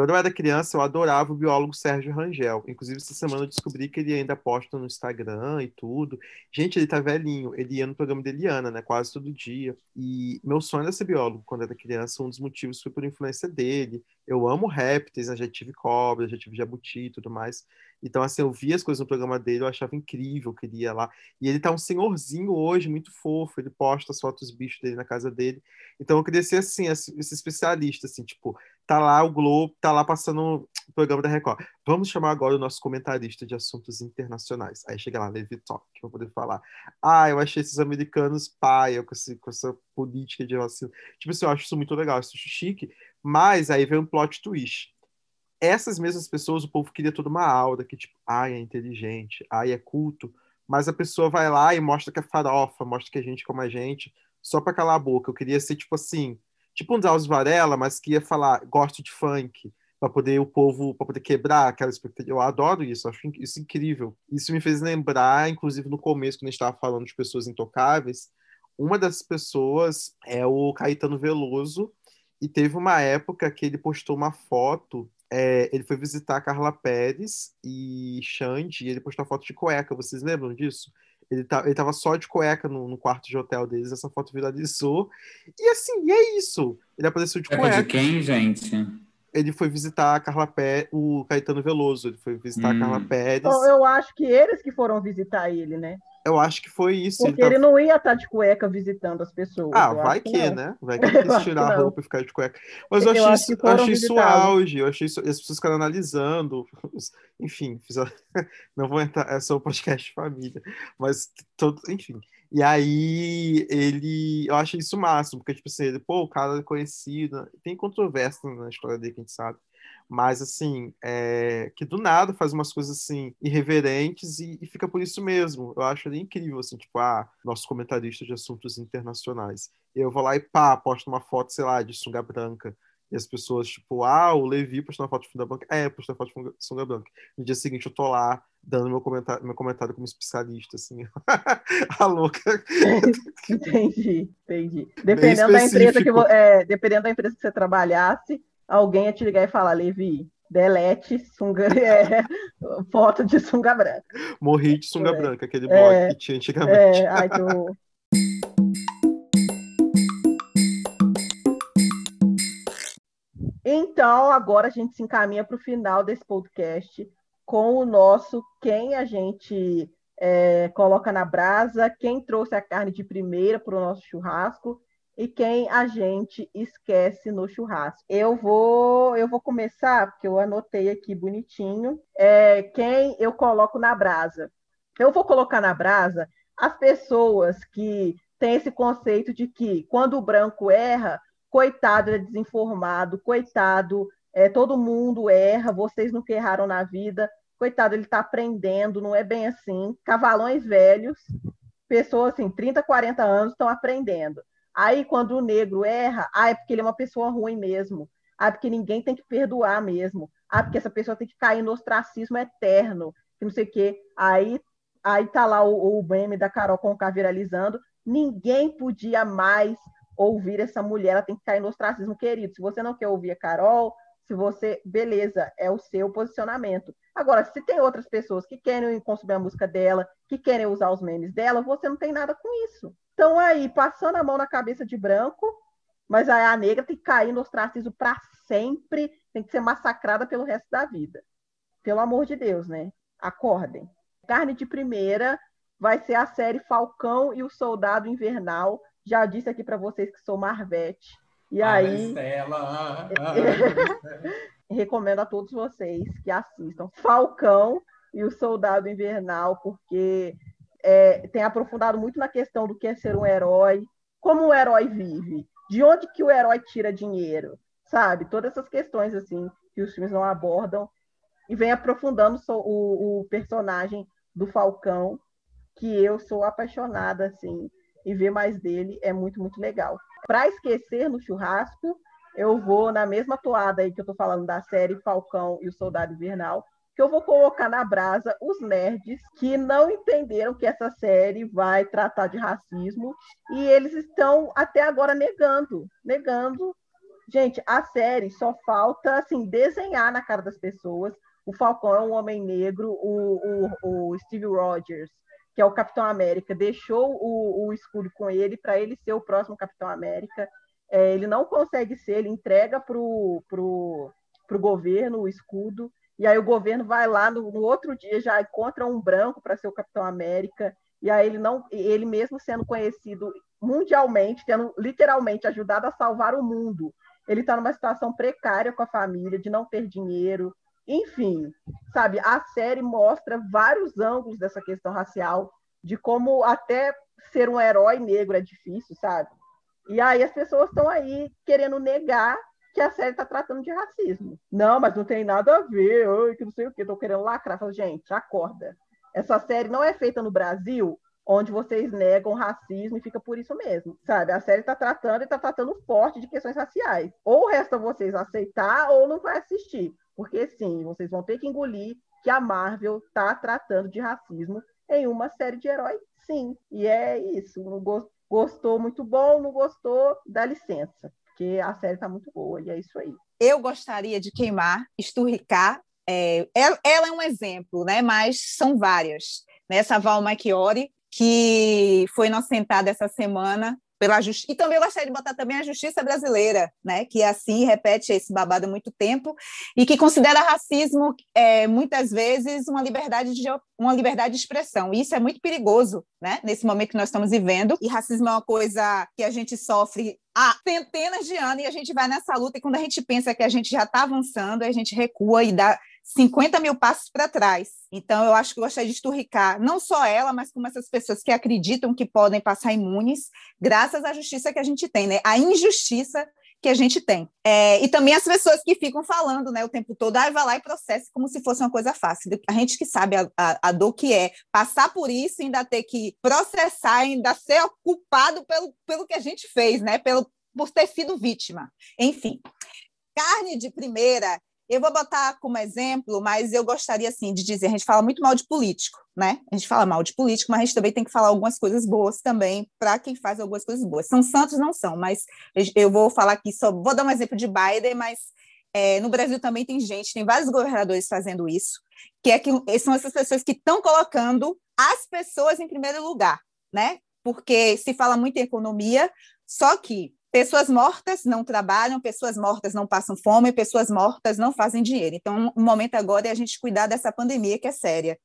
Quando eu era criança, eu adorava o biólogo Sérgio Rangel. Inclusive, essa semana eu descobri que ele ainda posta no Instagram e tudo. Gente, ele tá velhinho. Ele ia no programa de Eliana, né? Quase todo dia. E meu sonho era ser biólogo quando era criança. Um dos motivos foi por influência dele. Eu amo répteis, né? já tive cobra, já tive jabuti e tudo mais. Então, assim, eu via as coisas no programa dele, eu achava incrível, eu queria lá. E ele tá um senhorzinho hoje, muito fofo. Ele posta as fotos dos bichos dele na casa dele. Então, eu queria ser assim, esse especialista, assim, tipo, tá lá o Globo, tá lá passando o programa da Record. Vamos chamar agora o nosso comentarista de assuntos internacionais. Aí chega lá, Levi Talk, pra poder falar. Ah, eu achei esses americanos paia com, esse, com essa política de vacina. Tipo assim, eu acho isso muito legal, isso chique. Mas aí vem um plot twist. Essas mesmas pessoas, o povo queria toda uma aura, que tipo, ai, é inteligente, ai, é culto. Mas a pessoa vai lá e mostra que é farofa, mostra que é gente como a gente, só pra calar a boca. Eu queria ser, tipo assim, tipo um Drauzio Varela, mas que ia falar, gosto de funk, para poder o povo, para poder quebrar aquela expectativa. Eu adoro isso, acho isso incrível. Isso me fez lembrar, inclusive no começo, quando a gente estava falando de pessoas intocáveis, uma das pessoas é o Caetano Veloso, e teve uma época que ele postou uma foto. é, ele foi visitar a Carla Pérez e Xande, e ele postou uma foto de cueca. Vocês lembram disso? Ele, tá, ele tava só de cueca no, no quarto de hotel deles, essa foto viralizou. E assim, e é isso. Ele apareceu de Cueca cueca. de quem, gente? Ele foi visitar a Carla Pérez, o Caetano Veloso. Ele foi visitar Hum. a Carla Pérez. Então, eu acho que eles que foram visitar ele, né? Eu acho que foi isso. Porque ele ele tava- não ia estar de cueca visitando as pessoas. Ah, eu vai que, não. né? Vai que Eu quis tirar que a roupa e ficar de cueca. Mas eu Eu achei, isso, que foram achei isso auge, eu achei isso, as pessoas ficaram analisando, enfim, fizeram- não vou entrar, é só o podcast de família, mas todo, enfim. E aí ele, eu achei isso o máximo, porque tipo assim, ele, pô, o cara é conhecido, tem controvérsia na história dele que a gente sabe. Mas, assim, é, que do nada faz umas coisas, assim, irreverentes e, e fica por isso mesmo. Eu acho ele incrível, assim, tipo, ah, nosso comentarista de assuntos internacionais. Eu vou lá e pá, posto uma foto, sei lá, de sunga branca. E as pessoas, tipo, ah, o Levi postou uma foto de sunga branca. É, postou uma foto de sunga- branca. No dia seguinte eu tô lá, dando meu comentário, meu comentário como especialista, assim. A louca. Entendi, entendi. Dependendo da empresa que é, dependendo da empresa que você trabalhasse, alguém ia te ligar e falar, Levi, delete sunga, é, foto de sunga branca. Morri de sunga É. branca, aquele blog É. que tinha antigamente. É, ai, horror. Então, agora a gente se encaminha para o final desse podcast com o nosso quem a gente é, coloca na brasa, quem trouxe a carne de primeira para o nosso churrasco e quem a gente esquece no churrasco. Eu vou, eu vou começar, porque eu anotei aqui bonitinho, é, quem eu coloco na brasa. Eu vou colocar na brasa as pessoas que têm esse conceito de que quando o branco erra, coitado, é desinformado, coitado, é, todo mundo erra, vocês nunca erraram na vida, coitado, ele está aprendendo, não é bem assim. Cavalões velhos, pessoas assim, 30, 40 anos estão aprendendo. Aí, quando o negro erra, ah, é porque ele é uma pessoa ruim mesmo. Ah, é porque ninguém tem que perdoar mesmo. Ah, porque essa pessoa tem que cair no ostracismo eterno, que não sei o quê. Aí, aí tá lá o, o meme da Carol Conká viralizando. Ninguém podia mais ouvir essa mulher, ela tem que cair no ostracismo, querido. Se você não quer ouvir a Carol, se você, beleza, é o seu posicionamento. Agora, se tem outras pessoas que querem consumir a música dela, que querem usar os memes dela, você não tem nada com isso. Então, aí, passando a mão na cabeça de branco, mas aí a negra tem que cair no ostracismo para sempre, tem que ser massacrada pelo resto da vida. Pelo amor de Deus, né? Acordem. Carne de primeira vai ser a série Falcão e o Soldado Invernal Já disse aqui para vocês que sou Marvete. E Ai, aí, Maristela. recomendo a todos vocês que assistam Falcão e o Soldado Invernal, porque é, tem aprofundado muito na questão do que é ser um herói, como o herói vive, de onde que o herói tira dinheiro, sabe? Todas essas questões assim que os filmes não abordam e vem aprofundando o, o personagem do Falcão, que eu sou apaixonada assim, e ver mais dele é muito, muito legal. Para esquecer no churrasco, eu vou na mesma toada aí que eu tô falando da série Falcão e o Soldado Invernal, que eu vou colocar na brasa os nerds que não entenderam que essa série vai tratar de racismo e eles estão até agora negando, negando. Gente, a série só falta assim desenhar na cara das pessoas. O Falcão é um homem negro, o, o, o Steve Rogers, que é o Capitão América, deixou o, o escudo com ele para ele ser o próximo Capitão América. É, ele não consegue ser, ele entrega para o pro, pro governo o escudo, e aí o governo vai lá no, no outro dia já encontra um branco para ser o Capitão América, e aí ele não, ele mesmo sendo conhecido mundialmente, tendo literalmente ajudado a salvar o mundo, ele está numa situação precária com a família, de não ter dinheiro, enfim, sabe, a série mostra vários ângulos dessa questão racial, de como até ser um herói negro é difícil, sabe? E aí as pessoas estão aí querendo negar que a série está tratando de racismo. Não, mas não tem nada a ver, oi, que não sei o que, estou querendo lacrar. Falo, gente, acorda. Essa série não é feita no Brasil, onde vocês negam racismo e fica por isso mesmo, sabe? A série está tratando e está tratando forte de questões raciais. Ou resta vocês aceitar ou não vai assistir, porque sim, vocês vão ter que engolir que a Marvel está tratando de racismo em uma série de heróis, sim. E é isso. Gostou, muito bom, não gostou, dá licença, porque a série está muito boa e é isso aí. Eu gostaria de queimar, esturricar. É, ela, ela é um exemplo, né? mas são várias. Né? Essa Val Machiori, que foi inocentada essa semana pela justiça. E também eu gostaria de botar também a justiça brasileira, né? que assim repete esse babado há muito tempo e que considera racismo é, muitas vezes uma liberdade de uma liberdade de expressão. E isso é muito perigoso, né? Nesse momento que nós estamos vivendo. E racismo é uma coisa que a gente sofre há centenas de anos e a gente vai nessa luta e quando a gente pensa que a gente já está avançando, a gente recua e dá 50 mil passos para trás. Então, eu acho que eu gostaria de esturricar não só ela, mas como essas pessoas que acreditam que podem passar imunes, graças à justiça que a gente tem, né? A injustiça que a gente tem. É, e também as pessoas que ficam falando né, o tempo todo, ah, vai lá e processa como se fosse uma coisa fácil. A gente que sabe a, a, a dor que é passar por isso, ainda ter que processar, ainda ser culpado pelo, pelo que a gente fez, né? Pelo, por ter sido vítima. Enfim, carne de primeira eu vou botar como exemplo, mas eu gostaria assim de dizer, a gente fala muito mal de político, né? A gente fala mal de político, mas a gente também tem que falar algumas coisas boas também para quem faz algumas coisas boas. São santos não são, mas eu vou falar aqui só vou dar um exemplo de Biden, mas é, no Brasil também tem gente, tem vários governadores fazendo isso, que é que são essas pessoas que estão colocando as pessoas em primeiro lugar, né? Porque se fala muito em economia, só que Pessoas mortas não trabalham, pessoas mortas não passam fome, pessoas mortas não fazem dinheiro. Então, o momento agora é a gente cuidar dessa pandemia que é séria.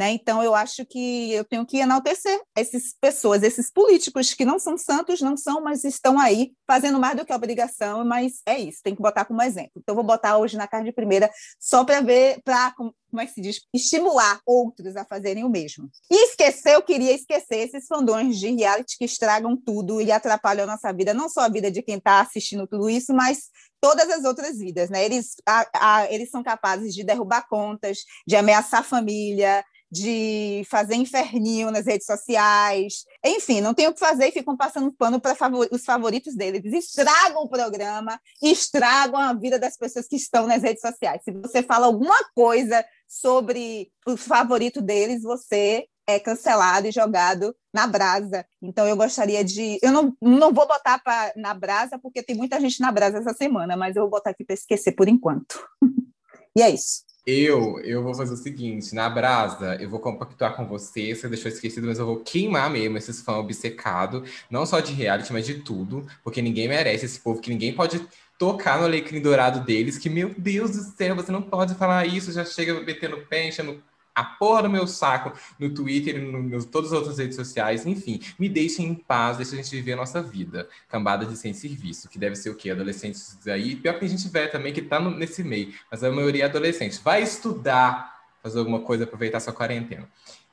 Né? Então, eu acho que eu tenho que enaltecer essas pessoas, esses políticos que não são santos, não são, mas estão aí fazendo mais do que obrigação, mas é isso, tem que botar como exemplo. Então, vou botar hoje na carne de primeira só para ver, para, como é que se diz, estimular outros a fazerem o mesmo. E esquecer, eu queria esquecer esses fandões de reality que estragam tudo e atrapalham a nossa vida, não só a vida de quem está assistindo tudo isso, mas todas as outras vidas, né? Eles, a, a, eles são capazes de derrubar contas, de ameaçar a família, de fazer inferninho nas redes sociais. Enfim, não tem o que fazer e ficam passando pano para favor, os favoritos deles. Eles estragam o programa, estragam a vida das pessoas que estão nas redes sociais. Se você fala alguma coisa sobre o favorito deles, você é cancelado e jogado na brasa. Então eu gostaria de, eu não, não vou botar pra, na brasa porque tem muita gente na brasa essa semana, mas eu vou botar aqui para esquecer por enquanto. e é isso. Eu, eu vou fazer o seguinte, na brasa, eu vou compactuar com você, você deixou esquecido, mas eu vou queimar mesmo esses fãs obcecados, não só de reality, mas de tudo, porque ninguém merece esse povo, que ninguém pode tocar no alecrim dourado deles, que, meu Deus do céu, você não pode falar isso, já chega metendo pé, enchendo a porra do meu saco no Twitter no, no, todas as outras redes sociais. Enfim, me deixem em paz, deixem a gente viver a nossa vida. Cambada de sem serviço, que deve ser o quê? Adolescentes aí. Pior que a gente vê também que tá no, nesse meio, mas a maioria é adolescente. Vai estudar, fazer alguma coisa, aproveitar sua quarentena.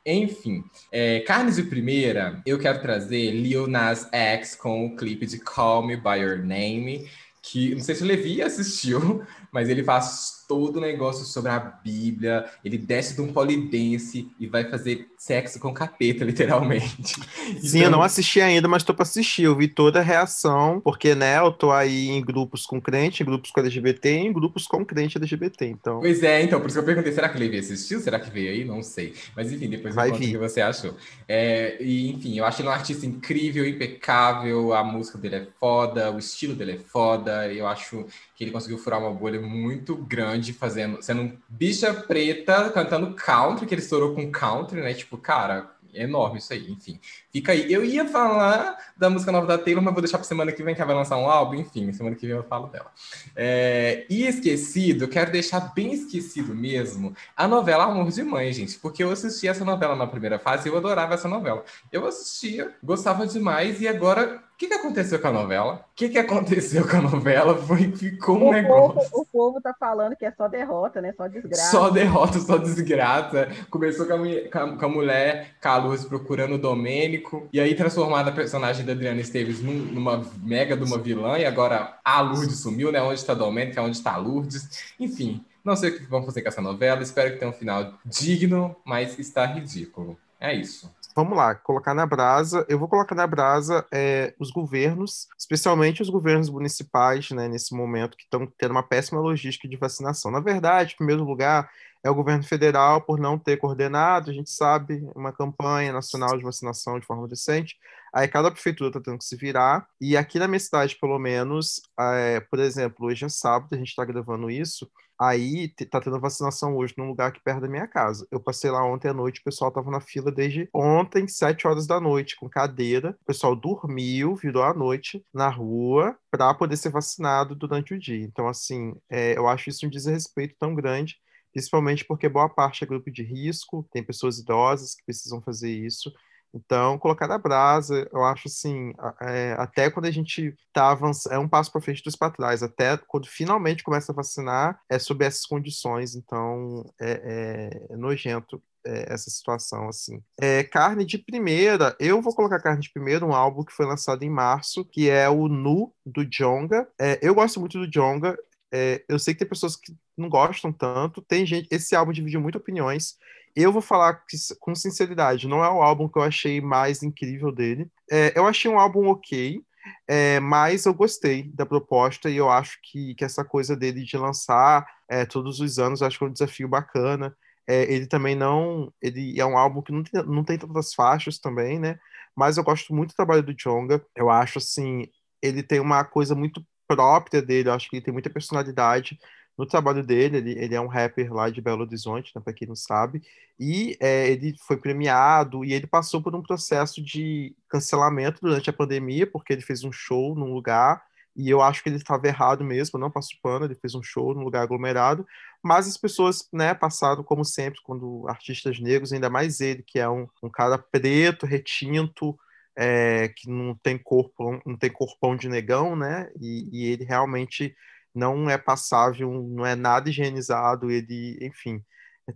Enfim, é, Carnes de Primeira, eu quero trazer Lil Nas X com o clipe de Call Me By Your Name, que não sei se o Levi assistiu, mas ele faz todo o negócio sobre a Bíblia, ele desce de um polidense e vai fazer sexo com capeta, literalmente. Sim, então... eu não assisti ainda, mas tô pra assistir. Eu vi toda a reação, porque, né, eu tô aí em grupos com crente, em grupos com LGBT e em grupos com crente LGBT, então... Pois é, então, por isso que eu perguntei, será que Levi assistiu? Será que veio aí? Não sei. Mas, enfim, depois vai eu conto o que você achou. É, e, enfim, eu acho ele um artista incrível, impecável, a música dele é foda, o estilo dele é foda, eu acho que ele conseguiu furar uma bolha muito grande, fazendo, sendo bicha preta cantando country, que ele estourou com country, né? Tipo, cara, é enorme isso aí, enfim. Fica aí. Eu ia falar da música nova da Taylor, mas vou deixar para semana que vem, que ela vai lançar um álbum, enfim, semana que vem eu falo dela. É... E esquecido, quero deixar bem esquecido mesmo, a novela Amor de Mãe, gente, porque eu assisti essa novela na primeira fase e eu adorava essa novela. Eu assistia, gostava demais, e agora o que, que aconteceu com a novela? O que, que aconteceu com a novela? Foi, ficou um o negócio. Povo, o povo tá falando que é só derrota, né? Só desgraça. Só derrota, só desgraça. Começou com a, mulher, com a mulher Carlos procurando o Domênico, e aí transformada a personagem da Adriana Esteves numa mega de uma vilã, e agora a Lourdes sumiu, né? Onde está Domênico, onde está Lourdes. Enfim, não sei o que vão fazer com essa novela, espero que tenha um final digno, mas está ridículo. É isso vamos lá, colocar na brasa. Eu vou colocar na brasa é, os governos, especialmente os governos municipais, né, nesse momento, que estão tendo uma péssima logística de vacinação. Na verdade, em primeiro lugar, é o governo federal por não ter coordenado, a gente sabe, uma campanha nacional de vacinação de forma decente. Aí cada prefeitura está tendo que se virar. E aqui na minha cidade, pelo menos, é, por exemplo, hoje é sábado, a gente está gravando isso. Aí tá tendo vacinação hoje num lugar aqui perto da minha casa. Eu passei lá ontem à noite, o pessoal tava na fila desde ontem, sete horas da noite, com cadeira. O pessoal dormiu, virou à noite na rua para poder ser vacinado durante o dia. Então, assim, é, eu acho isso um desrespeito tão grande, principalmente porque boa parte é grupo de risco, tem pessoas idosas que precisam fazer isso. Então, colocar na brasa, eu acho assim, é, até quando a gente está avançando, é um passo para frente, dois para trás, até quando finalmente começa a vacinar, é sob essas condições, então é, é, é nojento essa situação, assim. É, carne de primeira, eu vou colocar Carne de Primeira, um álbum que foi lançado em março, que é o Nu, do Jonga. É, eu gosto muito do Jonga, é, eu sei que tem pessoas que não gostam tanto, tem gente, esse álbum dividiu muito opiniões, eu vou falar com sinceridade, não é o álbum que eu achei mais incrível dele. É, eu achei um álbum ok, é, mas eu gostei da proposta e eu acho que, que essa coisa dele de lançar é, todos os anos, acho que é um desafio bacana. É, ele também não. Ele é um álbum que não tem, não tem tantas faixas também, né? Mas eu gosto muito do trabalho do Jonga. Eu acho assim, ele tem uma coisa muito própria dele, eu acho que ele tem muita personalidade no trabalho dele, ele, ele é um rapper lá de Belo Horizonte, né, para quem não sabe, e é, ele foi premiado e ele passou por um processo de cancelamento durante a pandemia, porque ele fez um show num lugar, e eu acho que ele estava errado mesmo, não passo pano, ele fez um show num lugar aglomerado, mas as pessoas, né, passaram como sempre, quando artistas negros, ainda mais ele, que é um, um cara preto, retinto, é, que não tem corpo, não tem corpão de negão, né, e, e ele realmente não é passável, não é nada higienizado, ele, enfim,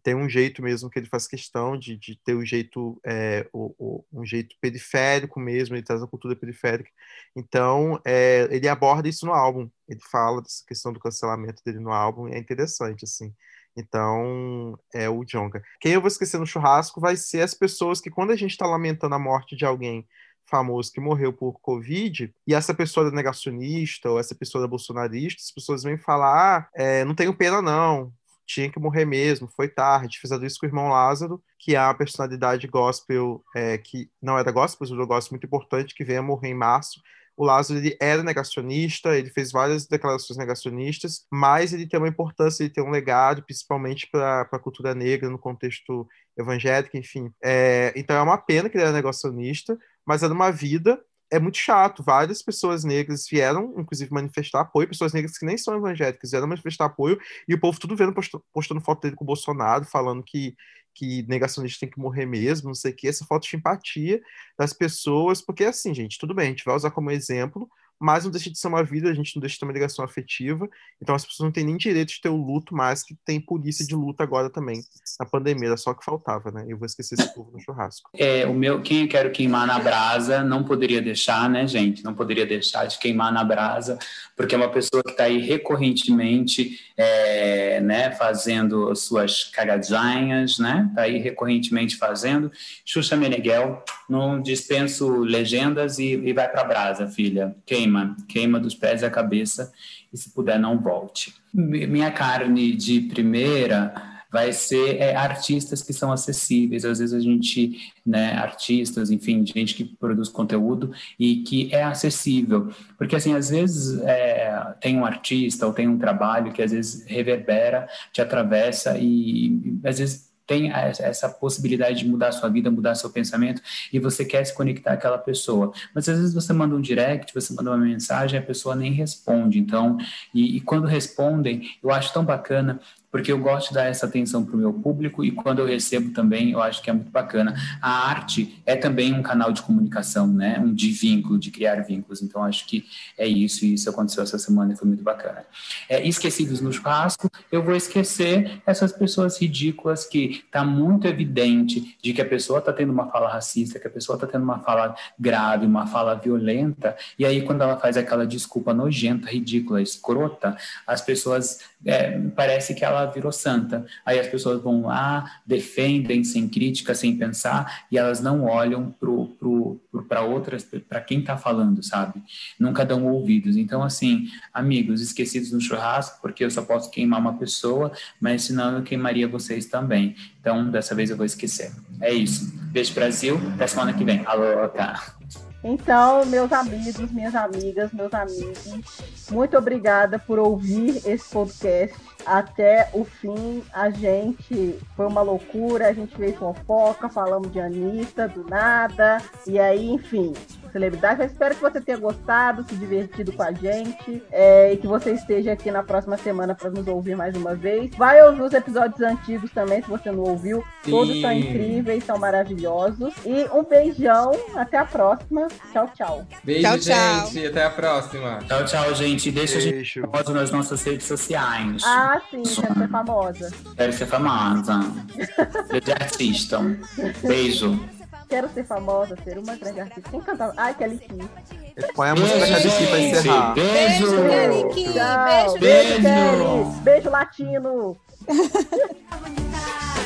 tem um jeito mesmo que ele faz questão de, de ter um jeito, é, o, o, um jeito periférico mesmo, ele traz a cultura periférica. Então, é, ele aborda isso no álbum, ele fala dessa questão do cancelamento dele no álbum, é interessante, assim. Então, é o Jonga. Quem eu vou esquecer no churrasco vai ser as pessoas que, quando a gente está lamentando a morte de alguém famoso que morreu por Covid, e essa pessoa é negacionista ou essa pessoa é bolsonarista, as pessoas vêm falar: ah, é, não tenho pena, não, tinha que morrer mesmo, foi tarde. Fiz isso com o irmão Lázaro, que é uma personalidade gospel, é, que não era gospel, mas um gospel muito importante, que veio a morrer em março. O Lázaro ele era negacionista, ele fez várias declarações negacionistas, mas ele tem uma importância, ele tem um legado, principalmente para a cultura negra no contexto evangélico, enfim. É, então é uma pena que ele era negacionista, mas era uma vida é muito chato. Várias pessoas negras vieram, inclusive, manifestar apoio, pessoas negras que nem são evangélicas vieram manifestar apoio, e o povo tudo vendo, postando, postando foto dele com o Bolsonaro, falando que, que negacionista tem que morrer mesmo, não sei o que, essa falta de empatia das pessoas, porque assim, gente, tudo bem, a gente vai usar como exemplo, mas não deixa de ser uma vida, a gente não deixa de ter uma ligação afetiva, então as pessoas não têm nem direito de ter o luto, mas que tem polícia de luto agora também, na pandemia, era só que faltava, né? Eu vou esquecer esse povo no churrasco. É, o meu, quem eu quero queimar na brasa, não poderia deixar, né, gente? Não poderia deixar de queimar na brasa, porque é uma pessoa que está aí recorrentemente, é, né, fazendo suas cagadinhas, né? Está aí recorrentemente fazendo. Xuxa Meneghel, não dispenso legendas e, e vai para brasa, filha. Queima queima, queima dos pés à cabeça e se puder não volte. Minha carne de primeira vai ser é, artistas que são acessíveis. Às vezes a gente, né, artistas, enfim, gente que produz conteúdo e que é acessível. Porque, assim, às vezes é, tem um artista ou tem um trabalho que às vezes reverbera, te atravessa e, às vezes tem essa possibilidade de mudar sua vida, mudar seu pensamento, e você quer se conectar àquela pessoa. Mas às vezes você manda um direct, você manda uma mensagem, a pessoa nem responde. Então, e, e quando respondem, eu acho tão bacana porque eu gosto de dar essa atenção para o meu público e quando eu recebo também, eu acho que é muito bacana. A arte é também um canal de comunicação, né? Um de vínculo, de criar vínculos. Então, acho que é isso e isso aconteceu essa semana e foi muito bacana. É, esquecidos no churrasco, eu vou esquecer essas pessoas ridículas que está muito evidente de que a pessoa está tendo uma fala racista, que a pessoa está tendo uma fala grave, uma fala violenta, e aí quando ela faz aquela desculpa nojenta, ridícula, escrota, as pessoas é, parece que ela virou santa. Aí as pessoas vão lá, defendem sem crítica, sem pensar, e elas não olham para outras, para quem está falando, sabe? Nunca dão ouvidos. Então, assim, amigos, esquecidos no churrasco, porque eu só posso queimar uma pessoa, mas senão eu queimaria vocês também. Então, dessa vez eu vou esquecer. É isso. Beijo, Brasil. Até semana que vem. Alô, tá. Então, meus amigos, minhas amigas, meus amigos, muito obrigada por ouvir esse podcast até o fim. A gente foi uma loucura, a gente fez fofoca, falamos de Anitta do nada, e aí, enfim, celebridade. Eu espero que você tenha gostado, se divertido com a gente é, e que você esteja aqui na próxima semana para nos ouvir mais uma vez. Vai ouvir os episódios antigos também, se você não ouviu. Todos Sim. são incríveis, são maravilhosos. E um beijão, até a próxima. Tchau, tchau. Beijo, tchau, tchau. gente. Até a próxima. Tchau, tchau, gente. Deixa Beijo. a gente famosa nas nossas redes sociais. Ah, sim, quero ser famosa. Quero ser famosa. Beijo, assistam. Beijo. Quero ser famosa, ser uma grande artista. Quem canta? Ai, Kelly Key. Põe a música da Kelly Key pra encerrar. Beijo, Kelly Key. Beijo, beijo, beijo, Kelly. Beijo latino.